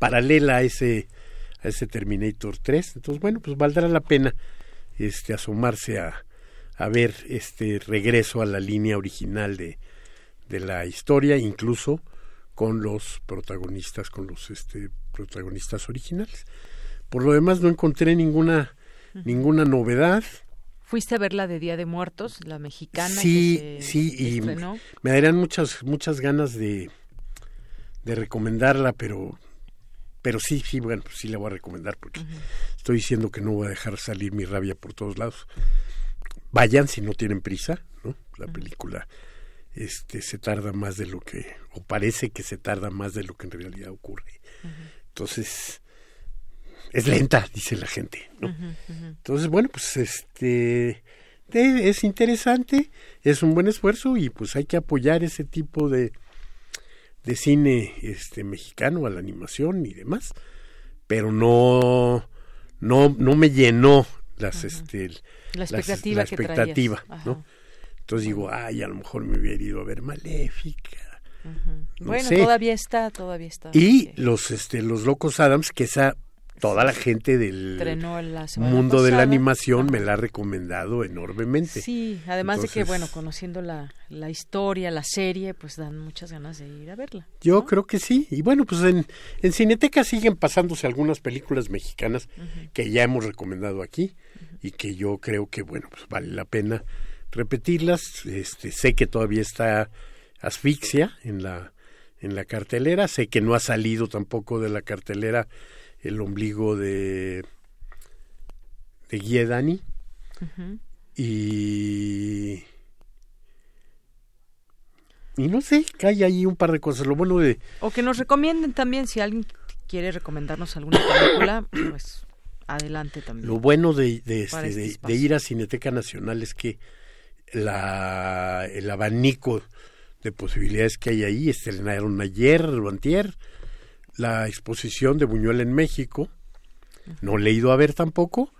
paralela a ese a ese Terminator 3, entonces bueno, pues valdrá la pena este asomarse a a ver este regreso a la línea original de de la historia, incluso con los protagonistas, con los este, protagonistas originales. Por lo demás no encontré ninguna ninguna novedad. ¿Fuiste a ver la de Día de Muertos, la mexicana? Sí, que se sí, y estrenó? me darían muchas muchas ganas de de recomendarla, pero pero sí, sí, bueno, pues sí la voy a recomendar porque estoy diciendo que no voy a dejar salir mi rabia por todos lados. Vayan si no tienen prisa, ¿no? La película este se tarda más de lo que o parece que se tarda más de lo que en realidad ocurre. Entonces es lenta, dice la gente, ¿no? Entonces, bueno, pues este es interesante, es un buen esfuerzo y pues hay que apoyar ese tipo de de cine este mexicano a la animación y demás, pero no no no me llenó las este La las- expectativa. Entonces digo, ay, a lo mejor me hubiera ido a ver Maléfica. no bueno, sé. todavía está, todavía está. Y los este los locos Adams que esa toda la gente del la mundo de la animación me la ha recomendado enormemente. Sí, además de que, bueno, conociendo la, la historia, la serie, pues dan muchas ganas de ir a verla. Yo creo que sí. Y bueno, pues en, en Cineteca siguen pasándose algunas películas mexicanas que ya hemos recomendado aquí y que yo creo que, bueno, pues vale la pena repetirlas. Este, sé que todavía está Asfixia en la, en la cartelera. Sé que no ha salido tampoco de la cartelera el ombligo de, de Guiedani. Y... Y no sé, que hay ahí un par de cosas. Lo bueno de... O que nos recomienden también, si alguien quiere recomendarnos alguna película, [coughs] pues adelante también. Lo bueno de, de, este, este de- de ir a Cineteca Nacional es que la, el abanico de posibilidades que hay ahí estrenaron ayer o antier la exposición de Buñuel en México. No le he ido a ver tampoco,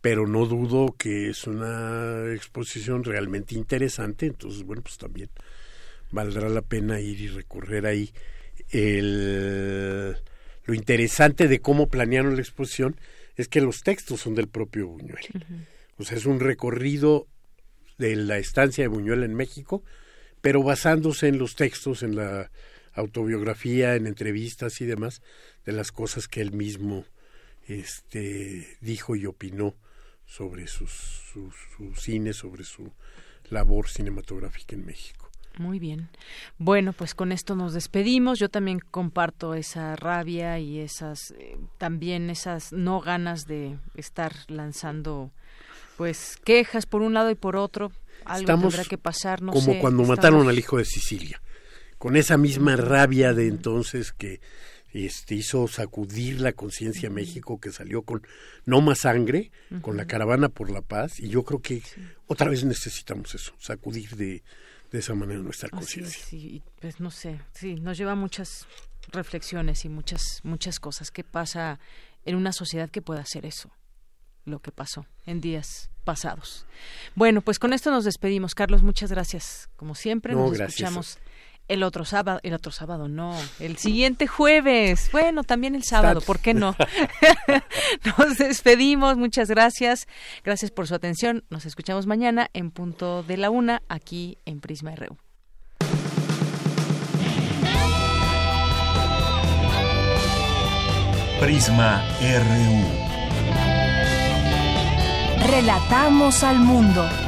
pero no dudo que es una exposición realmente interesante. Entonces, bueno, pues también valdrá la pena ir y recorrer ahí. El, lo interesante de cómo planearon la exposición es que los textos son del propio Buñuel. O sea, es un recorrido de la estancia de Buñuel en México, pero basándose en los textos, en la autobiografía, en entrevistas y demás, de las cosas que él mismo este, dijo y opinó sobre sus, su, su cine, sobre su labor cinematográfica en México. Muy bien. Bueno, pues con esto nos despedimos. Yo también comparto esa rabia y esas eh, también esas no ganas de estar lanzando pues quejas por un lado y por otro. Algo Estamos tendrá que pasar, no como sé, cuando estamos- mataron al hijo de Sicilia, con esa misma rabia de entonces que este, hizo sacudir la conciencia México, que salió con no más sangre, con la caravana por la paz, y yo creo que otra vez necesitamos eso, sacudir de, de esa manera nuestra conciencia. y, pues no sé, sí, nos lleva muchas reflexiones y muchas muchas cosas. ¿Qué pasa en una sociedad que pueda hacer eso? Lo que pasó en días pasados. Bueno, pues con esto nos despedimos. Carlos, muchas gracias. Como siempre, No, nos gracias. escuchamos el otro sábado, el otro sábado no, el siguiente jueves. Bueno, también el sábado, ¿por qué no? [laughs] [laughs] Nos despedimos, muchas gracias. Gracias por su atención. Nos escuchamos mañana en punto de la una aquí en Prisma RU. Prisma RU. Relatamos al mundo.